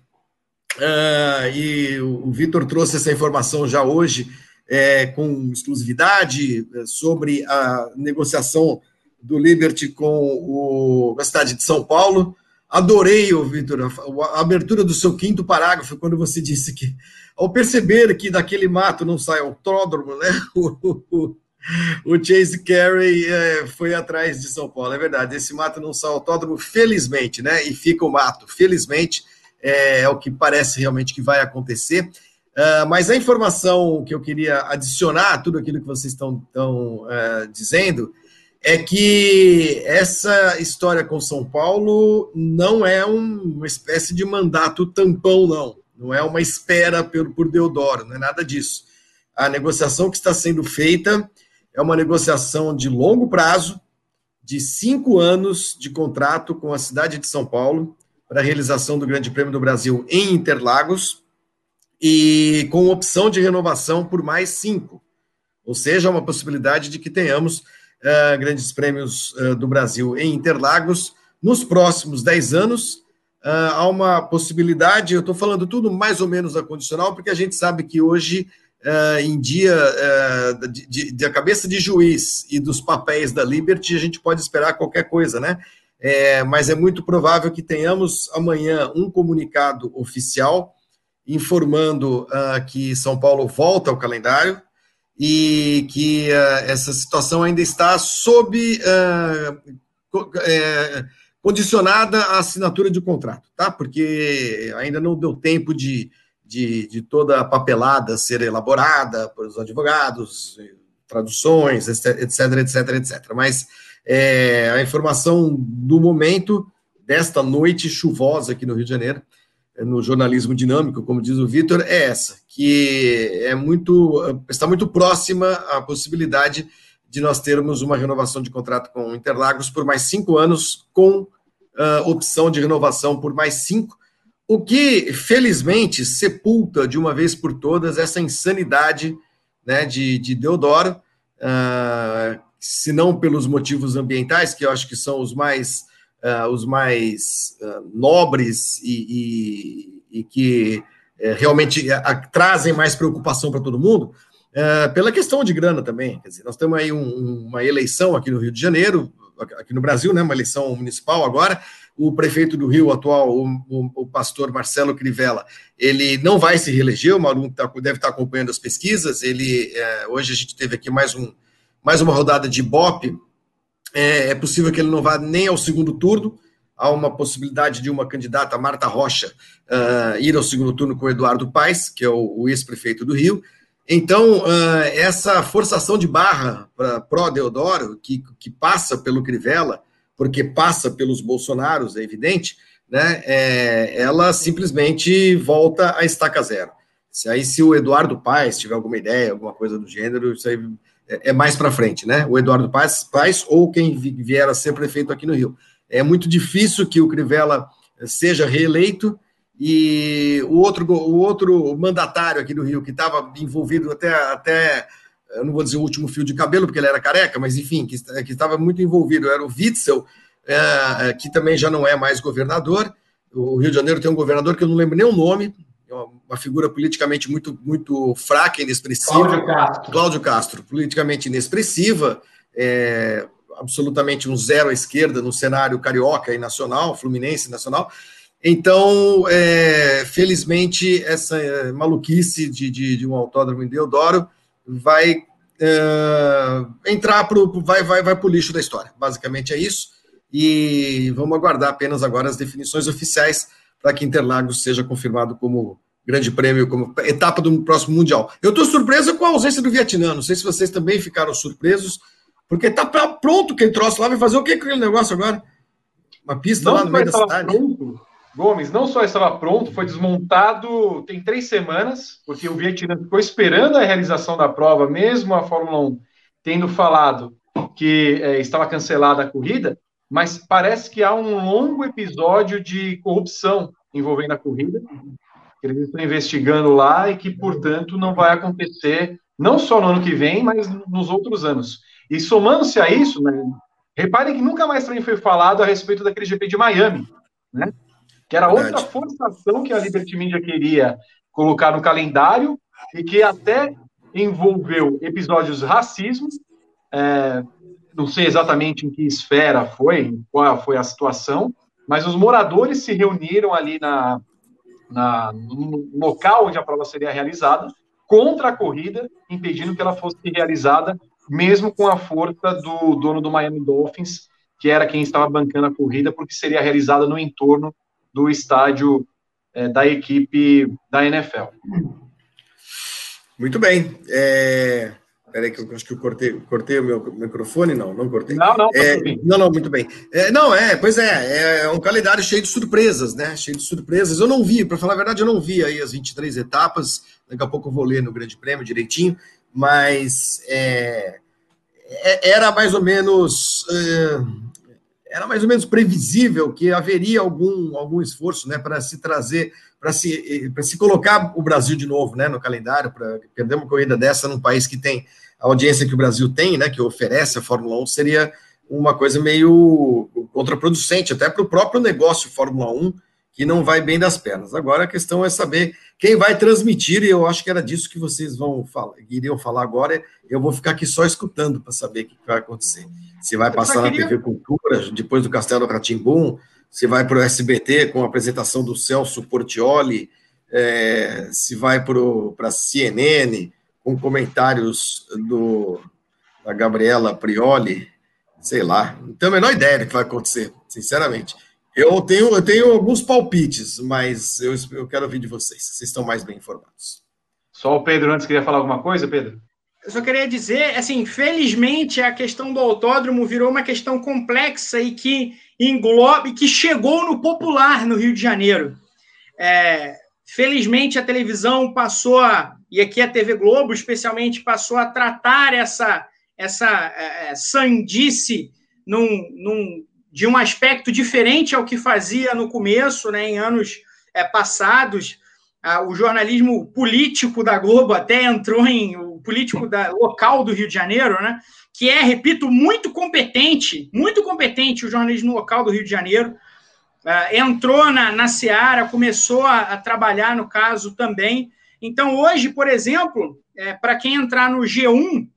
e o, o Vitor trouxe essa informação já hoje, é, com exclusividade, é, sobre a negociação do Liberty com o, a cidade de São Paulo. Adorei, Vitor, a, a abertura do seu quinto parágrafo, quando você disse que, ao perceber que daquele mato não sai autódromo, né? O, Chase Carey é, foi atrás de São Paulo, é verdade. Esse mato não sai autódromo, felizmente, né? E fica o mato, felizmente, é, é o que parece realmente que vai acontecer. Uh, mas a informação que eu queria adicionar a tudo aquilo que vocês estão, estão uh, dizendo é que essa história com São Paulo não é um, uma espécie de mandato tampão, não. Não é uma espera por, por Deodoro, não é nada disso. A negociação que está sendo feita é uma negociação de longo prazo, de cinco anos de contrato com a cidade de São Paulo para a realização do Grande Prêmio do Brasil em Interlagos e com opção de renovação por mais cinco. Ou seja, uma possibilidade de que tenhamos uh, grandes prêmios uh, do Brasil em Interlagos nos próximos 10 anos. Uh, há uma possibilidade, eu estou falando tudo mais ou menos a condicional, porque a gente sabe que hoje, em dia de, de, de, a cabeça de juiz e dos papéis da Liberty, a gente pode esperar qualquer coisa, né? É, mas é muito provável que tenhamos amanhã um comunicado oficial informando uh, que São Paulo volta ao calendário, e que uh, essa situação ainda está sob uh, é, condicionada à assinatura de contrato, tá? Porque ainda não deu tempo de, de, de toda a papelada ser elaborada pelos advogados, traduções, etc, etc, etc. Mas é, a informação do momento desta noite chuvosa aqui no Rio de Janeiro no jornalismo dinâmico, como diz o Vitor, é essa, que é muito está muito próxima à possibilidade de nós termos uma renovação de contrato com Interlagos por mais cinco anos, com uh, opção de renovação por mais cinco, o que felizmente sepulta de uma vez por todas essa insanidade né, de, de Deodoro, uh, se não pelos motivos ambientais, que eu acho que são os mais uh, os mais uh, nobres e, e, e que uh, realmente trazem mais preocupação para todo mundo, pela questão de grana também. Dizer, nós temos aí um, uma eleição aqui no Rio de Janeiro, aqui no Brasil, né, uma eleição municipal agora. O prefeito do Rio atual, o, o, o pastor Marcelo Crivella, ele não vai se reeleger, o Marum tá, deve estar acompanhando as pesquisas. Ele hoje a gente teve aqui mais, um, mais uma rodada de Ibope, é, é, possível que ele não vá nem ao segundo turno. Há uma possibilidade de uma candidata, Marta Rocha, uh, ir ao segundo turno com o Eduardo Paes, que é o, o ex-prefeito do Rio. Então, uh, essa forçação de barra para pró-Deodoro, que, que passa pelo Crivella, porque passa pelos Bolsonaros, é evidente, né, é, ela simplesmente volta a estaca zero. Se aí, se o Eduardo Paes tiver alguma ideia, alguma coisa do gênero, isso aí é, é mais para frente, né? O Eduardo Paes, Paes ou quem vier a ser prefeito aqui no Rio. É muito difícil que o Crivella seja reeleito e o outro, o outro mandatário aqui do Rio que estava envolvido até, até, eu não vou dizer o último fio de cabelo, porque ele era careca, mas enfim, que, que estava muito envolvido, era o Witzel, é, que também já não é mais governador. O Rio de Janeiro tem um governador que eu não lembro nem o nome, é uma figura politicamente muito, muito fraca, inexpressiva. Cláudio Castro. Cláudio Castro, politicamente inexpressiva, é, absolutamente um zero à esquerda no cenário carioca e nacional, fluminense nacional. Então, é, felizmente, essa é, maluquice de, de, de, um autódromo em Deodoro vai é, entrar para vai, vai, vai o lixo da história. Basicamente é isso. E vamos aguardar apenas agora as definições oficiais para que Interlagos seja confirmado como Grande Prêmio como etapa do próximo Mundial. Eu estou surpreso com a ausência do Vietnã. Não sei se vocês também ficaram surpresos, porque tá pronto aquele troço lá. Vai fazer o que com aquele negócio agora? Uma pista não lá no meio da cidade. Pronto, Gomes, não só estava pronto, foi desmontado tem três semanas, porque o Vietnã ficou esperando a realização da prova, mesmo a Fórmula 1 tendo falado que é, estava cancelada a corrida, mas parece que há um longo episódio de corrupção envolvendo a corrida, que eles estão investigando lá e que, portanto, não vai acontecer não só no ano que vem, mas nos outros anos. E somando-se a isso, né, reparem que nunca mais também foi falado a respeito daquele GP de Miami, né? Que era Verdade. outra forçação que a Liberty Media queria colocar no calendário e que até envolveu episódios racismo. É, não sei exatamente em que esfera foi, qual foi a situação, mas os moradores se reuniram ali na, na, no local onde a prova seria realizada contra a corrida, impedindo que ela fosse realizada, mesmo com a força do dono do Miami Dolphins, que era quem estava bancando a corrida, porque seria realizada no entorno do estádio é, da equipe da NFL. Muito bem. É... Peraí, que eu acho que eu cortei, cortei o meu microfone. Não, não cortei. Não, não, é, não, não, muito bem. É, não, é, pois é, é um calendário cheio de surpresas, né? Cheio de surpresas. Eu não vi, para falar a verdade, eu não vi aí as 23 etapas. Daqui a pouco eu vou ler no Grande Prêmio direitinho, mas é, é era mais ou menos. É, era mais ou menos previsível que haveria algum, algum esforço né, para se trazer, para se, se colocar o Brasil de novo né, no calendário, para perder uma corrida dessa num país que tem a audiência que o Brasil tem, né, que oferece a Fórmula 1, seria uma coisa meio contraproducente, até para o próprio negócio Fórmula 1, que não vai bem das pernas. Agora a questão é saber quem vai transmitir, e eu acho que era disso que vocês vão falar, iriam falar agora. Eu vou ficar aqui só escutando para saber o que vai acontecer. Se vai passar queria... na TV Cultura, depois do Castelo Ratimbum, se vai para o SBT com a apresentação do Celso Portioli, é, se vai para a CNN com comentários do, da Gabriela Prioli, sei lá. Não tenho a menor ideia do que vai acontecer, sinceramente. Eu tenho, eu tenho alguns palpites, mas eu, eu quero ouvir de vocês. Vocês estão mais bem informados. Só o Pedro antes queria falar alguma coisa, Pedro? Eu só queria dizer, assim, felizmente a questão do autódromo virou uma questão complexa e que engloba, que chegou no popular no Rio de Janeiro. É, felizmente a televisão passou a, e aqui a TV Globo especialmente passou a tratar essa essa é, é sandice num, num de um aspecto diferente ao que fazia no começo, né, em anos é, passados. Ah, o jornalismo político da Globo até entrou em o político da, local do Rio de Janeiro, né, que é, repito, muito competente, muito competente o jornalismo local do Rio de Janeiro. Ah, entrou na, na Seara, começou a, a, trabalhar no caso também. Então, hoje, por exemplo, é, para quem entrar no G1,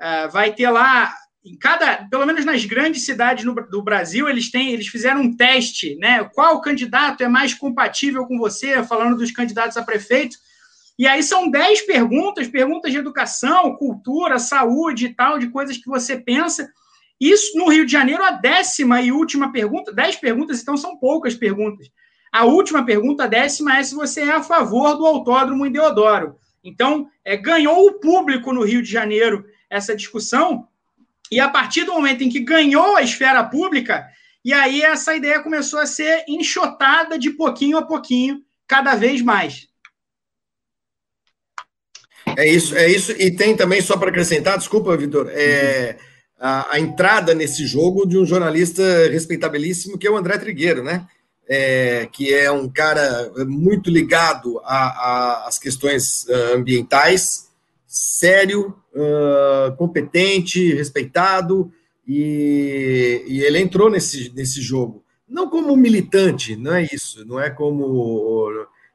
é, vai ter lá em cada, pelo menos nas grandes cidades no, do Brasil, eles têm, eles fizeram um teste, né? Qual candidato é mais compatível com você, falando dos candidatos a prefeito. E aí são 10 perguntas, perguntas de educação, cultura, saúde e tal, de coisas que você pensa. Isso no Rio de Janeiro, a décima e última pergunta, 10 perguntas, então são poucas perguntas. A última pergunta, a décima, é se você é a favor do autódromo em Deodoro. Então, é, ganhou o público no Rio de Janeiro essa discussão, e a partir do momento em que ganhou a esfera pública, e aí essa ideia começou a ser enxotada de pouquinho a pouquinho, cada vez mais. É isso, é isso. E tem também, só para acrescentar, desculpa, Vitor, é, a, a, entrada nesse jogo de um jornalista respeitabilíssimo, que é o André Trigueiro, né? É, que é um cara muito ligado às questões uh, ambientais, sério, uh, competente, respeitado, e, e, ele entrou nesse, nesse jogo. Não como militante, não é isso, não é como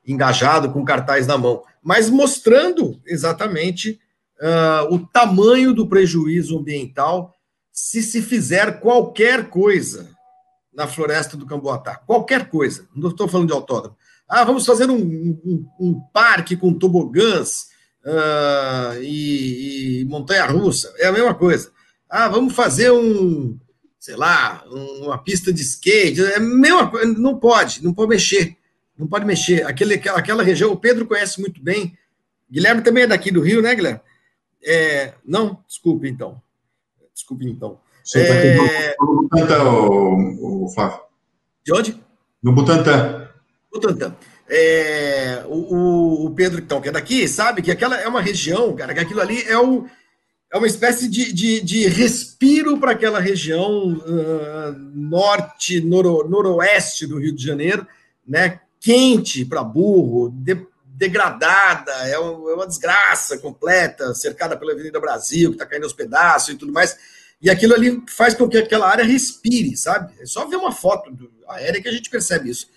engajado com cartaz na mão, mas mostrando exatamente uh, o tamanho do prejuízo ambiental se se fizer qualquer coisa na floresta do Camboatá. Qualquer coisa. Não estou falando de autódromo. Ah, vamos fazer um, um, um parque com tobogãs uh, e, e montanha-russa, é a mesma coisa. Ah, vamos fazer um, sei lá, uma pista de skate, é a mesma coisa, não pode, não pode mexer. Não pode mexer. Aquele, aquela região, o Pedro conhece muito bem. Guilherme também é daqui do Rio, né, Guilherme? É, não, desculpe então. Desculpe então. Você tá é... no Butantã, o, o Flávio. De onde? No Butantã. Butantã. É, o, o, Pedro, então, que é daqui, sabe que aquela é uma região, cara, que aquilo ali é, o, é uma espécie de, de, de respiro para aquela região uh, norte, noro, noroeste do Rio de Janeiro, né? Quente para burro, de, degradada, é, um, é, uma desgraça completa, cercada pela Avenida Brasil, que está caindo aos pedaços e tudo mais. E aquilo ali faz com que aquela área respire, sabe? É só ver uma foto aérea que a gente percebe isso.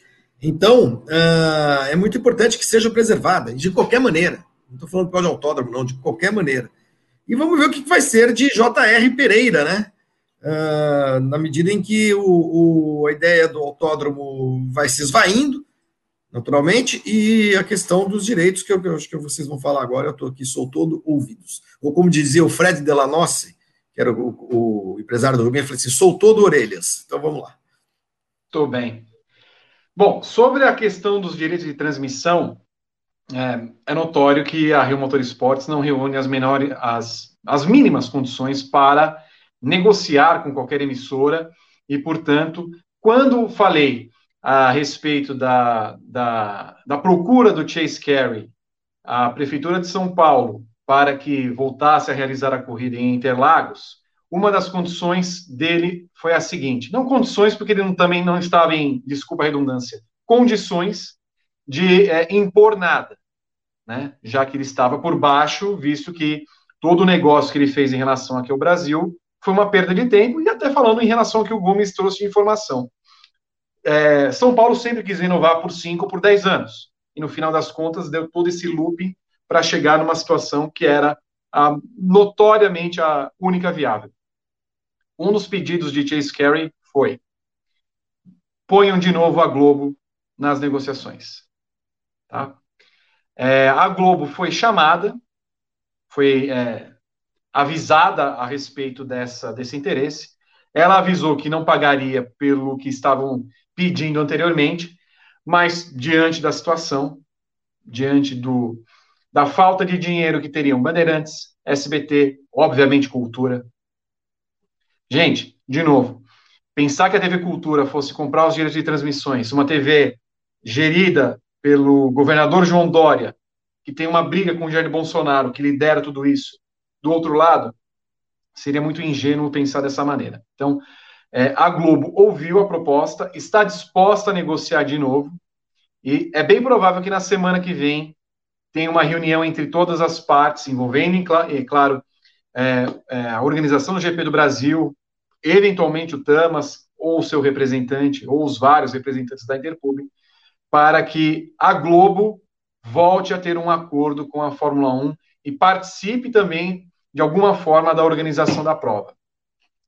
Então, uh, é muito importante que seja preservada, de qualquer maneira. Não estou falando de autódromo, não, de qualquer maneira. E vamos ver o que vai ser de J.R. Pereira, né? Uh, na medida em que o, o, a ideia do autódromo vai se esvaindo, naturalmente, e a questão dos direitos, que eu, eu acho que vocês vão falar agora, eu estou aqui, sou todo ouvidos. Ou como dizia o Fred Delanosse, que era o, o empresário do Rubinho, falou assim, sou todo orelhas. Então vamos lá. Estou bem. Bom, sobre a questão dos direitos de transmissão, é, é notório que a Rio Motorsports não reúne as menores, as, as mínimas condições para negociar com qualquer emissora e, portanto, quando falei a respeito da, da, da procura do Chase Carey, a Prefeitura de São Paulo, para que voltasse a realizar a corrida em Interlagos, uma das condições dele foi a seguinte: não condições, porque ele não, também não estava em, desculpa a redundância, condições de é, impor nada, né? já que ele estava por baixo, visto que todo o negócio que ele fez em relação aqui ao Brasil foi uma perda de tempo, e até falando em relação ao que o Gomes trouxe de informação. É, São Paulo sempre quis renovar por 5 ou por 10 anos, e no final das contas deu todo esse loop para chegar numa situação que era a, notoriamente a única viável um dos pedidos de Chase Carey foi: ponham de novo a Globo nas negociações. Tá? É, a Globo foi chamada, foi é, avisada a respeito dessa, desse interesse. Ela avisou que não pagaria pelo que estavam pedindo anteriormente, mas diante da situação, diante do, da falta de dinheiro que teriam Bandeirantes, SBT, obviamente Cultura, Gente, de novo, pensar que a TV Cultura fosse comprar os direitos de transmissões, uma TV gerida pelo governador João Dória, que tem uma briga com o Jair Bolsonaro, que lidera tudo isso, do outro lado, seria muito ingênuo pensar dessa maneira. Então, é, a Globo ouviu a proposta, está disposta a negociar de novo, e é bem provável que na semana que vem tenha uma reunião entre todas as partes, envolvendo, e, claro, é, é, a organização do GP do Brasil, eventualmente o Tamas, ou seu representante, ou os vários representantes da Interpub, para que a Globo volte a ter um acordo com a Fórmula 1 e participe também, de alguma forma, da organização da prova.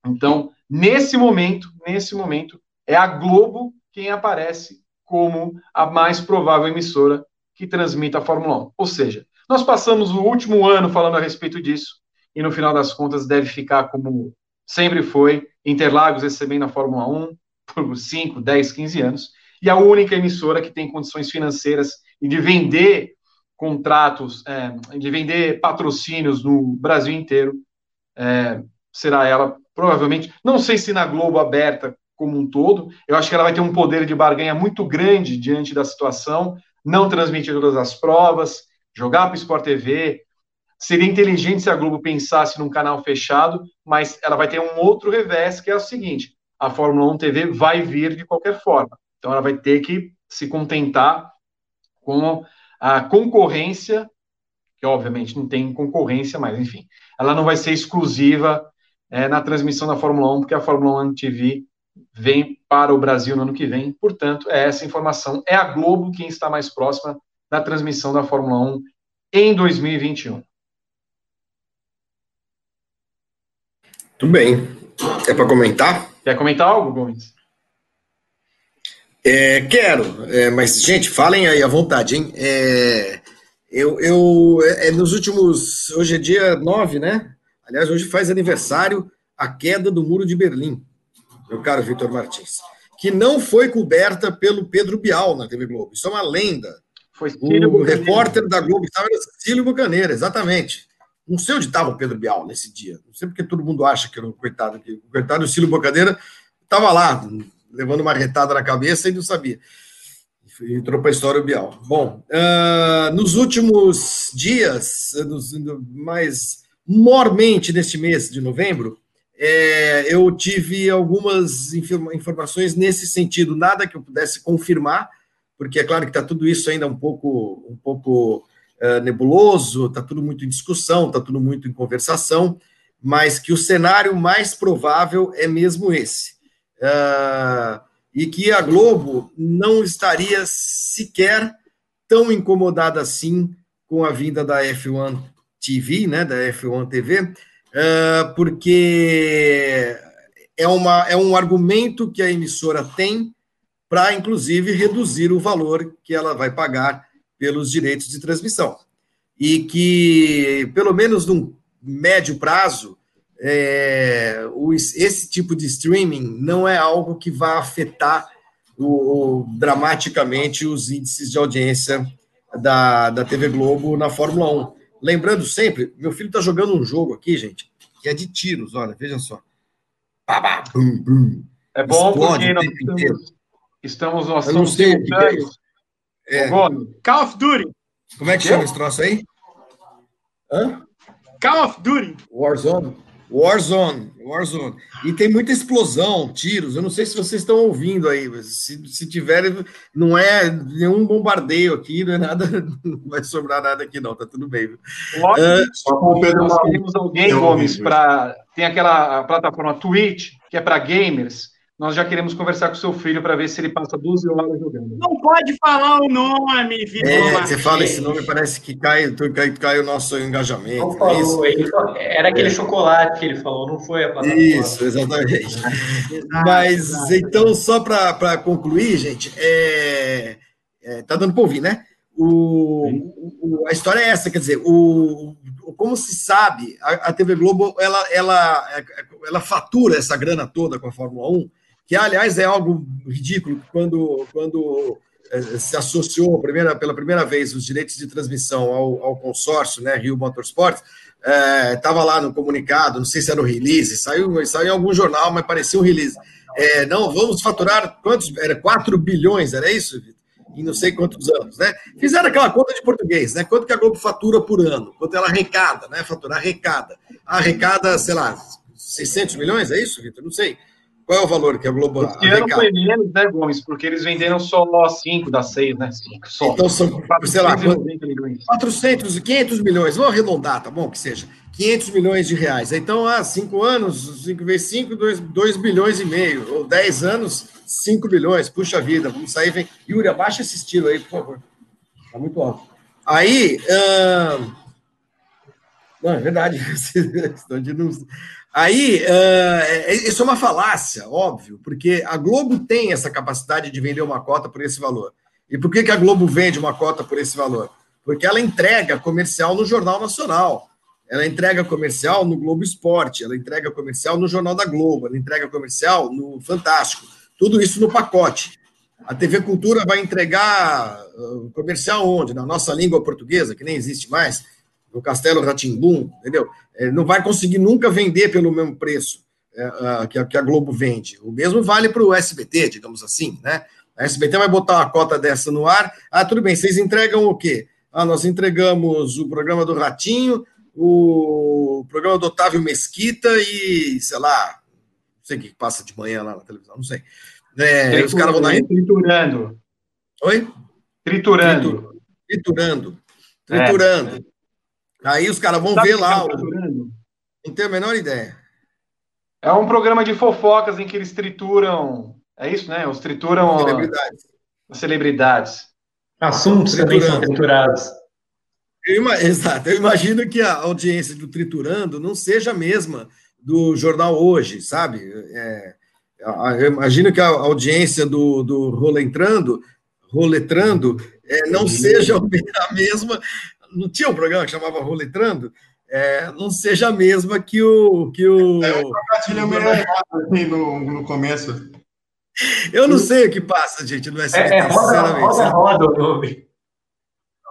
Então, nesse momento, nesse momento, é a Globo quem aparece como a mais provável emissora que transmita a Fórmula 1. Ou seja, nós passamos o último ano falando a respeito disso, e no final das contas deve ficar como sempre foi. Interlagos recebendo a Fórmula 1 por 5, 10, 15 anos, e a única emissora que tem condições financeiras e de vender contratos, é, de vender patrocínios no Brasil inteiro, é, será ela, provavelmente, não sei se na Globo aberta como um todo, eu acho que ela vai ter um poder de barganha muito grande diante da situação, não transmitir todas as provas, jogar para o Sport TV, Seria inteligente se a Globo pensasse num canal fechado, mas ela vai ter um outro revés, que é o seguinte: a Fórmula 1 TV vai vir de qualquer forma. Então ela vai ter que se contentar com a concorrência, que obviamente não tem concorrência, mas enfim, ela não vai ser exclusiva é, na transmissão da Fórmula 1, porque a Fórmula 1 TV vem para o Brasil no ano que vem. Portanto, é essa informação. É a Globo quem está mais próxima da transmissão da Fórmula 1 em 2021. Tudo bem. É para comentar? Quer comentar algo, Gomes? É, quero, é, mas, gente, falem aí à vontade, hein? É, eu, eu é, nos últimos. Hoje é dia 9, né? Aliás, hoje faz aniversário a queda do Muro de Berlim, meu caro Vitor Martins. que não foi coberta pelo Pedro Bial na TV Globo. Isso é uma lenda. Foi Cílio o Bucaneira. repórter da Globo estava Cílio Bucaneira, exatamente. Não sei onde estava o Pedro Bial nesse dia. Não sei porque todo mundo acha que era o coitado. Que o coitado do Cílio Bucaneira estava lá, levando uma retada na cabeça e não sabia. Entrou para a história o Bial. Bom, uh, nos últimos dias, nos, mais mormente neste mês de novembro, é, eu tive algumas informações nesse sentido, nada que eu pudesse confirmar, porque é claro que está tudo isso ainda um pouco, um pouco uh, nebuloso, está tudo muito em discussão, está tudo muito em conversação, mas que o cenário mais provável é mesmo esse. Uh, e que a Globo não estaria sequer tão incomodada assim com a vinda da F1 TV, né, da F1 TV, uh, porque é, uma, é um argumento que a emissora tem para, inclusive, reduzir o valor que ela vai pagar pelos direitos de transmissão. E que, pelo menos num médio prazo, é, esse tipo de streaming não é algo que vai afetar o, o, dramaticamente os índices de audiência da, da TV Globo na Fórmula 1. Lembrando sempre, meu filho está jogando um jogo aqui, gente, que é de tiros, olha, veja só. É bom Explode, porque nós estamos, estamos nós somos simultâneos. É. Call of Duty. Como é que chama esse troço aí? Hã? Call of Duty. Warzone. Warzone, Warzone. E tem muita explosão, tiros. Eu não sei se vocês estão ouvindo aí, mas se, se tiver, não é nenhum bombardeio aqui, não é nada, não vai sobrar nada aqui, não, tá tudo bem. Lógico, uh, só com o Pedro nós temos alguém, Gomes, para. Tem aquela plataforma Twitch, que é para gamers nós já queremos conversar com o seu filho para ver se ele passa 12 horas jogando. Não pode falar o nome, Vitor. É, você fala esse nome, parece que cai, cai, cai o nosso engajamento. Não falou, é ele, era aquele é. chocolate que ele falou, não foi a plataforma. Isso, exatamente. Mas, então, só para concluir, gente, é, é, tá dando para ouvir, né? O, o, a história é essa, quer dizer, o, como se sabe, a, a TV Globo ela, ela, ela fatura essa grana toda com a Fórmula 1 que aliás é algo ridículo quando, quando eh, se associou primeira, pela primeira vez os direitos de transmissão ao, ao consórcio, né, Rio Motorsport, estava é, lá no comunicado, não sei se era o release, saiu, saiu em algum jornal, mas parecia um release. É, não, vamos faturar quantos? Era 4 bilhões, era isso, Vitor? Em não sei quantos anos, né? Fizeram aquela conta de português, né? Quanto que a Globo fatura por ano? Quanto ela arrecada, né? Faturar arrecada. Arrecada, sei lá, 600 milhões, é isso, Vitor? Não sei. Qual é o valor que a Globo Esse ano foi menos, né, Gomes? Porque eles venderam só 5 das 6, né? 5 só. Então são, sei lá, 400, 500 milhões. Vamos arredondar, tá bom? Que seja. 500 milhões de reais. Então, há ah, 5 anos, 5 vezes 5, 2 bilhões e meio. Ou 10 anos, 5 bilhões. Puxa vida, vamos sair. Vem. Yuri, abaixa esse estilo aí, por favor. Tá muito alto. Aí. Hum... Não, é verdade. Estão de Aí, uh, isso é uma falácia, óbvio, porque a Globo tem essa capacidade de vender uma cota por esse valor. E por que, que a Globo vende uma cota por esse valor? Porque ela entrega comercial no Jornal Nacional, ela entrega comercial no Globo Esporte, ela entrega comercial no Jornal da Globo, ela entrega comercial no Fantástico, tudo isso no pacote. A TV Cultura vai entregar uh, comercial onde? Na nossa língua portuguesa, que nem existe mais, no Castelo Ratimbum, entendeu? É, não vai conseguir nunca vender pelo mesmo preço é, que, a, que, a, Globo vende. O mesmo vale para o SBT, digamos assim, né? A SBT vai botar uma cota dessa no ar. Ah, tudo bem, vocês entregam o quê? Ah, nós entregamos o programa do Ratinho, o programa do Otávio Mesquita e, sei lá, não sei o que passa de manhã lá na televisão, não sei. É, os caras vão dar. Triturando. Oi? Triturando. Triturando. Triturando. É. Aí os caras vão Sabe ver lá. O... Não tenho a menor ideia. É um programa de fofocas em que eles trituram. É isso, né? Os trituram. Celebridades. As celebridades. Assuntos também são triturados. Eu, exato. Eu imagino que a audiência do Triturando não seja a mesma do jornal hoje, sabe? É, eu imagino que a audiência do, do Roletrando, Roletrando é, não seja a mesma não tinha um programa que chamava Roletrando? É, não seja a mesma que o. Que o... É, eu trocadilho meio errado assim, no, no começo. Eu não sei o que passa, gente, no SBT, É, é roda, roda, roda o nome.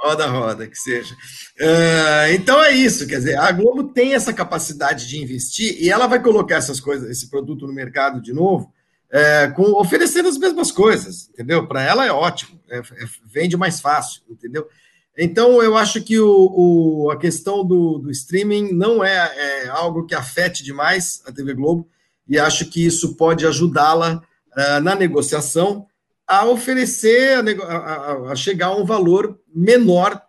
Roda, roda, que seja. Uh, então é isso, quer dizer, a Globo tem essa capacidade de investir e ela vai colocar essas coisas, esse produto no mercado de novo, é, com, oferecendo as mesmas coisas, entendeu? Para ela é ótimo, é, é, vende mais fácil, entendeu? Então eu acho que o, o a questão do, do streaming não é, é, algo que afete demais a TV Globo e acho que isso pode ajudá-la uh, na negociação a oferecer, a, a, a, chegar a um valor menor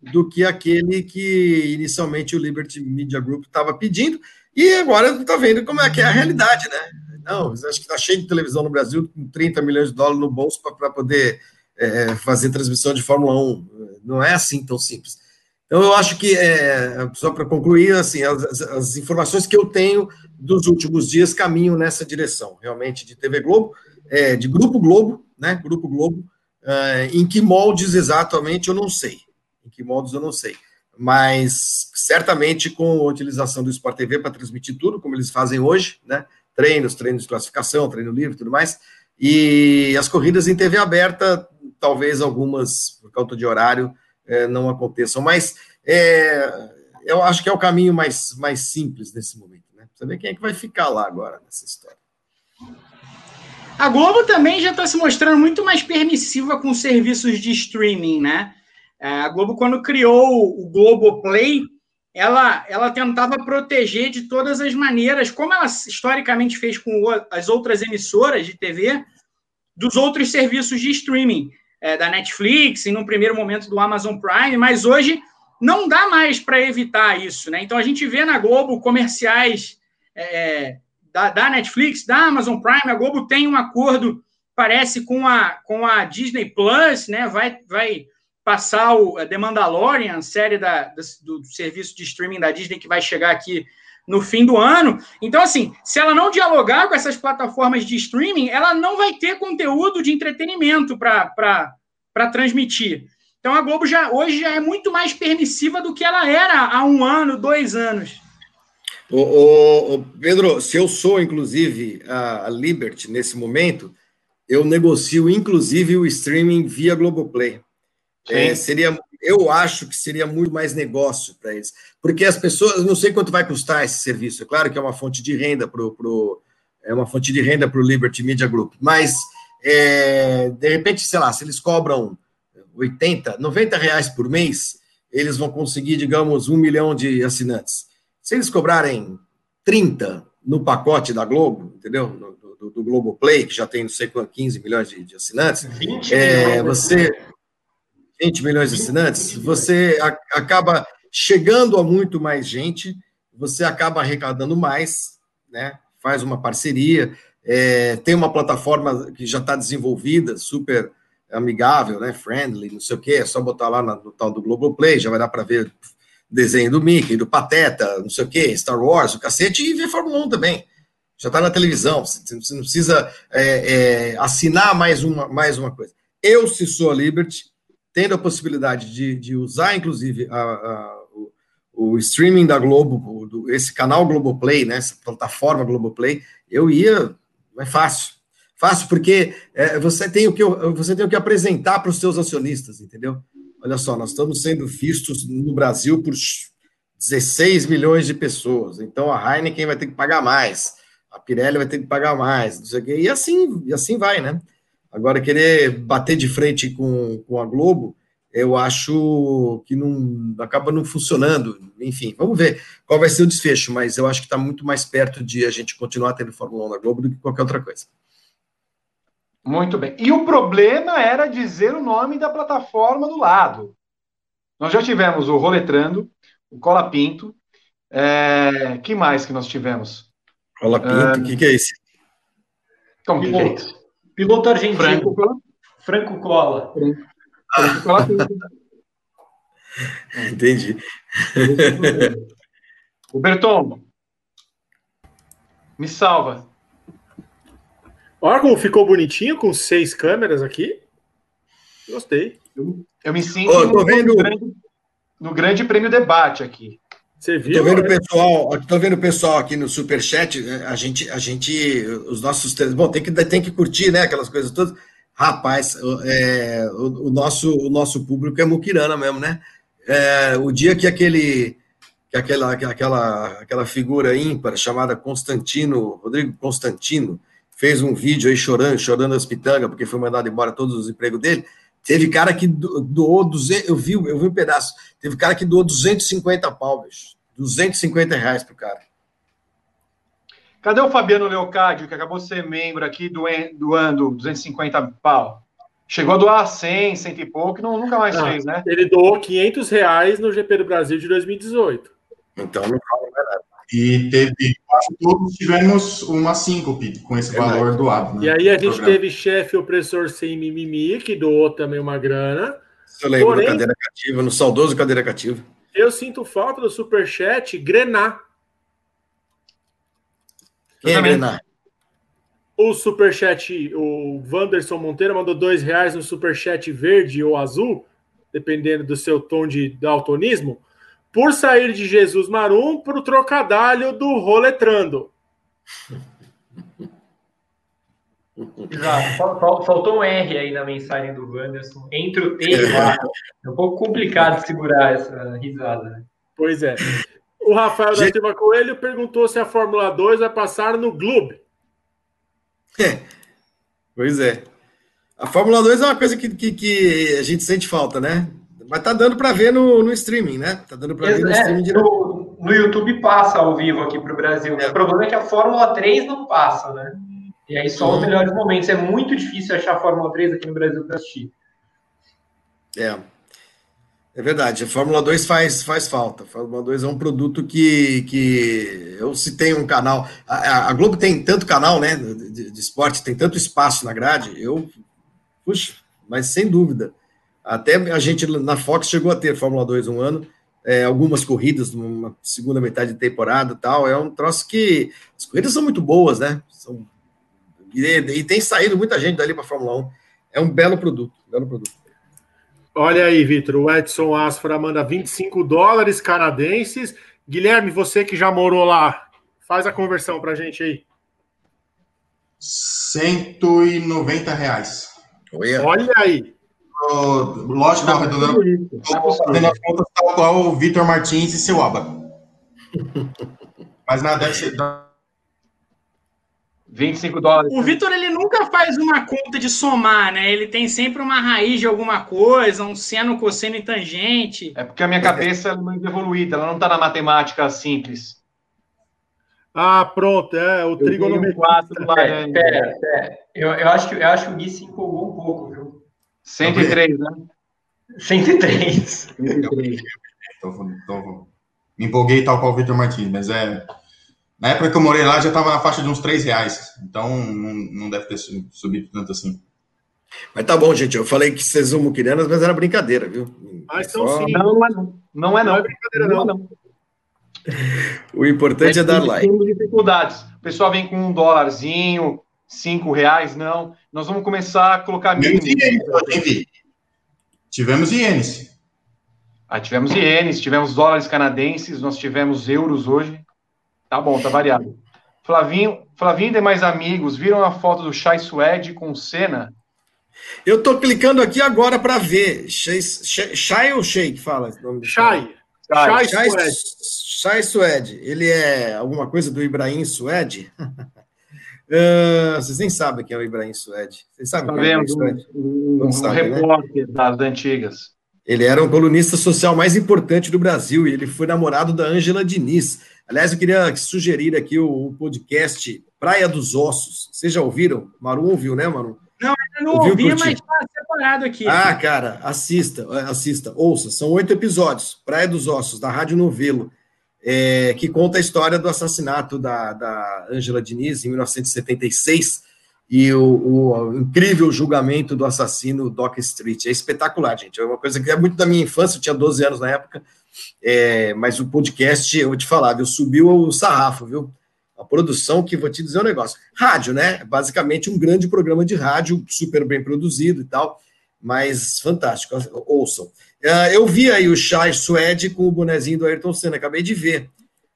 do que aquele que inicialmente o Liberty Media Group estava pedindo, e agora está vendo como é que é a realidade, né? Não, acho que está cheio de televisão no Brasil com 30 milhões de dólares no bolso para poder é, fazer transmissão de Fórmula 1. Não é assim tão simples. Então, eu acho que, é, só para concluir, assim, as, as, informações que eu tenho dos últimos dias caminham nessa direção, realmente, de TV Globo, é, de Grupo Globo, né? Grupo Globo. Uh, em que moldes exatamente eu não sei. Em que moldes eu não sei. Mas certamente com a utilização do Sport TV para transmitir tudo, como eles fazem hoje, né? Treinos, treinos de classificação, treino livre tudo mais. E as corridas em TV aberta, talvez algumas, por causa de horário, é, não aconteçam. Mas é, eu acho que é o caminho mais, mais simples nesse momento, né? Saber quem é que vai ficar lá agora nessa história. A Globo também já está se mostrando muito mais permissiva com serviços de streaming, né? É, a Globo, quando criou o Globoplay, ela, ela tentava proteger de todas as maneiras, como ela historicamente fez com as outras emissoras de TV, dos outros serviços de streaming, é, da Netflix e no primeiro momento do Amazon Prime, mas hoje não dá mais para evitar isso, né? Então a gente vê na Globo comerciais é, da, da, Netflix, da Amazon Prime, a Globo tem um acordo, parece, com a, com a Disney Plus, né? Vai, vai passar o The Mandalorian, série da, do, do serviço de streaming da Disney que vai chegar aqui no fim do ano. Então, assim, se ela não dialogar com essas plataformas de streaming, ela não vai ter conteúdo de entretenimento para transmitir. Então, a Globo já hoje já é muito mais permissiva do que ela era há um ano, dois anos. Ô, ô, ô, Pedro, se eu sou, inclusive, a, a Liberty nesse momento, eu negocio, inclusive, o streaming via Globoplay. É, seria, eu acho que seria muito mais negócio para eles. Porque as pessoas, não sei quanto vai custar esse serviço. É claro que é uma fonte de renda para pro, é uma fonte de renda para o Liberty Media Group, mas é, de repente, sei lá, se eles cobram 80, 90 reais por mês, eles vão conseguir, digamos, um milhão de assinantes. Se eles cobrarem 30 no pacote da Globo, entendeu? Do, do, do Globo Play, que já tem não sei quantos, 15 milhões de, de assinantes, 20 é, milhões você. 20 milhões de assinantes, você acaba chegando a muito mais gente, você acaba arrecadando mais, né? Faz uma parceria, é, tem uma plataforma que já está desenvolvida, super amigável, né? Friendly, não sei o quê, é só botar lá no tal do Globoplay, já vai dar para ver desenho do Mickey, do Pateta, não sei o quê, Star Wars, o cacete, e ver Fórmula 1 também. Já está na televisão, você não precisa é, é, assinar mais uma, mais uma coisa. Eu, se sou a Liberty, tendo a possibilidade de, de usar, inclusive, a, a, o, o, streaming da Globo, do, esse canal Globoplay, né, essa plataforma Globoplay, eu ia, é fácil. Fácil, porque é, você, tem o que, você tem o que apresentar para os seus acionistas, entendeu? Olha só, nós estamos sendo vistos no Brasil por 16 milhões de pessoas. Então a Heineken vai ter que pagar mais, a Pirelli vai ter que pagar mais, não sei o quê. E assim, e assim vai, né? Agora, querer bater de frente com, com a Globo, eu acho que não acaba não funcionando. Enfim, vamos ver qual vai ser o desfecho, mas eu acho que está muito mais perto de a gente continuar tendo Fórmula 1 na Globo do que qualquer outra coisa. Muito bem. E o problema era dizer o nome da plataforma do lado. Nós já tivemos o Roletrando, o Cola Pinto. É... que mais que nós tivemos? Cola Pinto, o que, que, é esse? Como que, que é isso? Piloto argentino. Franco Cola. Franco Cola. Franco Cola Entendi. O Berton, me salva. Olha como ficou bonitinho com seis câmeras aqui. Gostei. Eu, eu me sinto oh, no, vendo... grande, no, grande, prêmio debate aqui. Você viu? Tô vendo o pessoal, tô vendo pessoal aqui no superchat, a gente, a gente, os nossos, bom, tem que, tem que curtir, né, aquelas coisas todas. Rapaz, é, o, o, nosso, o nosso público é muquirana mesmo, né? É, o dia que aquele, que aquela, aquela, aquela figura ímpar chamada Constantino, Rodrigo Constantino, fez um vídeo aí chorando, chorando as pitangas, porque foi mandado embora todos os empregos dele. Teve cara que doou 200, eu vi, eu vi um pedaço. Teve cara que doou 250 pau, bicho. 250 reais pro cara. Cadê o Fabiano Leocádio, que acabou de ser membro aqui do doando 250 pau? Chegou a doar 100, 100 e pouco, não, nunca mais ah, fez, né? Ele doou 500 reais no GP do Brasil de 2018. Então não fala mais nada. E teve, todos tivemos uma síncope com esse valor doado. Né, e aí a gente programa. teve chefe opressor sem mimimi, que doou também uma grana. Eu lembro Porém, cadeira cativa, no saudoso cadeira cativa. Eu sinto falta do superchat Grenar. Quem é Grenar? O superchat, o Wanderson Monteiro mandou dois reais no superchat verde ou azul, dependendo do seu tom de daltonismo por sair de Jesus Marum para o trocadalho do roletrando. Exato. Faltou um R aí na mensagem do Wanderson. Entre o T e o A. É um pouco complicado segurar essa risada. Né? Pois é. O Rafael da Silva Coelho perguntou se a Fórmula 2 vai passar no Globo. É. Pois é. A Fórmula 2 é uma coisa que, que, que a gente sente falta, né? Mas tá dando para ver no, no streaming, né? Tá dando para ver no é, streaming direto. No, no, YouTube passa ao vivo aqui para o Brasil. É. O problema é que a Fórmula 3 não passa, né? E aí só os uhum. melhores momentos. É muito difícil achar a Fórmula 3 aqui no Brasil para assistir. É. É verdade, a Fórmula 2 faz, faz falta. A Fórmula 2 é um produto que, que eu se tem um canal. A, a Globo tem tanto canal, né? De, de, esporte, tem tanto espaço na grade. Eu, puxa, mas sem dúvida. Até a gente na Fox chegou a ter Fórmula 2 um ano, é, algumas corridas numa segunda metade de temporada tal. É um troço que as corridas são muito boas, né? São, e, e tem saído muita gente dali para a Fórmula 1. É um belo produto, belo produto. Olha aí, Vitor, o Edson Asfra manda 25 dólares canadenses. Guilherme, você que já morou lá, faz a conversão para a gente aí. 190 reais. Olha aí lógico, tá arredondando. Estou fazendo as contas tal qual o Vitor Martins e seu Aba. Mas nada, deve ser. 25 dólares. O Vitor ele nunca faz uma conta de somar, né? Ele tem sempre uma raiz de alguma coisa, um seno, cosseno e tangente. É porque a minha cabeça é muito evoluída, ela não está na matemática simples. Ah, pronto, é o trigonometria. Pera, pera, pera. Eu, eu, acho que, eu acho que o Gui se empolgou um pouco, viu? 103, né? 103. 103. Então, então, me empolguei tal qual o Vitor Martins, mas é. Na época que eu morei lá já estava na faixa de uns 3 reais. Então não, não deve ter subido tanto assim. Mas tá bom, gente. Eu falei que vocês são muquiranas, mas era brincadeira, viu? Ah, então Só... sim. Não, não, não é não. Não é brincadeira, não. não. O importante é, é dar like. Temos dificuldades. O pessoal vem com um dólarzinho, cinco reais, não. Nós vamos começar a colocar mínimo. Tivemos ienes. Ah, tivemos ienes, tivemos dólares canadenses, nós tivemos euros hoje. Tá bom, tá variado. Flavinho, Flavinho e demais amigos, viram a foto do Chai Suede com o Senna? Eu tô clicando aqui agora para ver. Chai ou Shake fala? Chai. Chai Suede. Chai Suede. Ele é alguma coisa do Ibrahim Suede? Uh, vocês nem sabem quem é o Ibrahim Suede. Vocês sabem quem é o Ibrahim Suede? Um, um, um né? repórter né? das antigas. Ele era o colunista social mais importante do Brasil e ele foi namorado da Ângela Diniz. Aliás, eu queria sugerir aqui o, o, podcast Praia dos Ossos. Vocês já ouviram? Maru ouviu, né, Maru? Não, eu não ouvi, mas está separado aqui. Ah, cara, assista, assista, ouça. São oito episódios. Praia dos Ossos, da Rádio Novelo é, que conta a história do assassinato da, da Angela Diniz em 1976 e o, o, incrível julgamento do assassino Doc Street. É espetacular, gente. É uma coisa que é muito da minha infância, eu tinha 12 anos na época, é, mas o podcast, eu vou te falar, viu, subiu o sarrafo, viu? A produção que vou te dizer um negócio. Rádio, né? Basicamente um grande programa de rádio, super bem produzido e tal. Mas fantástico, ouçam. Uh, eu vi aí o Chai Suede com o bonezinho do Ayrton Senna, acabei de ver.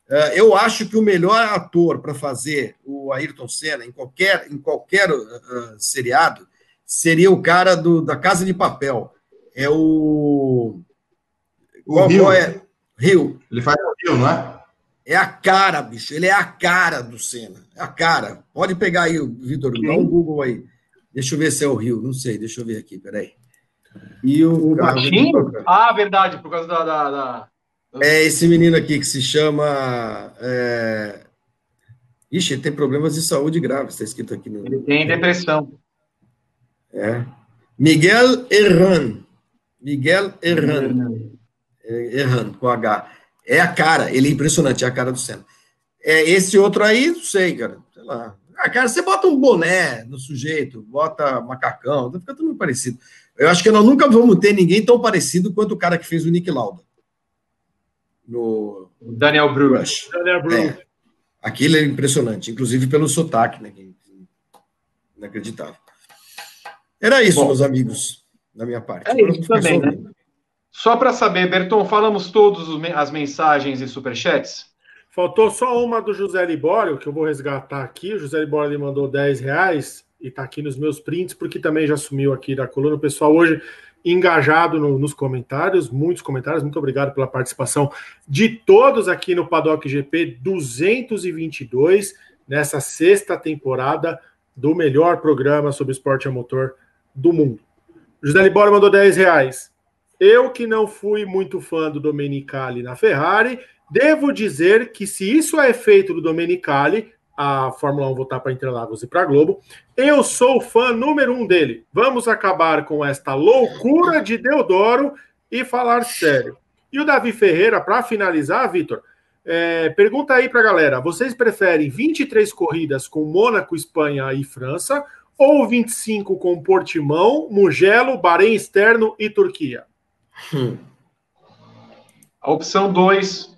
Uh, eu acho que o melhor ator para fazer o Ayrton Senna em qualquer, em qualquer uh, seriado seria o cara do, da Casa de Papel. É o. O qual, Rio. Qual é? Rio. Ele faz o Rio, não é? É a cara, bicho. Ele é a cara do Senna. É a cara. Pode pegar aí, Vitor, dá um Google aí. Deixa eu ver se é o Rio, não sei, deixa eu ver aqui, peraí. E o, o baixinho? Ah, verdade, por causa da, da, da, É esse menino aqui que se chama. É... Ixi, ele tem problemas de saúde graves, está escrito aqui no. Ele tem depressão. É. Miguel Erran. Miguel Erran. É, Erran, com H. É a cara, ele é impressionante, é a cara do Senna. É, esse outro aí, não sei, cara, sei lá. Ah, cara, você bota um boné no sujeito, bota macacão, fica tudo muito parecido. Eu acho que nós nunca vamos ter ninguém tão parecido quanto o cara que fez o Nick Lauda. No Daniel Bruce. Daniel Bruce. É, aquilo é impressionante, inclusive pelo sotaque, né? Inacreditável. Era isso, Bom, meus amigos, da minha parte. É isso também, né? Só para saber, Berton, falamos todas as mensagens e superchats? Faltou só uma do José Libório, que eu vou resgatar aqui. O José Libório mandou 10 reais e está aqui nos meus prints, porque também já sumiu aqui da coluna. O pessoal hoje engajado no, nos comentários, muitos comentários. Muito obrigado pela participação de todos aqui no Paddock GP 222, nessa sexta temporada do melhor programa sobre esporte a motor do mundo. José Libório mandou 10 reais. Eu que não fui muito fã do Domenicali na Ferrari Devo dizer que se isso é efeito do Domenicali, a Fórmula 1 voltar para Interlagos e para Globo, eu sou fã número um dele. Vamos acabar com esta loucura de Deodoro e falar sério. E o Davi Ferreira, para finalizar, Vitor, é, pergunta aí para a galera: vocês preferem 23 corridas com Mônaco, Espanha e França ou 25 com Portimão, Mugello, Bahrein Externo e Turquia? Hum. A opção 2,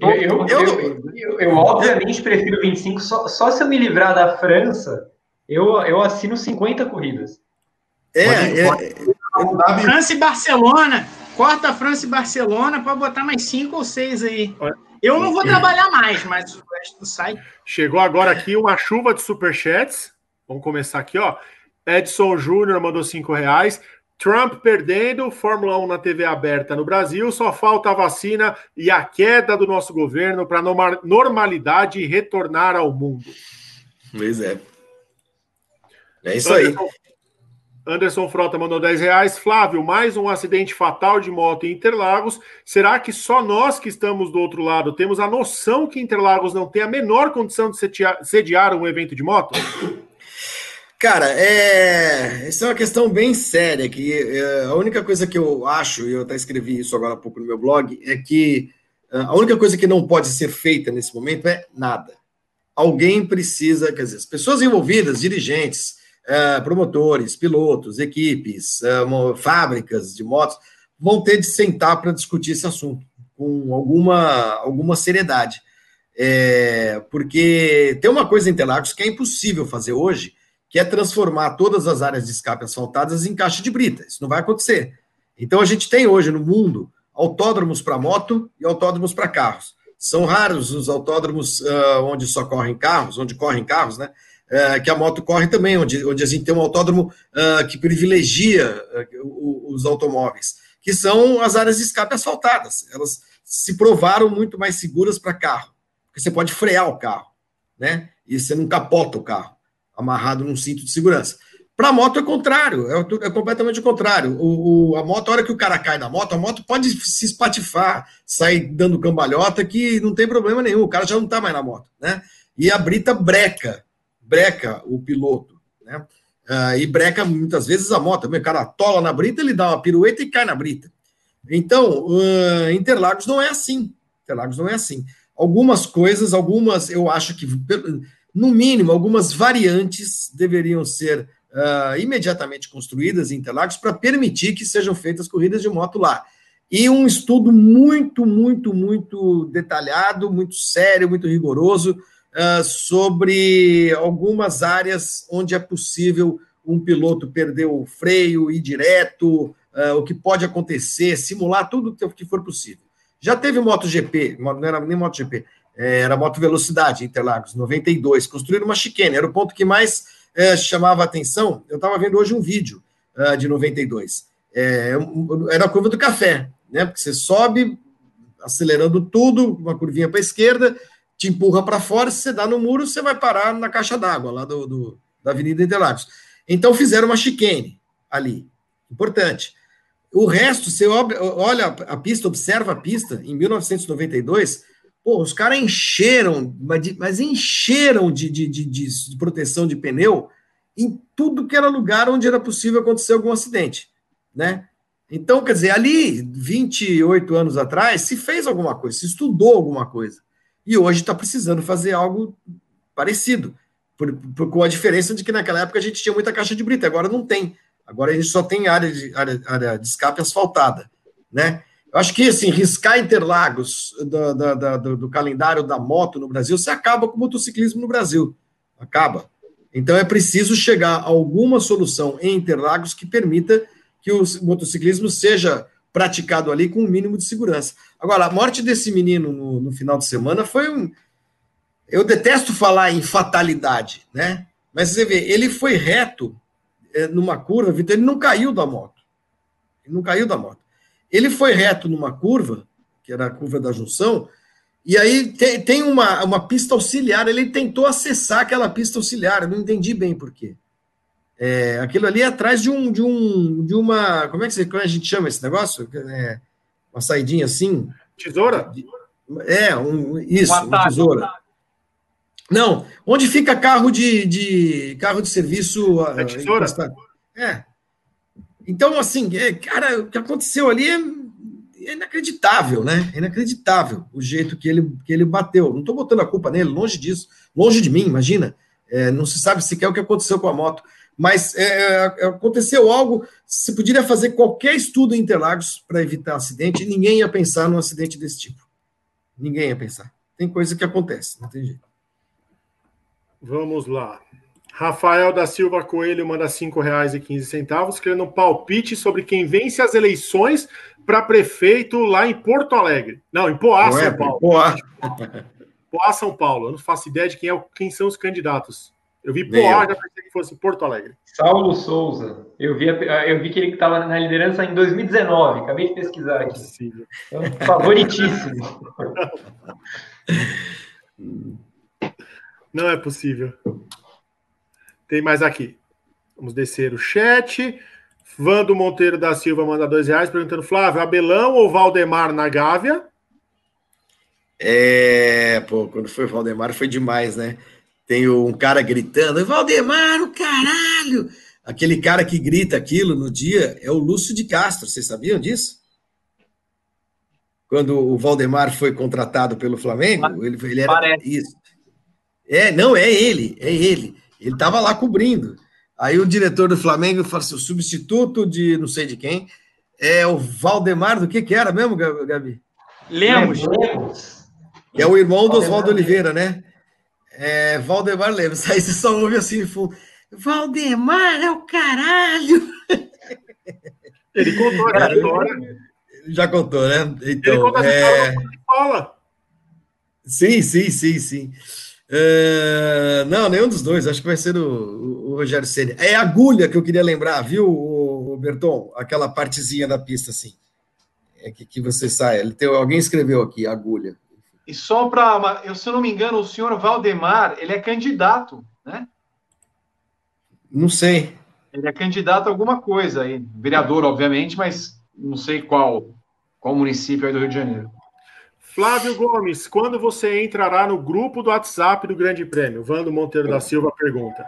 Eu, eu, eu, eu, eu, obviamente prefiro 25, só, só se eu me livrar da França, eu, eu assino 50 corridas. É, é, é, França e Barcelona. Corta França e Barcelona para botar mais 5 ou 6 aí. Eu não vou trabalhar mais, mas o resto sai. Chegou agora aqui uma chuva de superchats. Vamos começar aqui, ó. Edson Júnior mandou 5 reais. Trump perdendo, Fórmula 1 na TV aberta no Brasil, só falta a vacina e a queda do nosso governo para a normalidade retornar ao mundo. Pois é. É isso Anderson, aí. Anderson Frota mandou 10 reais. Flávio, mais um acidente fatal de moto em Interlagos. Será que só nós que estamos do outro lado temos a noção que Interlagos não tem a menor condição de sediar um evento de moto? Cara, é... essa é uma questão bem séria, que é... a única coisa que eu acho, e eu até escrevi isso agora há pouco no meu blog, é que é, a única coisa que não pode ser feita nesse momento é nada. Alguém precisa, quer dizer, as pessoas envolvidas, dirigentes, é, promotores, pilotos, equipes, é, fábricas de motos, vão ter de sentar para discutir esse assunto com alguma, alguma seriedade. É, porque tem uma coisa em Interlagos que é impossível fazer hoje, que é transformar todas as áreas de escape asfaltadas em caixa de brita. Isso não vai acontecer. Então a gente tem hoje no mundo autódromos para moto e autódromos para carros. São raros os autódromos uh, onde só correm carros, onde correm carros, né? Uh, que a moto corre também, onde, onde a gente tem um autódromo uh, que privilegia os automóveis, que são as áreas de escape asfaltadas. Elas se provaram muito mais seguras para carro, porque você pode frear o carro, né? E você não capota o carro amarrado num cinto de segurança. Para a moto é contrário, é, é, completamente o contrário. O, o, a moto, a hora que o cara cai da moto, a moto pode se espatifar, sair dando cambalhota, que não tem problema nenhum, o cara já não está mais na moto, né? E a brita breca, breca o piloto, né? Uh, e breca muitas vezes a moto. O cara tola na brita, ele dá uma pirueta e cai na brita. Então, uh, Interlagos não é assim. Interlagos não é assim. Algumas coisas, algumas, eu acho que no mínimo, algumas variantes deveriam ser uh, imediatamente construídas em Interlagos para permitir que sejam feitas corridas de moto lá. E um estudo muito, muito, muito detalhado, muito sério, muito rigoroso uh, sobre algumas áreas onde é possível um piloto perder o freio, ir direto, uh, o que pode acontecer, simular tudo que for possível. Já teve MotoGP, não era nem MotoGP, era Moto Velocidade, Interlagos, 92, construíram uma chicane, era o ponto que mais é, chamava a atenção. Eu estava vendo hoje um vídeo uh, de 92, é, era a curva do café, né? Porque você sobe acelerando tudo, uma curvinha para a esquerda, te empurra para fora, se você dá no muro, você vai parar na caixa d'água lá do, do, da Avenida Interlagos. Então fizeram uma chicane ali, importante. O resto, você olha a pista, observa a pista, em 1992, pô, os caras encheram, mas encheram de, de, de, de, proteção de pneu em tudo que era lugar onde era possível acontecer algum acidente, né? Então, quer dizer, ali, 28 anos atrás, se fez alguma coisa, se estudou alguma coisa. E hoje está precisando fazer algo parecido, por, por, com a diferença de que naquela época a gente tinha muita caixa de brita, agora não tem. Agora a gente só tem área de, área, área de escape asfaltada, né? Eu acho que, assim, riscar Interlagos do, do, do, do, calendário da moto no Brasil, você acaba com o motociclismo no Brasil. Acaba. Então é preciso chegar a alguma solução em Interlagos que permita que o motociclismo seja praticado ali com o um mínimo de segurança. Agora, a morte desse menino no, no, final de semana foi um. Eu detesto falar em fatalidade, né? Mas você vê, ele foi reto é, numa curva, Vitor, ele não caiu da moto. Ele não caiu da moto. Ele foi reto numa curva, que era a curva da junção, e aí tem, tem uma, uma pista auxiliar. Ele tentou acessar aquela pista auxiliar, não entendi bem por quê. É, aquilo ali é atrás de um, de um, de uma, como é que, você, como é a gente chama esse negócio? É, uma saidinha assim. Tesoura? É, um, isso, uma, uma tesoura. Não, onde fica carro de, de carro de serviço? É tesoura? É. Então, assim, é, cara, o que aconteceu ali é, é inacreditável, né? É inacreditável o jeito que ele, que ele bateu. Não estou botando a culpa nele, longe disso, longe de mim, imagina. É, não se sabe sequer o que aconteceu com a moto mas é, é, aconteceu algo, se poderia fazer qualquer estudo em Interlagos para evitar acidente, ninguém ia pensar num acidente desse tipo. Ninguém ia pensar. Tem coisa que acontece, não tem jeito. Vamos lá. Rafael da Silva Coelho manda R$ 5,15, querendo um palpite sobre quem vence as eleições para prefeito lá em Porto Alegre. Não, em Poá, São Paulo. Poá. Poá, São Paulo. Eu não faço ideia de quem, é, quem são os candidatos. Eu vi Poá, já pensei que fosse Porto Alegre. Saulo Souza. Eu vi, eu vi que ele estava na liderança em 2019. Acabei de pesquisar aqui. Então, favoritíssimo. Não é possível. Tem mais aqui. Vamos descer o chat. Vando Monteiro da Silva manda dois reais perguntando: Flávio, Abelão ou Valdemar na Gávea? É, pô, quando foi Valdemar foi demais, né? tem um cara gritando, Valdemar, o caralho! Aquele cara que grita aquilo no dia é o Lúcio de Castro, vocês sabiam disso? Quando o Valdemar foi contratado pelo Flamengo, ele, ele era Parece. isso. É, não, é ele, é ele. Ele estava lá cobrindo. Aí o diretor do Flamengo falou assim: o substituto de não sei de quem é o Valdemar, do que que era mesmo, Gabi? Lemos. Lemos. Que é o irmão do Oswaldo Oliveira, né? É, Valdemar Lemos. Aí você só ouve assim fundo. Valdemar é o caralho! Ele contou a história. Já contou, né? Então, Ele conta é... fala. Sim, sim, sim, sim. Uh, não, nenhum dos dois. Acho que vai ser o, o Rogério Senna. É agulha que eu queria lembrar, viu, Berton? Aquela partezinha da pista, assim. É que, que você sai. Ele tem, alguém escreveu aqui, agulha. E só para. Se eu não me engano, o senhor Valdemar, ele é candidato, né? Não sei. Ele é candidato a alguma coisa aí. Vereador, obviamente, mas não sei qual, qual município aí do Rio de Janeiro. Flávio Gomes, quando você entrará no grupo do WhatsApp do Grande Prêmio? Vando Monteiro da Silva pergunta.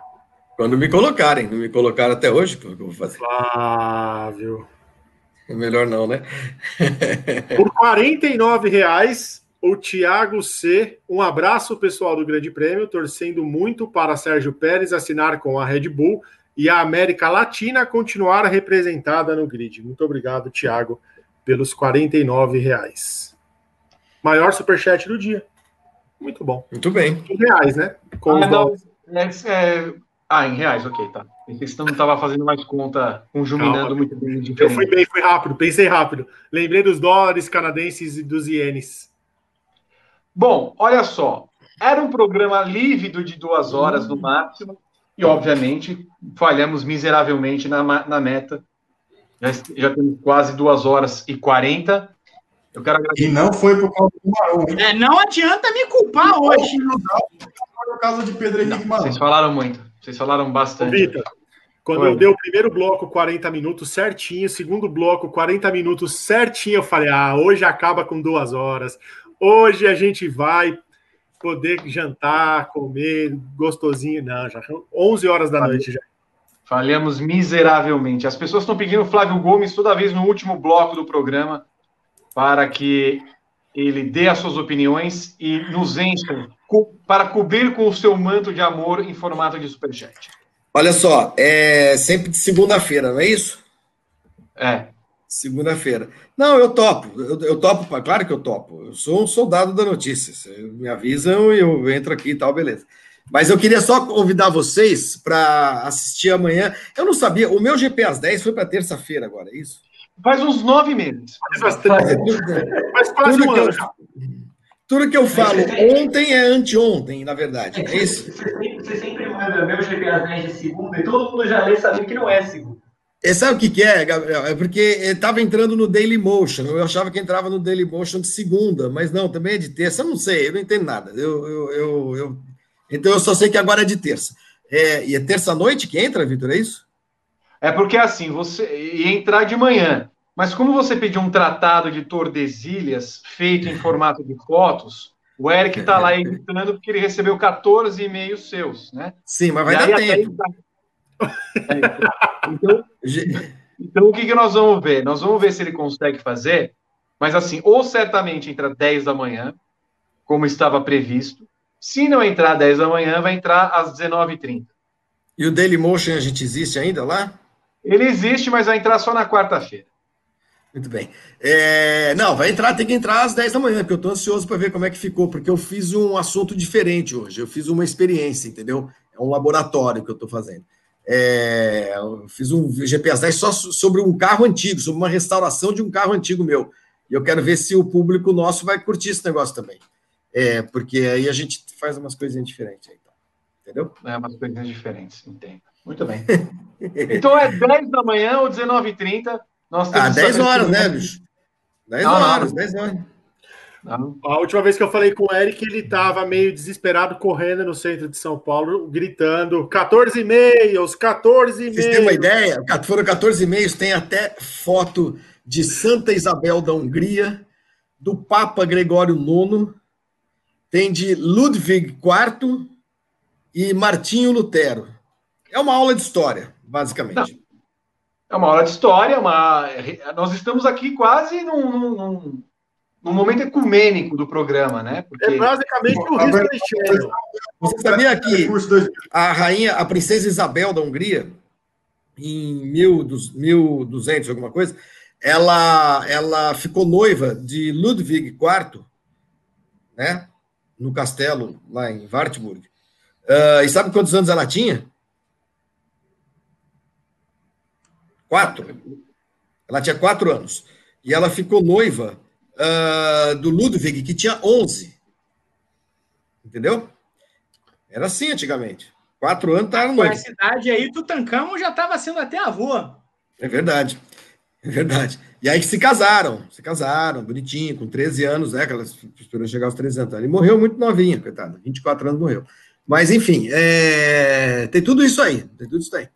Quando me colocarem. Não me colocaram até hoje, o que eu vou fazer? Flávio. É melhor não, né? Por R$ reais o Thiago C. Um abraço, pessoal do Grande Prêmio, torcendo muito para Sérgio Pérez assinar com a Red Bull e a América Latina continuar representada no grid. Muito obrigado, Thiago, pelos R$ reais. Maior superchat do dia. Muito bom. Muito bem. Em reais, né? Com ah, não, é, é... ah, em reais, ok, tá. Esse não estava fazendo mais conta, conjuminando muito bem. Eu então fui bem, fui rápido, pensei rápido. Lembrei dos dólares canadenses e dos ienes. Bom, olha só. Era um programa lívido de duas horas no máximo. E, obviamente, falhamos miseravelmente na, na meta. Já, já temos quase duas horas e quarenta. Eu quero agradecer. E não foi por causa do Marão. É, não adianta me culpar hoje. Por causa de Pedro Henrique Marão. Vocês falaram muito. Vocês falaram bastante. Vitor, quando Foi. eu dei o primeiro bloco 40 minutos certinho, segundo bloco 40 minutos certinho, eu falei: ah, hoje acaba com duas horas. Hoje a gente vai poder jantar, comer gostosinho. Não, já são 11 horas da noite já. Falhamos miseravelmente. As pessoas estão pedindo Flávio Gomes toda vez no último bloco do programa para que ele dê as suas opiniões e nos encha para cobrir com o seu manto de amor em formato de superchat. Olha só, é sempre de segunda-feira, não é isso? É. Segunda-feira. Não, eu topo. Eu, eu, topo, claro que eu topo. Eu sou um soldado da notícia. Me avisam e eu entro aqui e tal, beleza. Mas eu queria só convidar vocês para assistir amanhã. Eu não sabia, o meu GP às 10 foi para terça-feira agora, é isso? Faz uns nove meses. Faz, Faz quase tudo um ano já. Tudo que eu falo ontem é anteontem, na verdade. É, isso. Você, sempre manda meu GP às 10 de segunda e todo mundo já lê sabendo que não é segunda. É, sabe o que, que é, Gabriel? É porque estava entrando no Daily Motion. Eu achava que entrava no Daily Motion de segunda, mas não, também é de terça. Eu não sei, eu não entendo nada. Eu, eu, eu, eu... Então eu só sei que agora é de terça. É, e é terça-noite que entra, Vitor, é isso? É porque assim, você ia entrar de manhã, mas como você pediu um tratado de Tordesilhas feito em formato de fotos, o Eric está lá editando porque ele recebeu 14 e-mails seus, né? Sim, mas vai dar tempo. Tá... É, então, então, o que, que nós vamos ver? Nós vamos ver se ele consegue fazer, mas assim, ou certamente entra 10 da manhã, como estava previsto. Se não entrar 10 da manhã, vai entrar às 19h30. E o Dailymotion a gente existe ainda lá? Ele existe, mas vai entrar só na quarta-feira. Muito bem. É, não, vai entrar, tem que entrar às 10 da manhã, porque eu estou ansioso para ver como é que ficou, porque eu fiz um assunto diferente hoje. Eu fiz uma experiência, entendeu? É um laboratório que eu estou fazendo. É, eu fiz um GPS 10 só sobre um carro antigo, sobre uma restauração de um carro antigo meu. E eu quero ver se o público nosso vai curtir esse negócio também. É, porque aí a gente faz umas coisinhas diferentes aí, então. entendeu? É, umas coisinhas diferentes, entendo. Muito bem. então é 10 da manhã ou 19h30. Nós temos ah, 10 horas, né, bicho? 10 não, horas, não. 10 horas. Não. A última vez que eu falei com o Eric, ele estava meio desesperado, correndo no centro de São Paulo, gritando 14 e-mails, 14 e-mails. Vocês têm uma ideia? Foram 14 e-mails, tem até foto de Santa Isabel da Hungria, do Papa Gregório IX, tem de Ludwig IV e Martinho Lutero. É uma aula de história, basicamente. Não. É uma aula de história, uma... nós estamos aqui quase num, num no momento ecumênico do programa, né? Porque... É basicamente o risco Você sabia que a rainha, a princesa Isabel da Hungria, em 1200, alguma coisa, ela, ela ficou noiva de Ludwig IV, né? No castelo, lá em Wartburg. Uh, e sabe quantos anos ela tinha? Quatro. Ela tinha quatro anos. E ela ficou noiva uh, do Ludwig, que tinha 11. Entendeu? Era assim antigamente. Quatro anos estava noivo. Com essa idade aí, Tutankhamon já estava sendo até avô. É verdade. É verdade. E aí se casaram, se casaram, bonitinho, com 13 anos, né? Que ela esperou chegar aos 13 anos. Ele morreu muito novinha, coitado. 24 anos morreu. Mas, enfim, é... tem tudo isso aí. Tem tudo isso aí.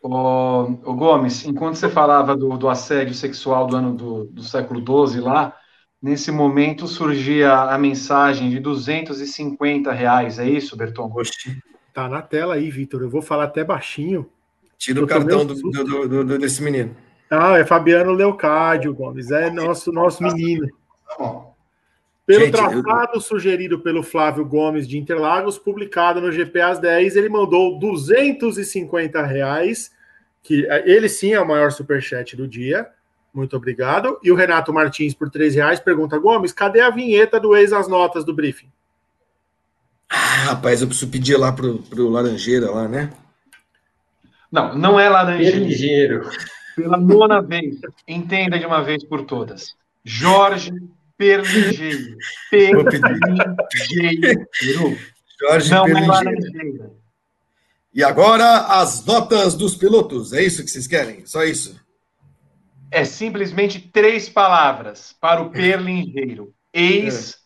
O, o, Gomes, enquanto você falava do, do assédio sexual do ano do, do século XII lá, nesse momento surgia a mensagem de 250 reais, é isso, Berton? Oxi. Tá na tela aí, Vitor. Eu vou falar até baixinho. Tira o cartão do, do, do, desse menino. Ah, é Fabiano Leocádio, Gomes. É nosso, nosso menino. Pelo Gente, tratado eu... sugerido pelo Flávio Gomes de Interlagos, publicado no GP às 10, ele mandou 250 reais, que é, ele sim é o maior superchat do dia. Muito obrigado. E o Renato Martins, por 3 reais, pergunta: Gomes, cadê a vinheta do Ex as Notas do briefing? Ah, rapaz, eu preciso pedir lá pro, pro Laranjeira lá, né? Não, não é laranjeira. Perligeiro. Pela nona vez, entenda de uma vez por todas. Jorge Perligeiro. Perligeiro. Jorge Não é laranjeira. E agora as notas dos pilotos. É isso que vocês querem? Só isso. É simplesmente três palavras para o perlingeiro. Ex,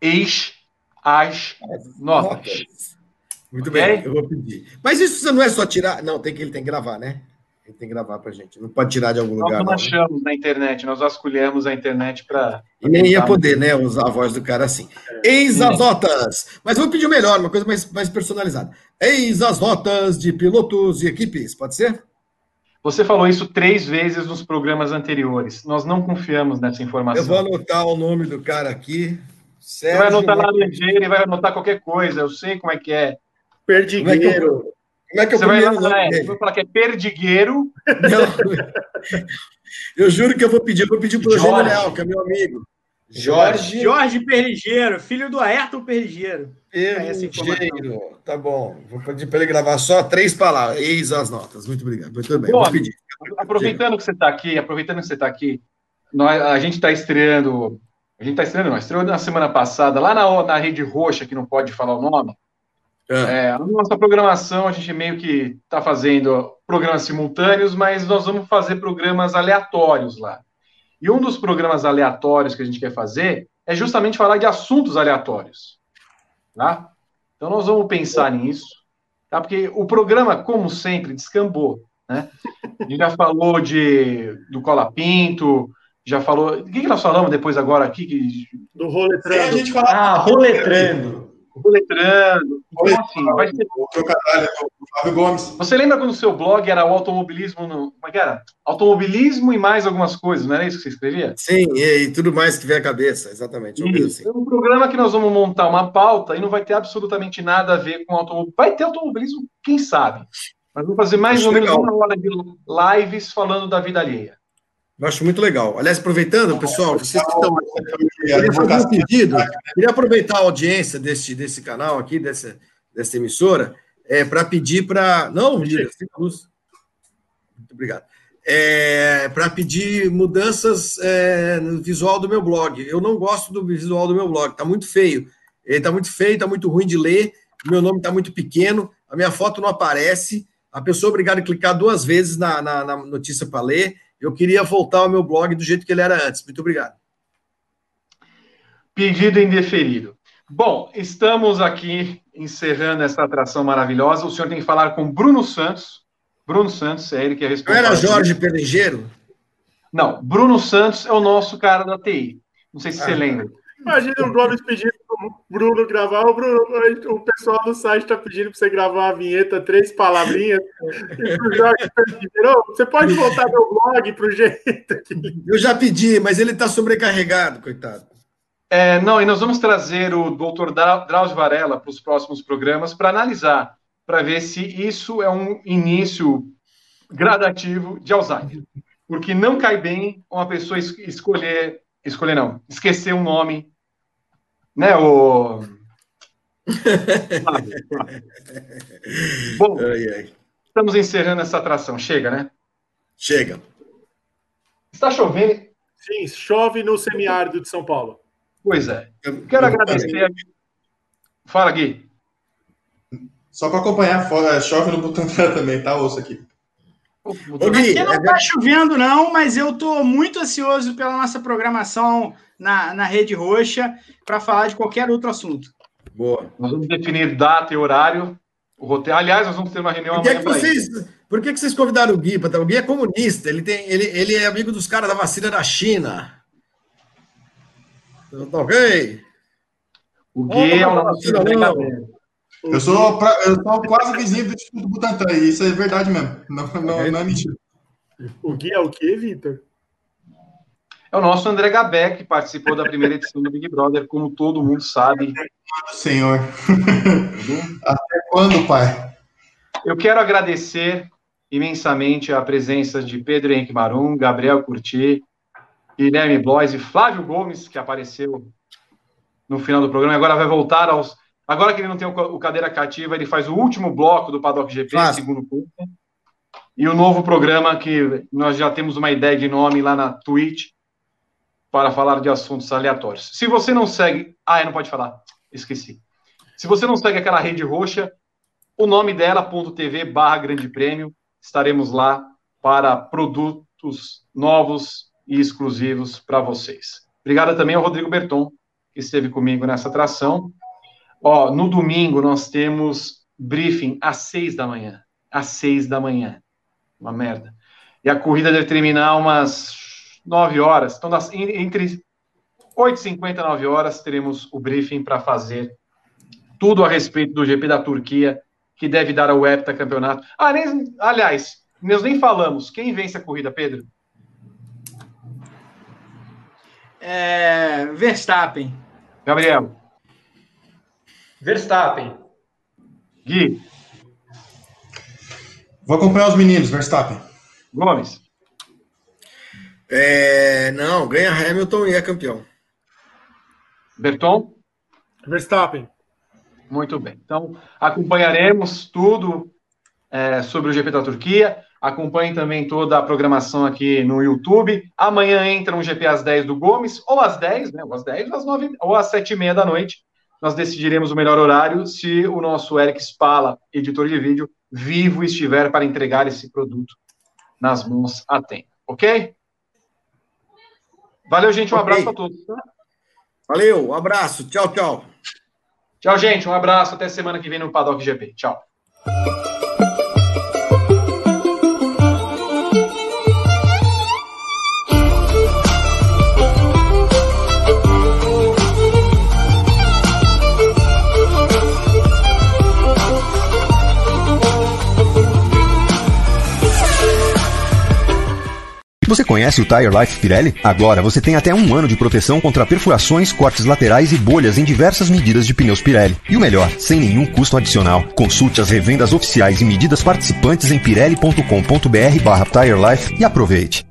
ex, as, notas. Muito Ok? bem, eu vou pedir. Mas isso não é só tirar. Não, tem que ele tem que gravar, né? Ele tem que gravar pra gente. Não pode tirar de algum Nós lugar. não Não. achamos na internet, nós vasculhamos a internet para. E nem ia poder, né? Usar a voz do cara assim. Eis as notas. Mas vou pedir o melhor, uma coisa mais, mais personalizada. Eis as notas de pilotos e equipes, pode ser? Você falou isso três vezes nos programas anteriores. Nós não confiamos nessa informação. Eu vou anotar o nome do cara aqui. Sérgio vai anotar laranjeira e vai anotar qualquer coisa. Eu sei como é que é. Como é que eu, Perdigueiro. Como é, que é o Você vai, primeiro lá, nome dele? vai falar que é perdigueiro. Não. Eu juro que eu vou pedir, eu vou pedir pro Eugênio Jorge. Leal, que é meu amigo. Jorge Jorge Perligeiro, filho do Ayrton Perligeiro. informação. Perligeiro. Tá bom. Vou pedir para ele gravar só três palavras. Eis as notas. Muito obrigado. Muito bem. Bom, Vou pedir. Aproveitando que você está aqui, aproveitando que você está aqui, nós, a gente está estreando. A gente está estreando, não, estreou na semana passada, lá na, na Rede Roxa, que não pode falar o nome. Ah, É, a nossa programação, a gente meio que está fazendo programas simultâneos, mas nós vamos fazer programas aleatórios lá. E um dos programas aleatórios que a gente quer fazer é justamente falar de assuntos aleatórios. Tá? Então nós vamos pensar nisso, tá? porque o programa, como sempre, descambou. Né? A gente já falou de, do Cola Pinto, já falou. O que, que nós falamos depois agora aqui? Que, Do Sem a roletrando. gente falar Ah, roletrando. Roletrando. Então, assim, vai ser o trocadilho do Flávio Gomes. Você lembra quando o seu blog era o automobilismo no. Como é que era? Automobilismo e mais algumas coisas, não era isso que você escrevia? Sim, e, e tudo mais que vier à cabeça. Exatamente. Assim. É um programa que nós vamos montar uma pauta e não vai ter absolutamente nada a ver com automobilismo. Vai ter automobilismo, quem sabe? Mas vamos fazer mais Acho ou menos legal. uma hora de lives falando da vida alheia. Eu acho muito legal. Aliás, aproveitando, pessoal, vocês que estão. Queria fazer um pedido. Queria aproveitar a audiência desse, desse canal aqui, dessa, dessa emissora, é, para pedir para. Não, Lira, sem luz. Muito obrigado. É, para pedir mudanças é, no visual do meu blog. Eu não gosto do visual do meu blog, está muito feio. Ele está muito feio, está muito ruim de ler. O meu nome está muito pequeno, a minha foto não aparece. A pessoa é obrigada a clicar duas vezes na, na, na notícia para ler. Eu queria voltar ao meu blog do jeito que ele era antes. Muito obrigado. Pedido indeferido. Bom, estamos aqui encerrando essa atração maravilhosa. O senhor tem que falar com Bruno Santos. Bruno Santos, é ele que é Não responsável. era Jorge Perligeiro? Não, Bruno Santos é o nosso cara da TI. Não sei se você Ah. lembra. Imagina o Gomes pedindo pro Bruno gravar. O, Bruno, o pessoal do site está pedindo para você gravar a vinheta, três palavrinhas. E pro Jorge Perdigeiro, "Ô, você pode voltar meu blog pro jeito que. Eu já pedi, mas ele está sobrecarregado, coitado. É, não, e nós vamos trazer o doutor Drauzio Varela para os próximos programas para analisar, para ver se isso é um início gradativo de Alzheimer. Porque não cai bem uma pessoa es- escolher, escolher não, esquecer um nome, né, o... Sabe, sabe. Bom, Ai, ai. estamos encerrando essa atração, chega, né? Chega. Está chovendo? Sim, chove no semiárido de São Paulo. Pois é. Eu- Quero eu- agradecer. a- Fala, Gui. Só para acompanhar, fora- chove no Butantã também, tá? Ouça aqui. Ô, Gui, Aqui não é tá chovendo, não, mas eu tô muito ansioso pela nossa programação na, na Rede Roxa para falar de qualquer outro assunto. Boa. Nós vamos definir data e horário, o roteiro. Aliás, nós vamos ter uma reunião que, amanhã que para isso. vocês, por que, que vocês convidaram o Gui? O Gui é comunista, ele, tem, ele, ele é amigo dos caras da vacina da China. Tá ok? O Gui é o Não, nosso. Eu sou, pra- eu sou quase vizinho do Instituto Butantã, e isso é verdade mesmo. Não, não, não é mentira. O Gui é o quê, Vitor? É o nosso André Gabé, que participou da primeira edição do Big Brother, como todo mundo sabe. Senhor. Até quando, pai? Eu quero agradecer imensamente a presença de Pedro Henrique Marum, Gabriel Curti, Guilherme Blois e Flávio Gomes, que apareceu no final do programa. e Agora vai voltar aos, Agora que ele não tem o cadeira cativa, ele faz o último bloco do Paddock GP, Faz. segundo curso. E o novo programa que nós já temos uma ideia de nome lá na Twitch para falar de assuntos aleatórios. Se você não segue, ah, não pode falar, esqueci. Se você não segue aquela rede roxa, o nome dela .tv barra Grande Prêmio, estaremos lá para produtos novos e exclusivos para vocês. Obrigado também ao Rodrigo Berton, que esteve comigo nessa atração. Ó, no domingo nós temos briefing às seis da manhã. Às seis da manhã. Uma merda. E a corrida deve terminar umas nove horas. Então, nas, entre 8h50 e 9 horas, teremos o briefing para fazer tudo a respeito do GP da Turquia, que deve dar ao heptacampeonato. Ah, nem, aliás, nós nem falamos. Quem vence a corrida, Pedro? É, Verstappen. Gabriel. Verstappen. Gui. Vou acompanhar os meninos, Verstappen. Gomes. É, não, ganha Hamilton e é campeão. Berton. Verstappen. Muito bem. Então, acompanharemos tudo é, sobre o GP da Turquia. Acompanhem também toda a programação aqui no YouTube. Amanhã entra um GP às 10 do Gomes, ou às 10, né? Ou às 10, ou às 9, ou às 7 e meia da noite. Nós decidiremos o melhor horário se o nosso Eric Spala, editor de vídeo, vivo estiver para entregar esse produto nas mãos a tempo. Ok? Valeu, gente. Um Ok. abraço a todos. tá? Valeu, um abraço, tchau, tchau. Tchau, gente. Um abraço. Até semana que vem no Paddock GP. Tchau. Você conhece o Tire Life Pirelli? Agora você tem até um ano de proteção contra perfurações, cortes laterais e bolhas em diversas medidas de pneus Pirelli. E o melhor, sem nenhum custo adicional. Consulte as revendas oficiais e medidas participantes em pirelli.com.br barra Tire Life e aproveite.